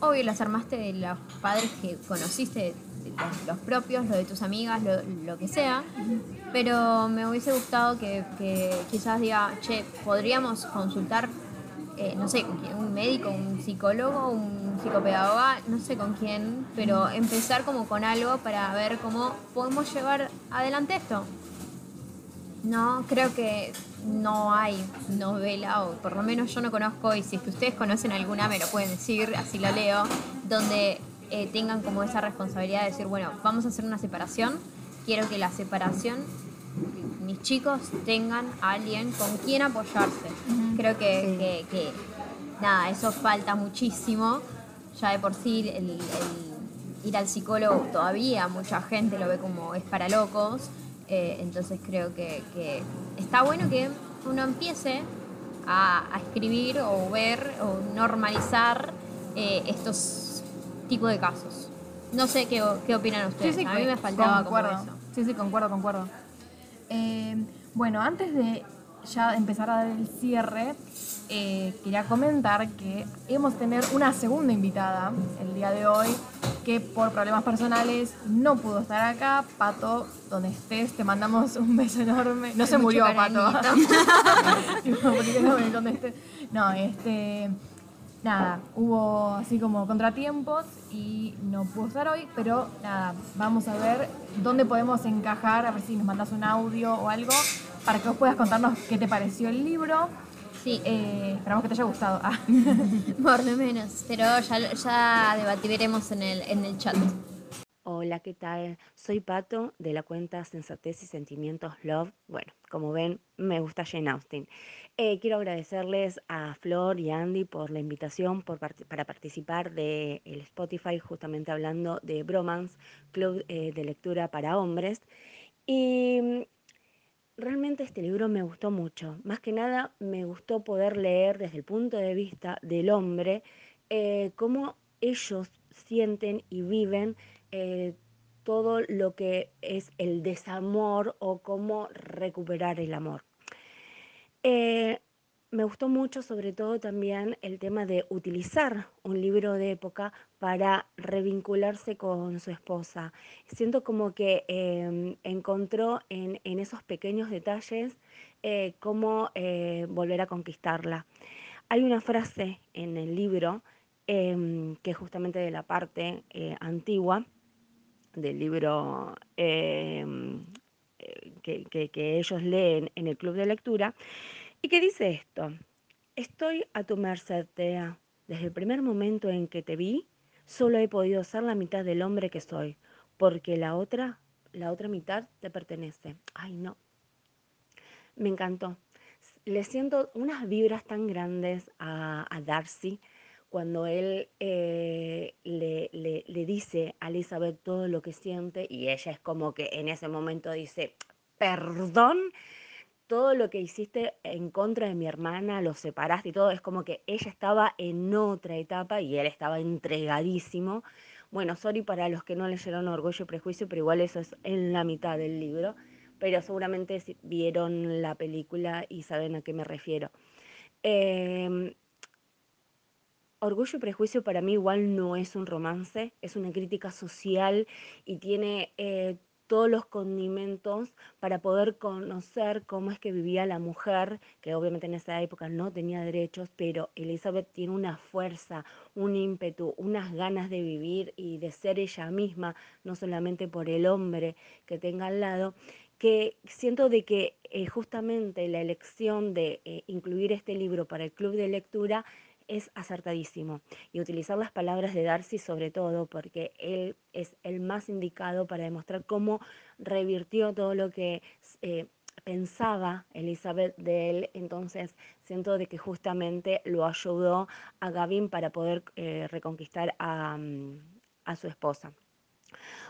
Obvio, las armaste de los padres que conociste, los, los propios, lo de tus amigas, lo, lo que sea. Pero me hubiese gustado que, que quizás diga, che, podríamos consultar, eh, no sé, un médico, un psicólogo, un psicopedagoga, no sé con quién, pero empezar como con algo para ver cómo podemos llevar adelante esto. No, creo que no hay novela, o por lo menos yo no conozco, y si es que ustedes conocen alguna me lo pueden decir, así lo leo, donde eh, tengan como esa responsabilidad de decir, bueno, vamos a hacer una separación, quiero que la separación, mis chicos tengan a alguien con quien apoyarse. Creo que, que- que, nada, eso falta muchísimo, ya de por sí el- el ir al psicólogo todavía mucha gente lo ve como es para locos. Eh, entonces creo que, que está bueno que uno empiece a, a escribir o ver o normalizar eh, estos tipos de casos. No sé qué, qué opinan ustedes. a mí me faltaba como concuerdo. eso. Sí, sí, concuerdo, concuerdo. Eh, bueno, antes de ya empezar a dar el cierre, eh, quería comentar que a tener una segunda invitada el día de hoy, que por problemas personales no pudo estar acá. Pato, donde estés, te mandamos un beso enorme. No se murió, Pato. (laughs) No, este. Nada, hubo así como contratiempos y no pudo estar hoy, pero nada, vamos a ver dónde podemos encajar, a ver si nos mandas un audio o algo para que vos puedas contarnos qué te pareció el libro. Sí, Eh, esperamos que te haya gustado. Ah. (laughs) por lo menos. Pero ya, ya debatiremos en el, en el chat. Hola, ¿qué tal? Soy Pato de la cuenta Sensatez y Sentimientos Love. Bueno, como ven, me gusta Jane Austen. Eh, quiero agradecerles a Flor y Andy por la invitación por part- para participar del Spotify, justamente hablando de Bromance, Club eh, de Lectura para Hombres. Y realmente este libro me gustó mucho. Más que nada, me gustó poder leer desde el punto de vista del hombre eh, cómo ellos sienten y viven eh, todo lo que es el desamor o cómo recuperar el amor. Eh, me gustó mucho sobre todo también el tema de utilizar un libro de época para revincularse con su esposa. Siento como que eh, encontró en, esos pequeños detalles eh, cómo eh, volver a conquistarla. Hay una frase en el libro em, que es justamente de la parte eh, antigua del libro em, que ellos leen en el club de lectura y que dice esto, estoy a tu merced, Tea. Desde el primer momento en que te vi, solo he podido ser la mitad del hombre que soy, porque la otra, la otra mitad te pertenece. Ay, no, me encantó. Le siento unas vibras tan grandes a, a Darcy cuando él eh, le, le- le dice a Elizabeth todo lo que siente y ella es como que en ese momento dice, perdón, todo lo que hiciste en contra de mi hermana, lo separaste y todo, es como que ella estaba en otra etapa y él estaba entregadísimo. Bueno, sorry para los que no leyeron Orgullo y Prejuicio, pero igual eso es en la mitad del libro, pero seguramente vieron la película y saben a qué me refiero. Em, Orgullo y Prejuicio para mí igual no es un romance, es una crítica social y tiene eh, todos los condimentos para poder conocer cómo es que vivía la mujer, que obviamente en esa época no tenía derechos, pero Elizabeth tiene una fuerza, un ímpetu, unas ganas de vivir y de ser ella misma, no solamente por el hombre que tenga al lado, que siento de que eh, justamente la elección de eh, incluir este libro para el club de lectura es acertadísimo y utilizar las palabras de Darcy sobre todo porque él es el más indicado para demostrar cómo revirtió todo lo que eh, pensaba Elizabeth de él, entonces siento de que justamente lo ayudó a Gavin para poder eh, reconquistar a, mm, a su esposa.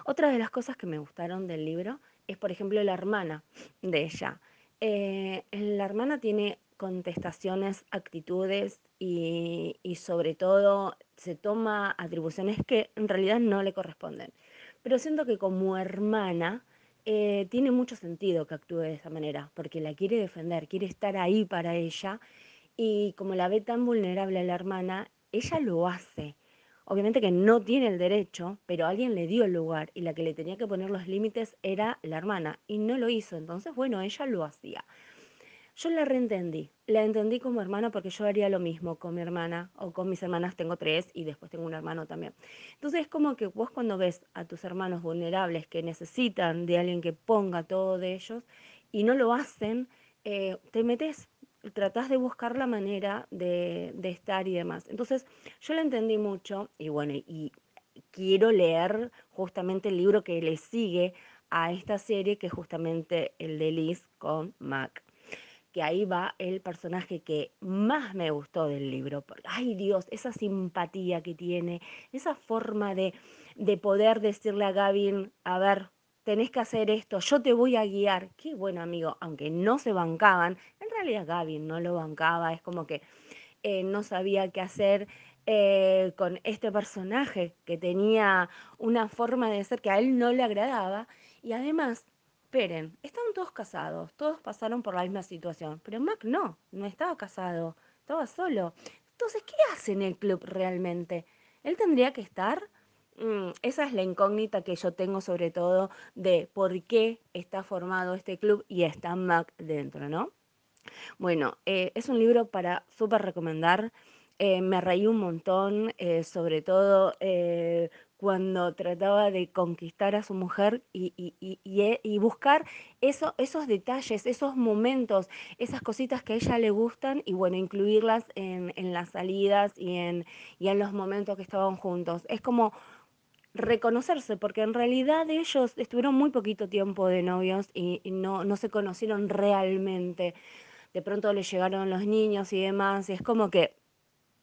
Otra de las cosas que me gustaron del libro es, por ejemplo, la hermana de ella. Eh, la hermana tiene contestaciones, actitudes y, y sobre todo se toma atribuciones que en realidad no le corresponden. Pero siento que como hermana eh, tiene mucho sentido que actúe de esa manera, porque la quiere defender, quiere estar ahí para ella y como la ve tan vulnerable a la hermana, ella lo hace. Obviamente que no tiene el derecho, pero alguien le dio el lugar y la que le tenía que poner los límites era la hermana y no lo hizo. Entonces, bueno, ella lo hacía. Yo la reentendí, la entendí como hermana porque yo haría lo mismo con mi hermana o con mis hermanas, tengo tres y después tengo un hermano también. Entonces es como que vos cuando ves a tus hermanos vulnerables que necesitan de alguien que ponga todo de ellos y no lo hacen, eh, te metes, tratás de buscar la manera de, de estar y demás. Entonces yo la entendí mucho y bueno, y quiero leer justamente el libro que le sigue a esta serie, que es justamente el de Liz con Mac que ahí va el personaje que más me gustó del libro. Ay Dios, esa simpatía que tiene, esa forma de, de poder decirle a Gavin, a ver, tenés que hacer esto, yo te voy a guiar. Qué bueno, amigo, aunque no se bancaban, en realidad Gaby no lo bancaba, es como que eh, no sabía qué hacer eh, con este personaje que tenía una forma de ser que a él no le agradaba y además esperen, estaban todos casados, todos pasaron por la misma situación, pero Mac no, no estaba casado, estaba solo. Entonces, ¿qué hace en el club realmente? ¿Él tendría que estar? Mm, esa es la incógnita que yo tengo sobre todo de por qué está formado este club y está Mac dentro, ¿no? Bueno, eh, es un libro para súper recomendar. Eh, me reí un montón, eh, sobre todo cuando trataba de conquistar a su mujer y, y, buscar eso, esos detalles, esos momentos, esas cositas que a ella le gustan y bueno, incluirlas en, en las salidas y en, y en los momentos que estaban juntos. Es como reconocerse, porque en realidad ellos estuvieron muy poquito tiempo de novios y, no, no se conocieron realmente. De pronto le llegaron los niños y demás, y es como que,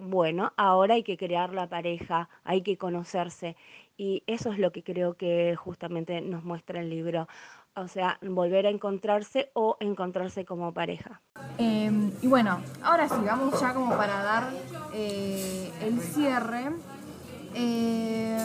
bueno, ahora hay que crear la pareja, hay que conocerse. Y eso es lo que creo que justamente nos muestra el libro. O sea, volver a encontrarse o encontrarse como pareja. Em, y bueno, ahora sí, vamos ya como para dar eh, el cierre. Eh,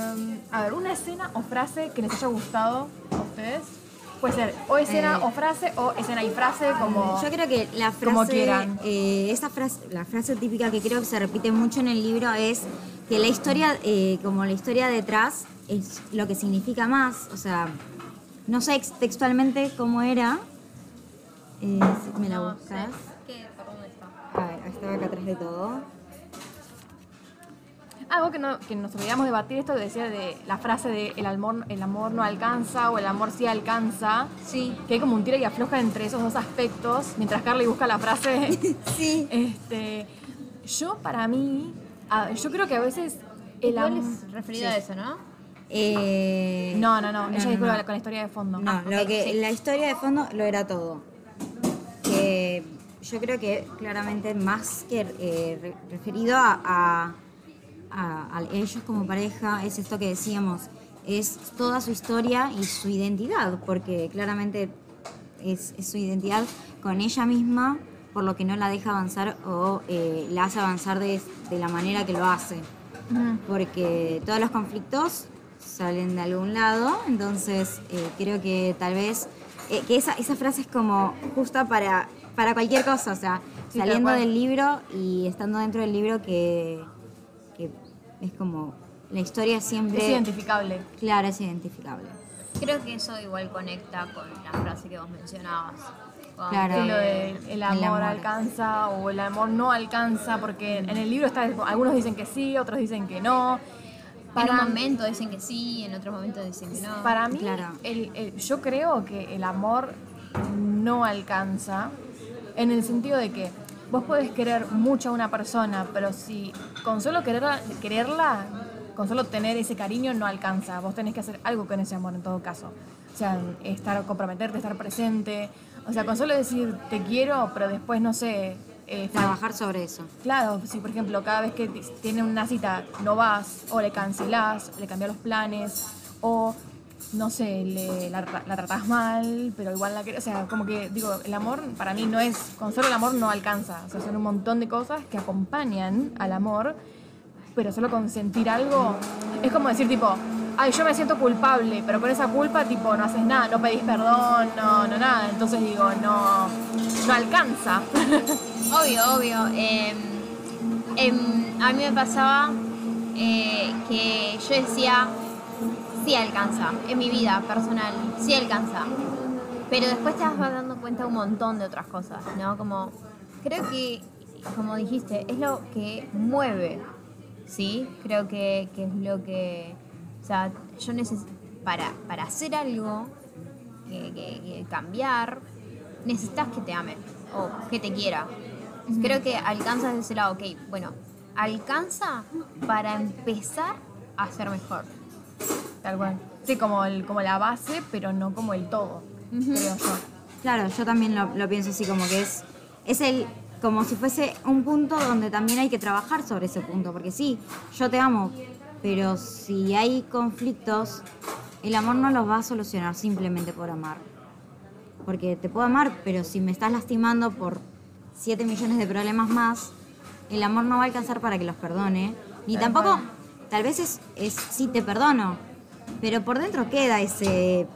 a ver, una escena o frase que les haya gustado a ustedes. Puede ser o escena Eh. o frase o escena y frase como... Yo creo que la frase, eh, esa frase, la frase típica que creo que se repite mucho en el libro es que la historia, eh, como la historia detrás, es lo que significa más. O sea, no sé ex- textualmente cómo era. Eh, si me la No buscas. sé. ¿Qué? ¿Por dónde está? A ver, estaba acá atrás de todo. Algo que, no, que nos olvidamos debatir esto decía de la frase de el amor, el amor no alcanza o el amor sí alcanza. Sí. Que hay como un tira y afloja entre esos dos aspectos, mientras Carly busca la frase. (laughs) Sí. este, yo para mí, yo creo que a veces el amor... es referido a eso, ¿no? Eh, No, no, no, ella no, dijo no. con la historia de fondo. No, Ah, lo que, sí. la historia de fondo lo era todo. Que yo creo que claramente más que eh, re- referido a, a- a- a ellos como pareja, es esto que decíamos, es toda su historia y su identidad, porque claramente es, es su identidad con ella misma, por lo que no la deja avanzar o eh, la hace avanzar de, de la manera que lo hace. Porque todos los conflictos salen de algún lado, entonces eh, creo que tal vez eh, que esa, esa frase es como justa para, para cualquier cosa, o sea, Sí, saliendo del libro y estando dentro del libro que es como la historia siempre, Es identificable. claro, es identificable. Creo que eso igual conecta con la frase que vos mencionabas. Claro. Que- lo de el amor, amor. alcanza o el amor no alcanza, porque en el libro está, algunos dicen que sí, otros dicen que no. en un momento dicen que sí, en otro momento dicen que no. Para mí, Claro. el- el- yo creo que el amor no alcanza en el sentido de que vos podés querer mucho a una persona, pero si con solo quererla, quererla, con solo tener ese cariño no alcanza. Vos tenés que hacer algo con ese amor en todo caso. O sea, estar, comprometerte, estar presente. O sea, con solo decir te quiero, pero después no sé. eh, Trabajar sobre eso. Claro, si por ejemplo cada vez que t- tiene una cita no vas o le cancelás, le cambias los planes o no sé, le, la, la mal, pero igual la querés, o sea, como que digo, el amor para mí no es, con solo el amor no alcanza, o sea, son un montón de cosas que acompañan al amor, pero solo con sentir algo es como decir tipo, ay, yo me siento culpable, pero con esa culpa tipo no haces nada, no pedís perdón, no, no nada, entonces digo, no, no alcanza. (laughs) Obvio, obvio. eh, em, a mí me pasaba eh, que yo decía, sí alcanza, en mi vida personal, sí alcanza. Pero después te vas dando cuenta un montón de otras cosas, ¿no? Como, creo que, como dijiste, es lo que mueve, ¿sí? Creo que, que es lo que, o sea, yo necesito, para, para hacer algo, que, que- que cambiar, necesitas que te ame o que te quiera. Creo que alcanza de ese lado, ok, bueno, alcanza para empezar a ser mejor. Tal cual. Sí, como, el, como la base, pero no como el todo, creo yo. Claro, yo también lo, lo pienso así, como que es, es el, como si fuese un punto donde también hay que trabajar sobre ese punto, porque sí, yo te amo, pero si hay conflictos, el amor no los va a solucionar simplemente por amar. Porque te puedo amar, pero si me estás lastimando por 7 millones de problemas más, el amor no va a alcanzar para que los perdone. Ni tampoco, tal vez es, es sí te perdono, pero por dentro queda ese,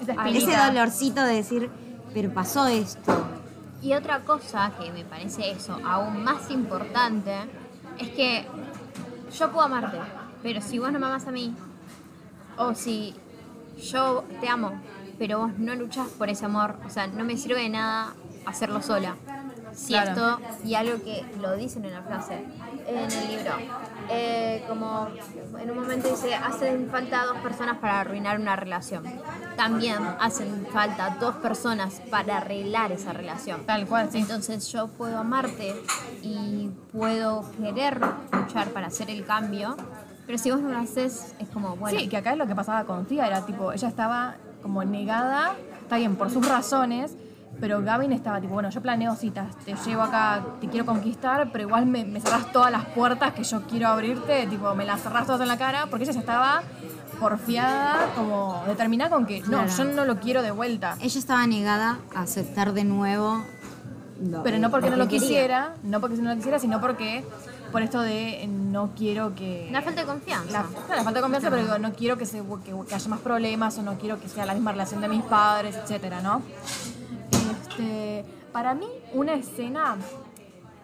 ese dolorcito de decir, pero pasó esto. Y otra cosa que me parece eso aún más importante es que yo puedo amarte, pero si vos no me amas a mí, o si yo te amo, pero vos no luchás por ese amor, o sea, no me sirve de nada hacerlo sola. Cierto, y algo que lo dicen en la frase, en el libro. Eh, como en un momento dice, hacen falta dos personas para arruinar una relación. También hacen falta dos personas para arreglar esa relación. Tal cual, sí. Entonces yo puedo amarte y puedo querer luchar para hacer el cambio, pero si vos no lo haces, es como, bueno, Sí, que acá es lo que pasaba con Fia, era tipo, ella estaba como negada, está bien, por sus razones, pero Gavin estaba tipo, bueno, yo planeo citas, te llevo acá, te quiero conquistar, pero igual me, me cerrás todas las puertas que yo quiero abrirte, tipo, me las cerrás todas en la cara, porque ella ya estaba porfiada, como determinada con que, no, Claro. yo no lo quiero de vuelta. Ella estaba negada a aceptar de nuevo. lo- Pero no porque no lo quisiera, no porque no lo quisiera, sino porque por esto de no quiero que... una falta de confianza. La, la falta de confianza, pero digo, no quiero que, se, que, que haya más problemas o no quiero que sea la misma relación de mis padres, etcétera, ¿no? Este, para mí, una escena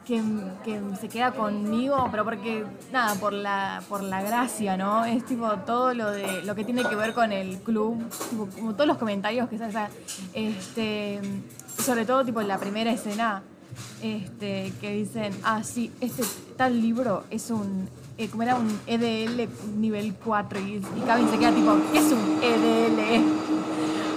que, se queda conmigo, pero porque, nada, por la, por la gracia, ¿no? Es tipo todo lo de lo que tiene que ver con el club, como todos los comentarios que se hacen, este, sobre todo tipo la primera escena, este, que dicen, ah, sí, este tal libro es un, eh, era un EDL nivel 4, y, y Gavin se queda tipo, ¿qué es un EDL?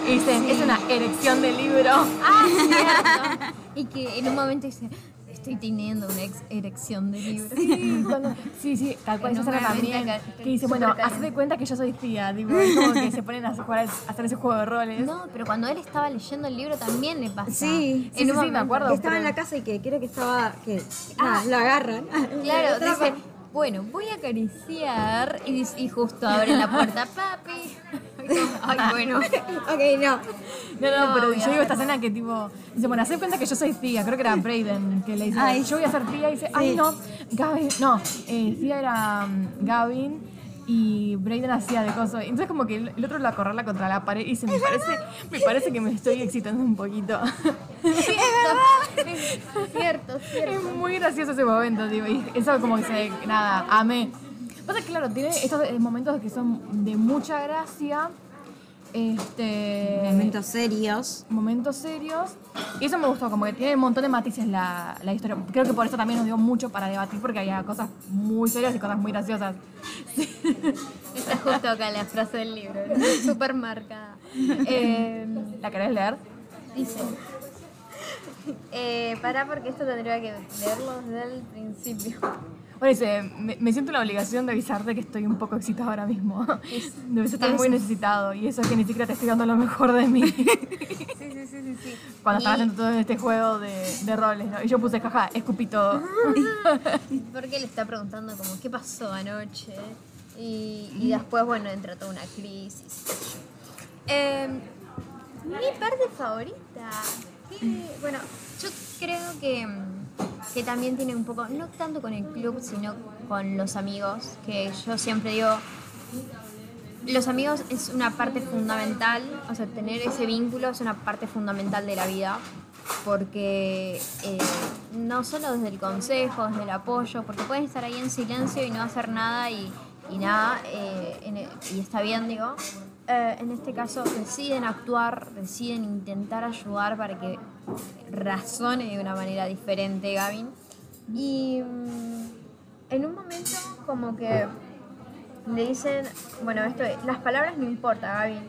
Y dicen, es una erección de libro. Ah, (laughs) cierto. y que en un momento dice, estoy teniendo una ex- erección de libro. Sí, cuando- sí, sí, tal cual, En esa un también. que- dice, bueno, haz de cuenta que yo soy tía. Digo, es como que se ponen a, jugar, a hacer ese juego de roles. No, pero cuando él estaba leyendo el libro también le pasa. Sí, sí, sí, sí, me acuerdo. Que estaba pero- en la casa y que creo que estaba. que ah, lo agarran. Claro, (laughs) dice, bueno, voy a acariciar y, y justo abre la puerta, papi. (laughs) Ay, bueno. (laughs) ok, no. No, no, pero yo digo esta escena que tipo, dice, bueno, de cuenta que yo soy tía. Creo que era Brayden que le dice, Ay, yo voy a ser tía. Y dice, ay, no, Gavin, no, eh, tía era mm, Gavin. Y Brayden hacía de cosas. Entonces como que el, otro lo acorrala contra la pared y dice, me parece, me parece que me estoy excitando un poquito. (laughs) Cierto, cierto. Es muy gracioso ese momento, tío. Y eso como que se, nada, amé. Pasa que, claro, tiene estos eh, momentos que son de mucha gracia. Este. Momentos serios. momentos serios. Y eso me gustó, como que tiene un montón de matices la, la historia. Creo que por eso también nos dio mucho para debatir, porque había cosas muy serias y cosas muy graciosas. (laughs) Está justo acá la frase del libro, (laughs) súper marcada. Eh, ¿La querés leer? dice, eh, pará porque esto tendría que leerlo desde el principio. Bueno, dice, me, me siento la obligación de avisarte que estoy un poco excitado ahora mismo. (laughs) Debes estar muy necesitado y eso es que ni siquiera te estoy dando lo mejor de mí. Sí, sí, (laughs) sí, sí, sí. Cuando Y- estaba haciendo todo este juego de, de roles, ¿no? Y yo puse, jaja, escupí todo. (laughs) Porque le está preguntando como qué pasó anoche y, y después bueno entra toda una crisis. Eh, mi parte favorita, que, bueno, yo creo que, mm, que también tiene un poco, no tanto con el club, sino con los amigos, que yo siempre digo, los amigos es una parte fundamental, o sea, tener ese vínculo es una parte fundamental de la vida, porque eh, no solo desde el consejo, desde el apoyo, porque pueden estar ahí en silencio y no hacer nada y, y nada, eh, y está bien, digo. Eh, en este caso deciden actuar, deciden intentar ayudar para que razone de una manera diferente Gavin. Y mm, en un momento como que le dicen, bueno, esto es, las palabras no importa, Gaby.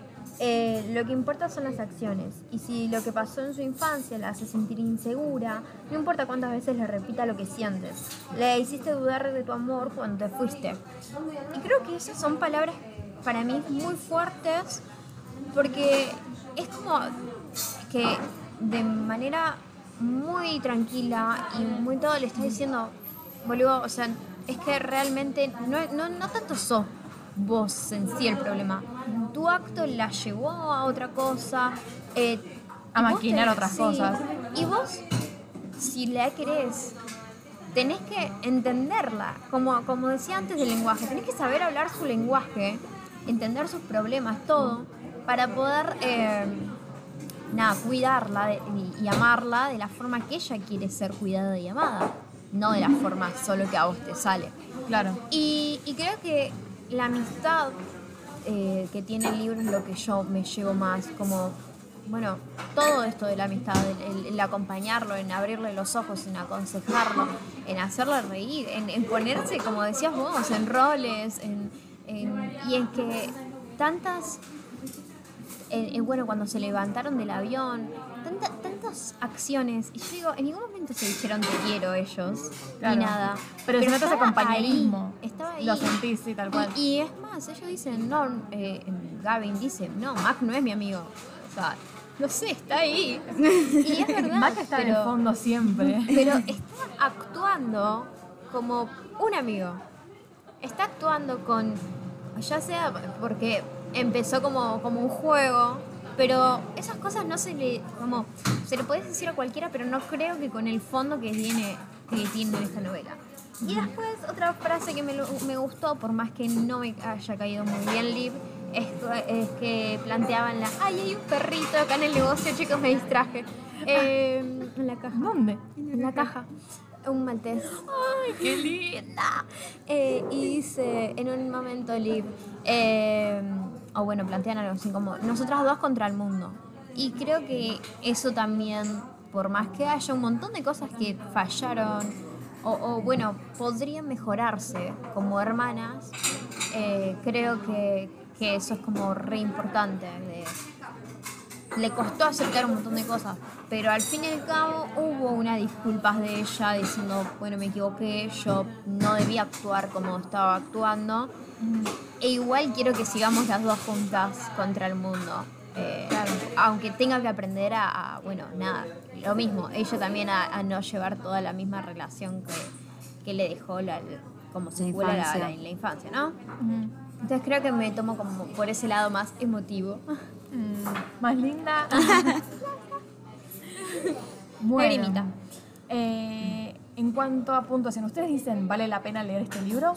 Eh, lo que importa son las acciones. Y si lo que pasó en su infancia la hace sentir insegura, no importa cuántas veces le repita lo que sientes. Le hiciste dudar de tu amor cuando te fuiste. Y creo que esas son palabras para mí muy fuertes porque es como que de manera muy tranquila y muy todo le está diciendo, boludo, o sea, es que realmente no, no, no tanto sos vos en sí el problema, tu acto la llevó a otra cosa. eh, A maquinar te- otras sí. cosas. Y vos, si la querés, tenés que entenderla. Como, como decía antes del lenguaje, tenés que saber hablar su lenguaje, entender sus problemas, todo, para poder eh, nada, cuidarla de- y, y amarla de la forma que ella quiere ser cuidada y amada, no de la forma solo que a vos te sale. Claro. Y, y creo que la amistad eh, que tiene el libro es lo que yo me llevo más, como, bueno, todo esto de la amistad, el, el- el acompañarlo, en abrirle los ojos, en aconsejarlo, en hacerlo reír, en, en ponerse, como decías vos, en roles, en, en- y en que tantas en- en, bueno, cuando se levantaron del avión, tanta- tantas acciones. Y yo digo, en ningún momento se dijeron te quiero ellos, Claro. ni nada. Pero, se nota ese compañerismo. ahí, estaba ahí. Lo sentís, sí, tal cual. Y, y es más, ellos dicen, no, eh, Gavin dice, no, Mac no es mi amigo. O sea, no sé, está ahí. Y es (laughs) verdad. Mac está en el pero- fondo siempre. pero (laughs) está actuando como un amigo. Está actuando con, ya sea porque empezó como, como un juego, pero esas cosas no se le, como, se le puedes decir a cualquiera, pero no creo que con el fondo que tiene, que tiene esta novela. Y después otra frase que me, me gustó, por más que no me haya caído muy bien Liv, es, es que planteaban la, ay, hay un perrito acá en el negocio, chicos, me distraje. Eh, en la caja. ¿Dónde? En la caja. Un maltés. ¡Ay, qué linda! Eh, y dice, en un momento, Liv, eh, o bueno, plantean algo así como, nosotras dos contra el mundo. Y creo que eso también, por más que haya un montón de cosas que fallaron, o, o, bueno, podrían mejorarse como hermanas, eh, creo que, que eso es como re importante. de- le costó aceptar un montón de cosas, pero al fin y al cabo hubo unas disculpas de ella diciendo, bueno, me equivoqué, yo no debía actuar como estaba actuando, e igual quiero que sigamos las dos juntas contra el mundo. Eh, Aunque tenga que aprender a, a, bueno, nada, lo mismo, ella también a, a no llevar toda la misma relación que, que le dejó la, como secuela la, la- la infancia, ¿no? Entonces creo que me tomo como por ese lado más emotivo. Mm, más linda. (laughs) Lagrimita. eh, en cuanto a puntuación, ¿ustedes dicen vale la pena leer este libro?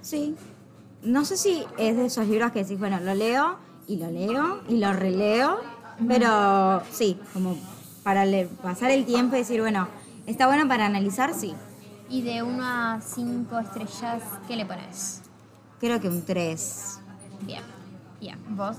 Sí. No sé si es de esos libros que decís, bueno, lo leo y lo leo y lo releo, pero sí, como para pasar el tiempo y decir, bueno, está bueno para analizar, sí. Y de 1 a 5 estrellas, ¿qué le pones? Creo que un 3. Bien, bien. ¿Vos?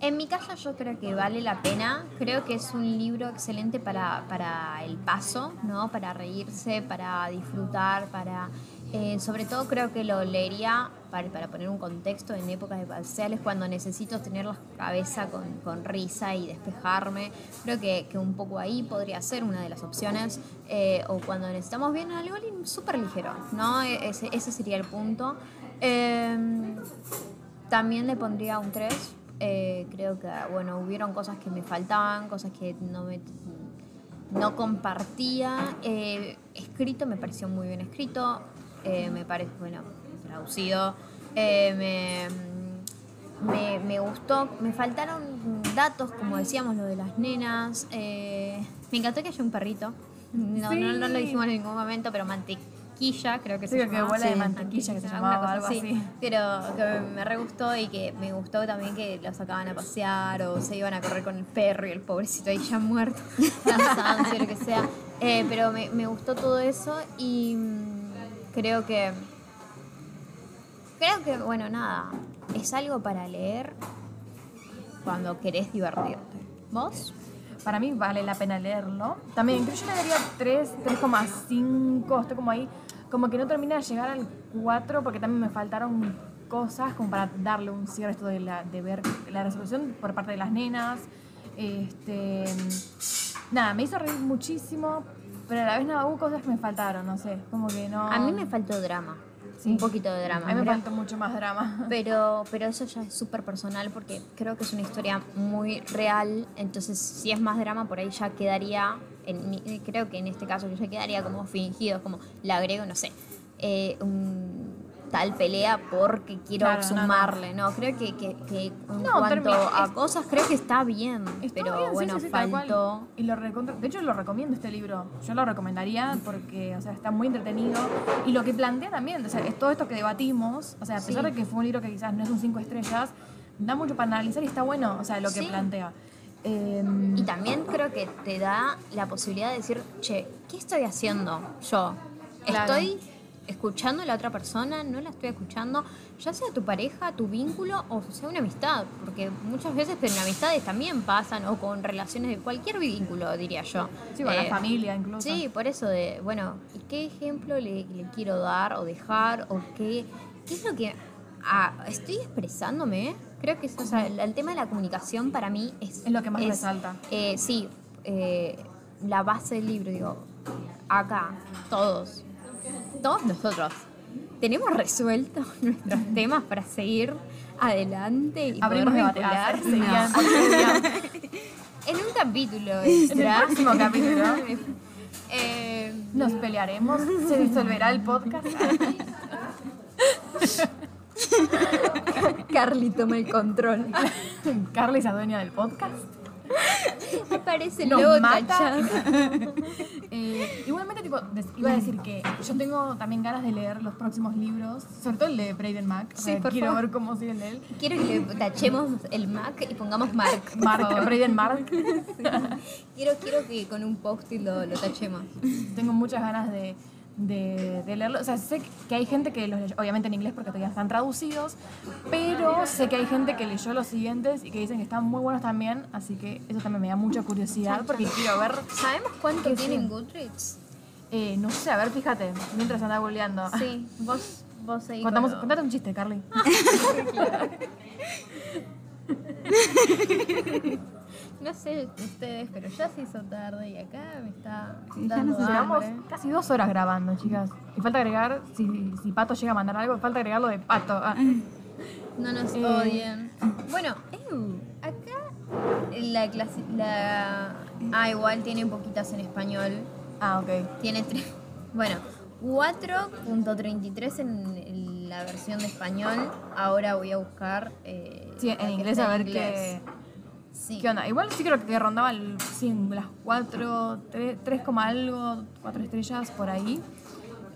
En mi caso yo creo que vale la pena. Creo que es un libro excelente para, para el paso, ¿no? Para reírse, para disfrutar, para... eh, sobre todo creo que lo leería para, para poner un contexto en épocas de parciales cuando necesito tener la cabeza con, con risa y despejarme. Creo que, que un poco ahí podría ser una de las opciones. eh, o cuando necesitamos bien algo súper ligero, ¿no? E- Ese, ese sería el punto. Em, también le pondría un 3. Eh, creo que, bueno, hubieron cosas que me faltaban, cosas que no me no compartía. Eh, escrito me pareció muy bien escrito. Eh, me parece, bueno, traducido. Me, me, me gustó. Me faltaron datos, como decíamos, lo de las nenas. Me encantó que haya un perrito. No, no, lo dijimos en ningún momento, pero mantequilla, creo que Sí, se que llamaba. huele de Sí, mantequilla, que se una llamaba, cosa algo así. Pero que me re gustó y que me gustó también que lo sacaban a pasear o se iban a correr con el perro y el pobrecito ahí ya muerto, (laughs) cansancio, lo que sea. Eh, pero me, me gustó todo eso y mm, creo que. Creo que, bueno, nada. Es algo para leer cuando querés divertirte. ¿Vos? Para mí vale la pena leerlo. También, creo que yo le daría 3, 3,5, estoy como ahí. Como que no termina de llegar al 4 porque también me faltaron cosas como para darle un cierre esto de, la, de ver la resolución por parte de las nenas. Este, nada, me hizo reír muchísimo, pero a la vez nada, hubo cosas que me faltaron, no sé, como que no... A mí me faltó drama. Sí. Un poquito de drama. A mí me faltó mucho más drama. (laughs) Pero, pero eso ya es súper personal porque creo que es una historia muy real. Entonces, si es más drama, por ahí ya quedaría. En, mi- creo que en este caso ya quedaría como fingido, como le agrego, no sé, eh, un- tal pelea porque quiero Claro, no, no. sumarle, no, creo que, que, que en No, cuanto termina- a es- cosas creo que está bien, Está pero bien, bueno, sí, sí, faltó... Y lo de hecho, lo recomiendo este libro. Yo lo recomendaría porque, o sea, está muy entretenido. Y lo que plantea también, o sea, es todo esto que debatimos, o sea, a pesar Sí. de que fue un libro que quizás no es un cinco estrellas, da mucho para analizar y está bueno, o sea, lo que plantea. Em, Y también creo que te da la posibilidad de decir, che, ¿qué estoy haciendo yo? Claro. ¿Estoy escuchando a la otra persona? ¿No la estoy escuchando? Ya sea tu pareja, tu vínculo o sea una amistad. Porque muchas veces en amistades también pasan o con relaciones de cualquier vínculo, diría yo. sí, con la Eh, familia incluso. Sí, por eso de, bueno, ¿y qué ejemplo le, le quiero dar o dejar? ¿O qué, qué es lo que ah, estoy expresándome? Creo que eso, o sea, el, el tema de la comunicación para mí es... Es lo que más resalta. eh, sí, eh, la base del libro, digo, acá, todos, todos nosotros, tenemos resueltos (laughs) nuestros temas para seguir adelante y Abrimos poder vincular (laughs) en un capítulo (laughs) En el próximo capítulo Eh, nos pelearemos, se disolverá el podcast. Carly toma el control. Carly es dueña del podcast. Aparece logo mata. Eh, igualmente, tipo, des- iba a decir que yo tengo también ganas de leer los próximos libros, sobre todo el de Braden Mac. Sí, por quiero favor. ver cómo sigue el de él. Quiero que le tachemos el Mac y pongamos Mark. (laughs) Mark. Braden Mark. (laughs) Quiero, quiero que con un post-it lo, lo tachemos. Tengo muchas ganas de, de, de leerlo. O sea, sé que hay gente que los leyó, obviamente en inglés porque todavía están traducidos, pero sé que hay gente que leyó los siguientes y que dicen que están muy buenos también, así que eso también me da mucha curiosidad porque quiero ver. ¿Sabemos cuánto ¿Qué tiene en sí? Goodreads? Eh, no sé, a ver, fíjate, mientras anda googleando. Sí, vos, vos ahí. Contamos, con contate un chiste, Carly. (laughs) (laughs) (laughs) No sé ustedes, pero ya se hizo tarde y acá me está Sí, ya dando nos Llevamos casi dos horas grabando, chicas. Y falta agregar, si, si Pato llega a mandar algo, falta agregar lo de Pato. Ah, (laughs) No nos Eh. odien. Bueno, ew, acá la clase. La... Ah, igual tiene poquitas en español. Ah, ok. Tiene tres. Bueno, 4.33 en, la versión de español. Ahora voy a buscar. eh, Sí, en inglés a ver inglés. qué, Sí. qué onda. Igual sí creo que rondaba el, sí, las 4, 3, 3, algo, 4 estrellas por ahí.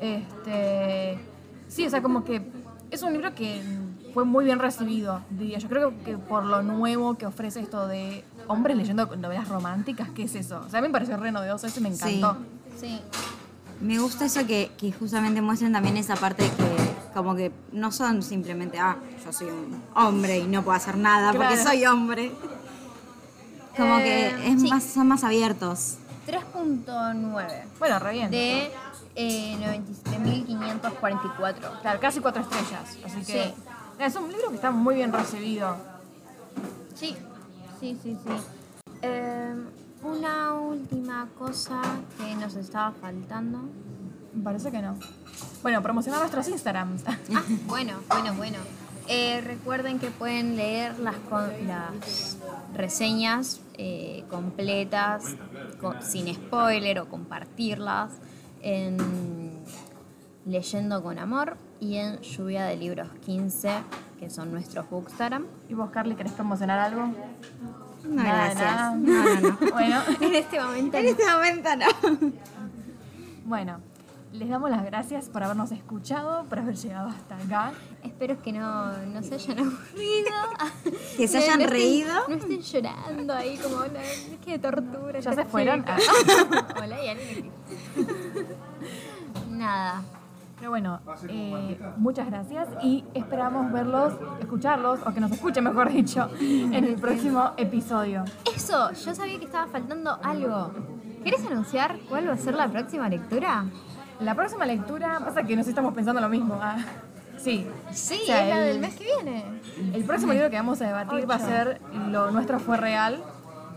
Este, sí, o sea, como que es un libro que fue muy bien recibido, diría yo. Creo que por lo nuevo que ofrece esto de hombres leyendo novelas románticas, ¿qué es eso? O sea, a mí me pareció re novedoso, eso y me encantó. Sí. Me gusta eso que, que justamente muestren también esa parte que como que no son simplemente, ah, yo soy un hombre y no puedo hacer nada porque soy hombre. Como Eh, que es sí. más, son más abiertos. 3.9 Bueno, re bien. de eh, 97.544. Claro, casi 4 estrellas. Así que Sí. es un libro que está muy bien recibido. Sí, sí, sí, sí. Eh, una última cosa que nos estaba faltando. Me parece que no. Bueno, promocionar nuestros Instagrams. Ah, bueno, bueno, bueno. Eh, recuerden que pueden leer las, con- las reseñas eh, completas, con- sin spoiler o compartirlas en Leyendo con Amor y en Lluvia de Libros 15, que son nuestros bookstagram. ¿Y vos, Carly, querés promocionar algo? No, Nada, gracias. nada. No, no, no. (laughs) Bueno, (laughs) En este momento En este momento no. (laughs) bueno, les damos las gracias por habernos escuchado, por haber llegado hasta acá. espero que no, no se hayan aburrido. (laughs) Que se No- hayan no estén- reído. no estén llorando ahí como, "No, qué tortura. ¿Ya se fueron? chica". (laughs) Hola, y alguien. (laughs) Nada. Pero bueno, eh, muchas gracias y esperamos verlos, escucharlos, o que nos escuchen, mejor dicho, en el próximo episodio. Eso, yo sabía que estaba faltando algo. ¿Querés anunciar cuál va a ser la próxima lectura? La próxima lectura, pasa que nos estamos pensando lo mismo. ah, sí. Sí, O sea, es la el- del mes que viene. El próximo libro que vamos a debatir va a ser Lo Nuestro Fue Real,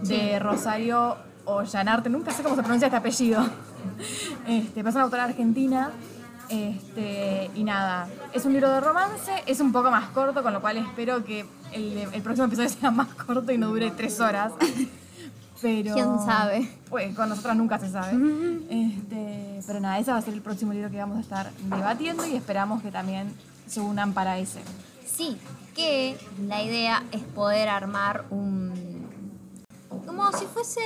de Rosario Ollanarte, nunca sé cómo se pronuncia este apellido. (laughs) Este, es una autora argentina. Este, y nada, es un libro de romance, es un poco más corto, con lo cual espero que el, el próximo episodio (laughs) sea más corto y no dure tres horas. Pero, ¿Quién sabe? Pues con nosotras nunca se sabe. Este, pero nada, ese va a ser el próximo libro que vamos a estar debatiendo y esperamos que también se unan para ese. Sí, que la idea es poder armar un... como si fuese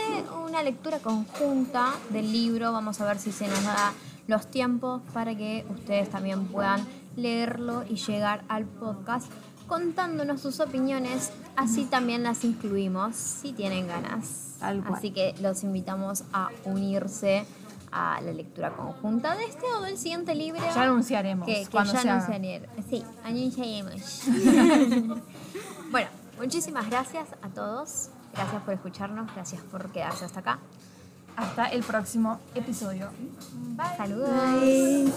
una lectura conjunta del libro. Vamos a ver si se nos da los tiempos para que ustedes también puedan leerlo y llegar al podcast contándonos sus opiniones, así también las incluimos si tienen ganas. Tal cual. Así que los invitamos a unirse a la lectura conjunta de este o del siguiente libro. Ya anunciaremos que, que cuando ya se haga. anunciaremos. Sí, anunciaremos. (laughs) bueno, muchísimas gracias a todos. Gracias por escucharnos, gracias por quedarse hasta acá. Hasta el próximo episodio. Saludos.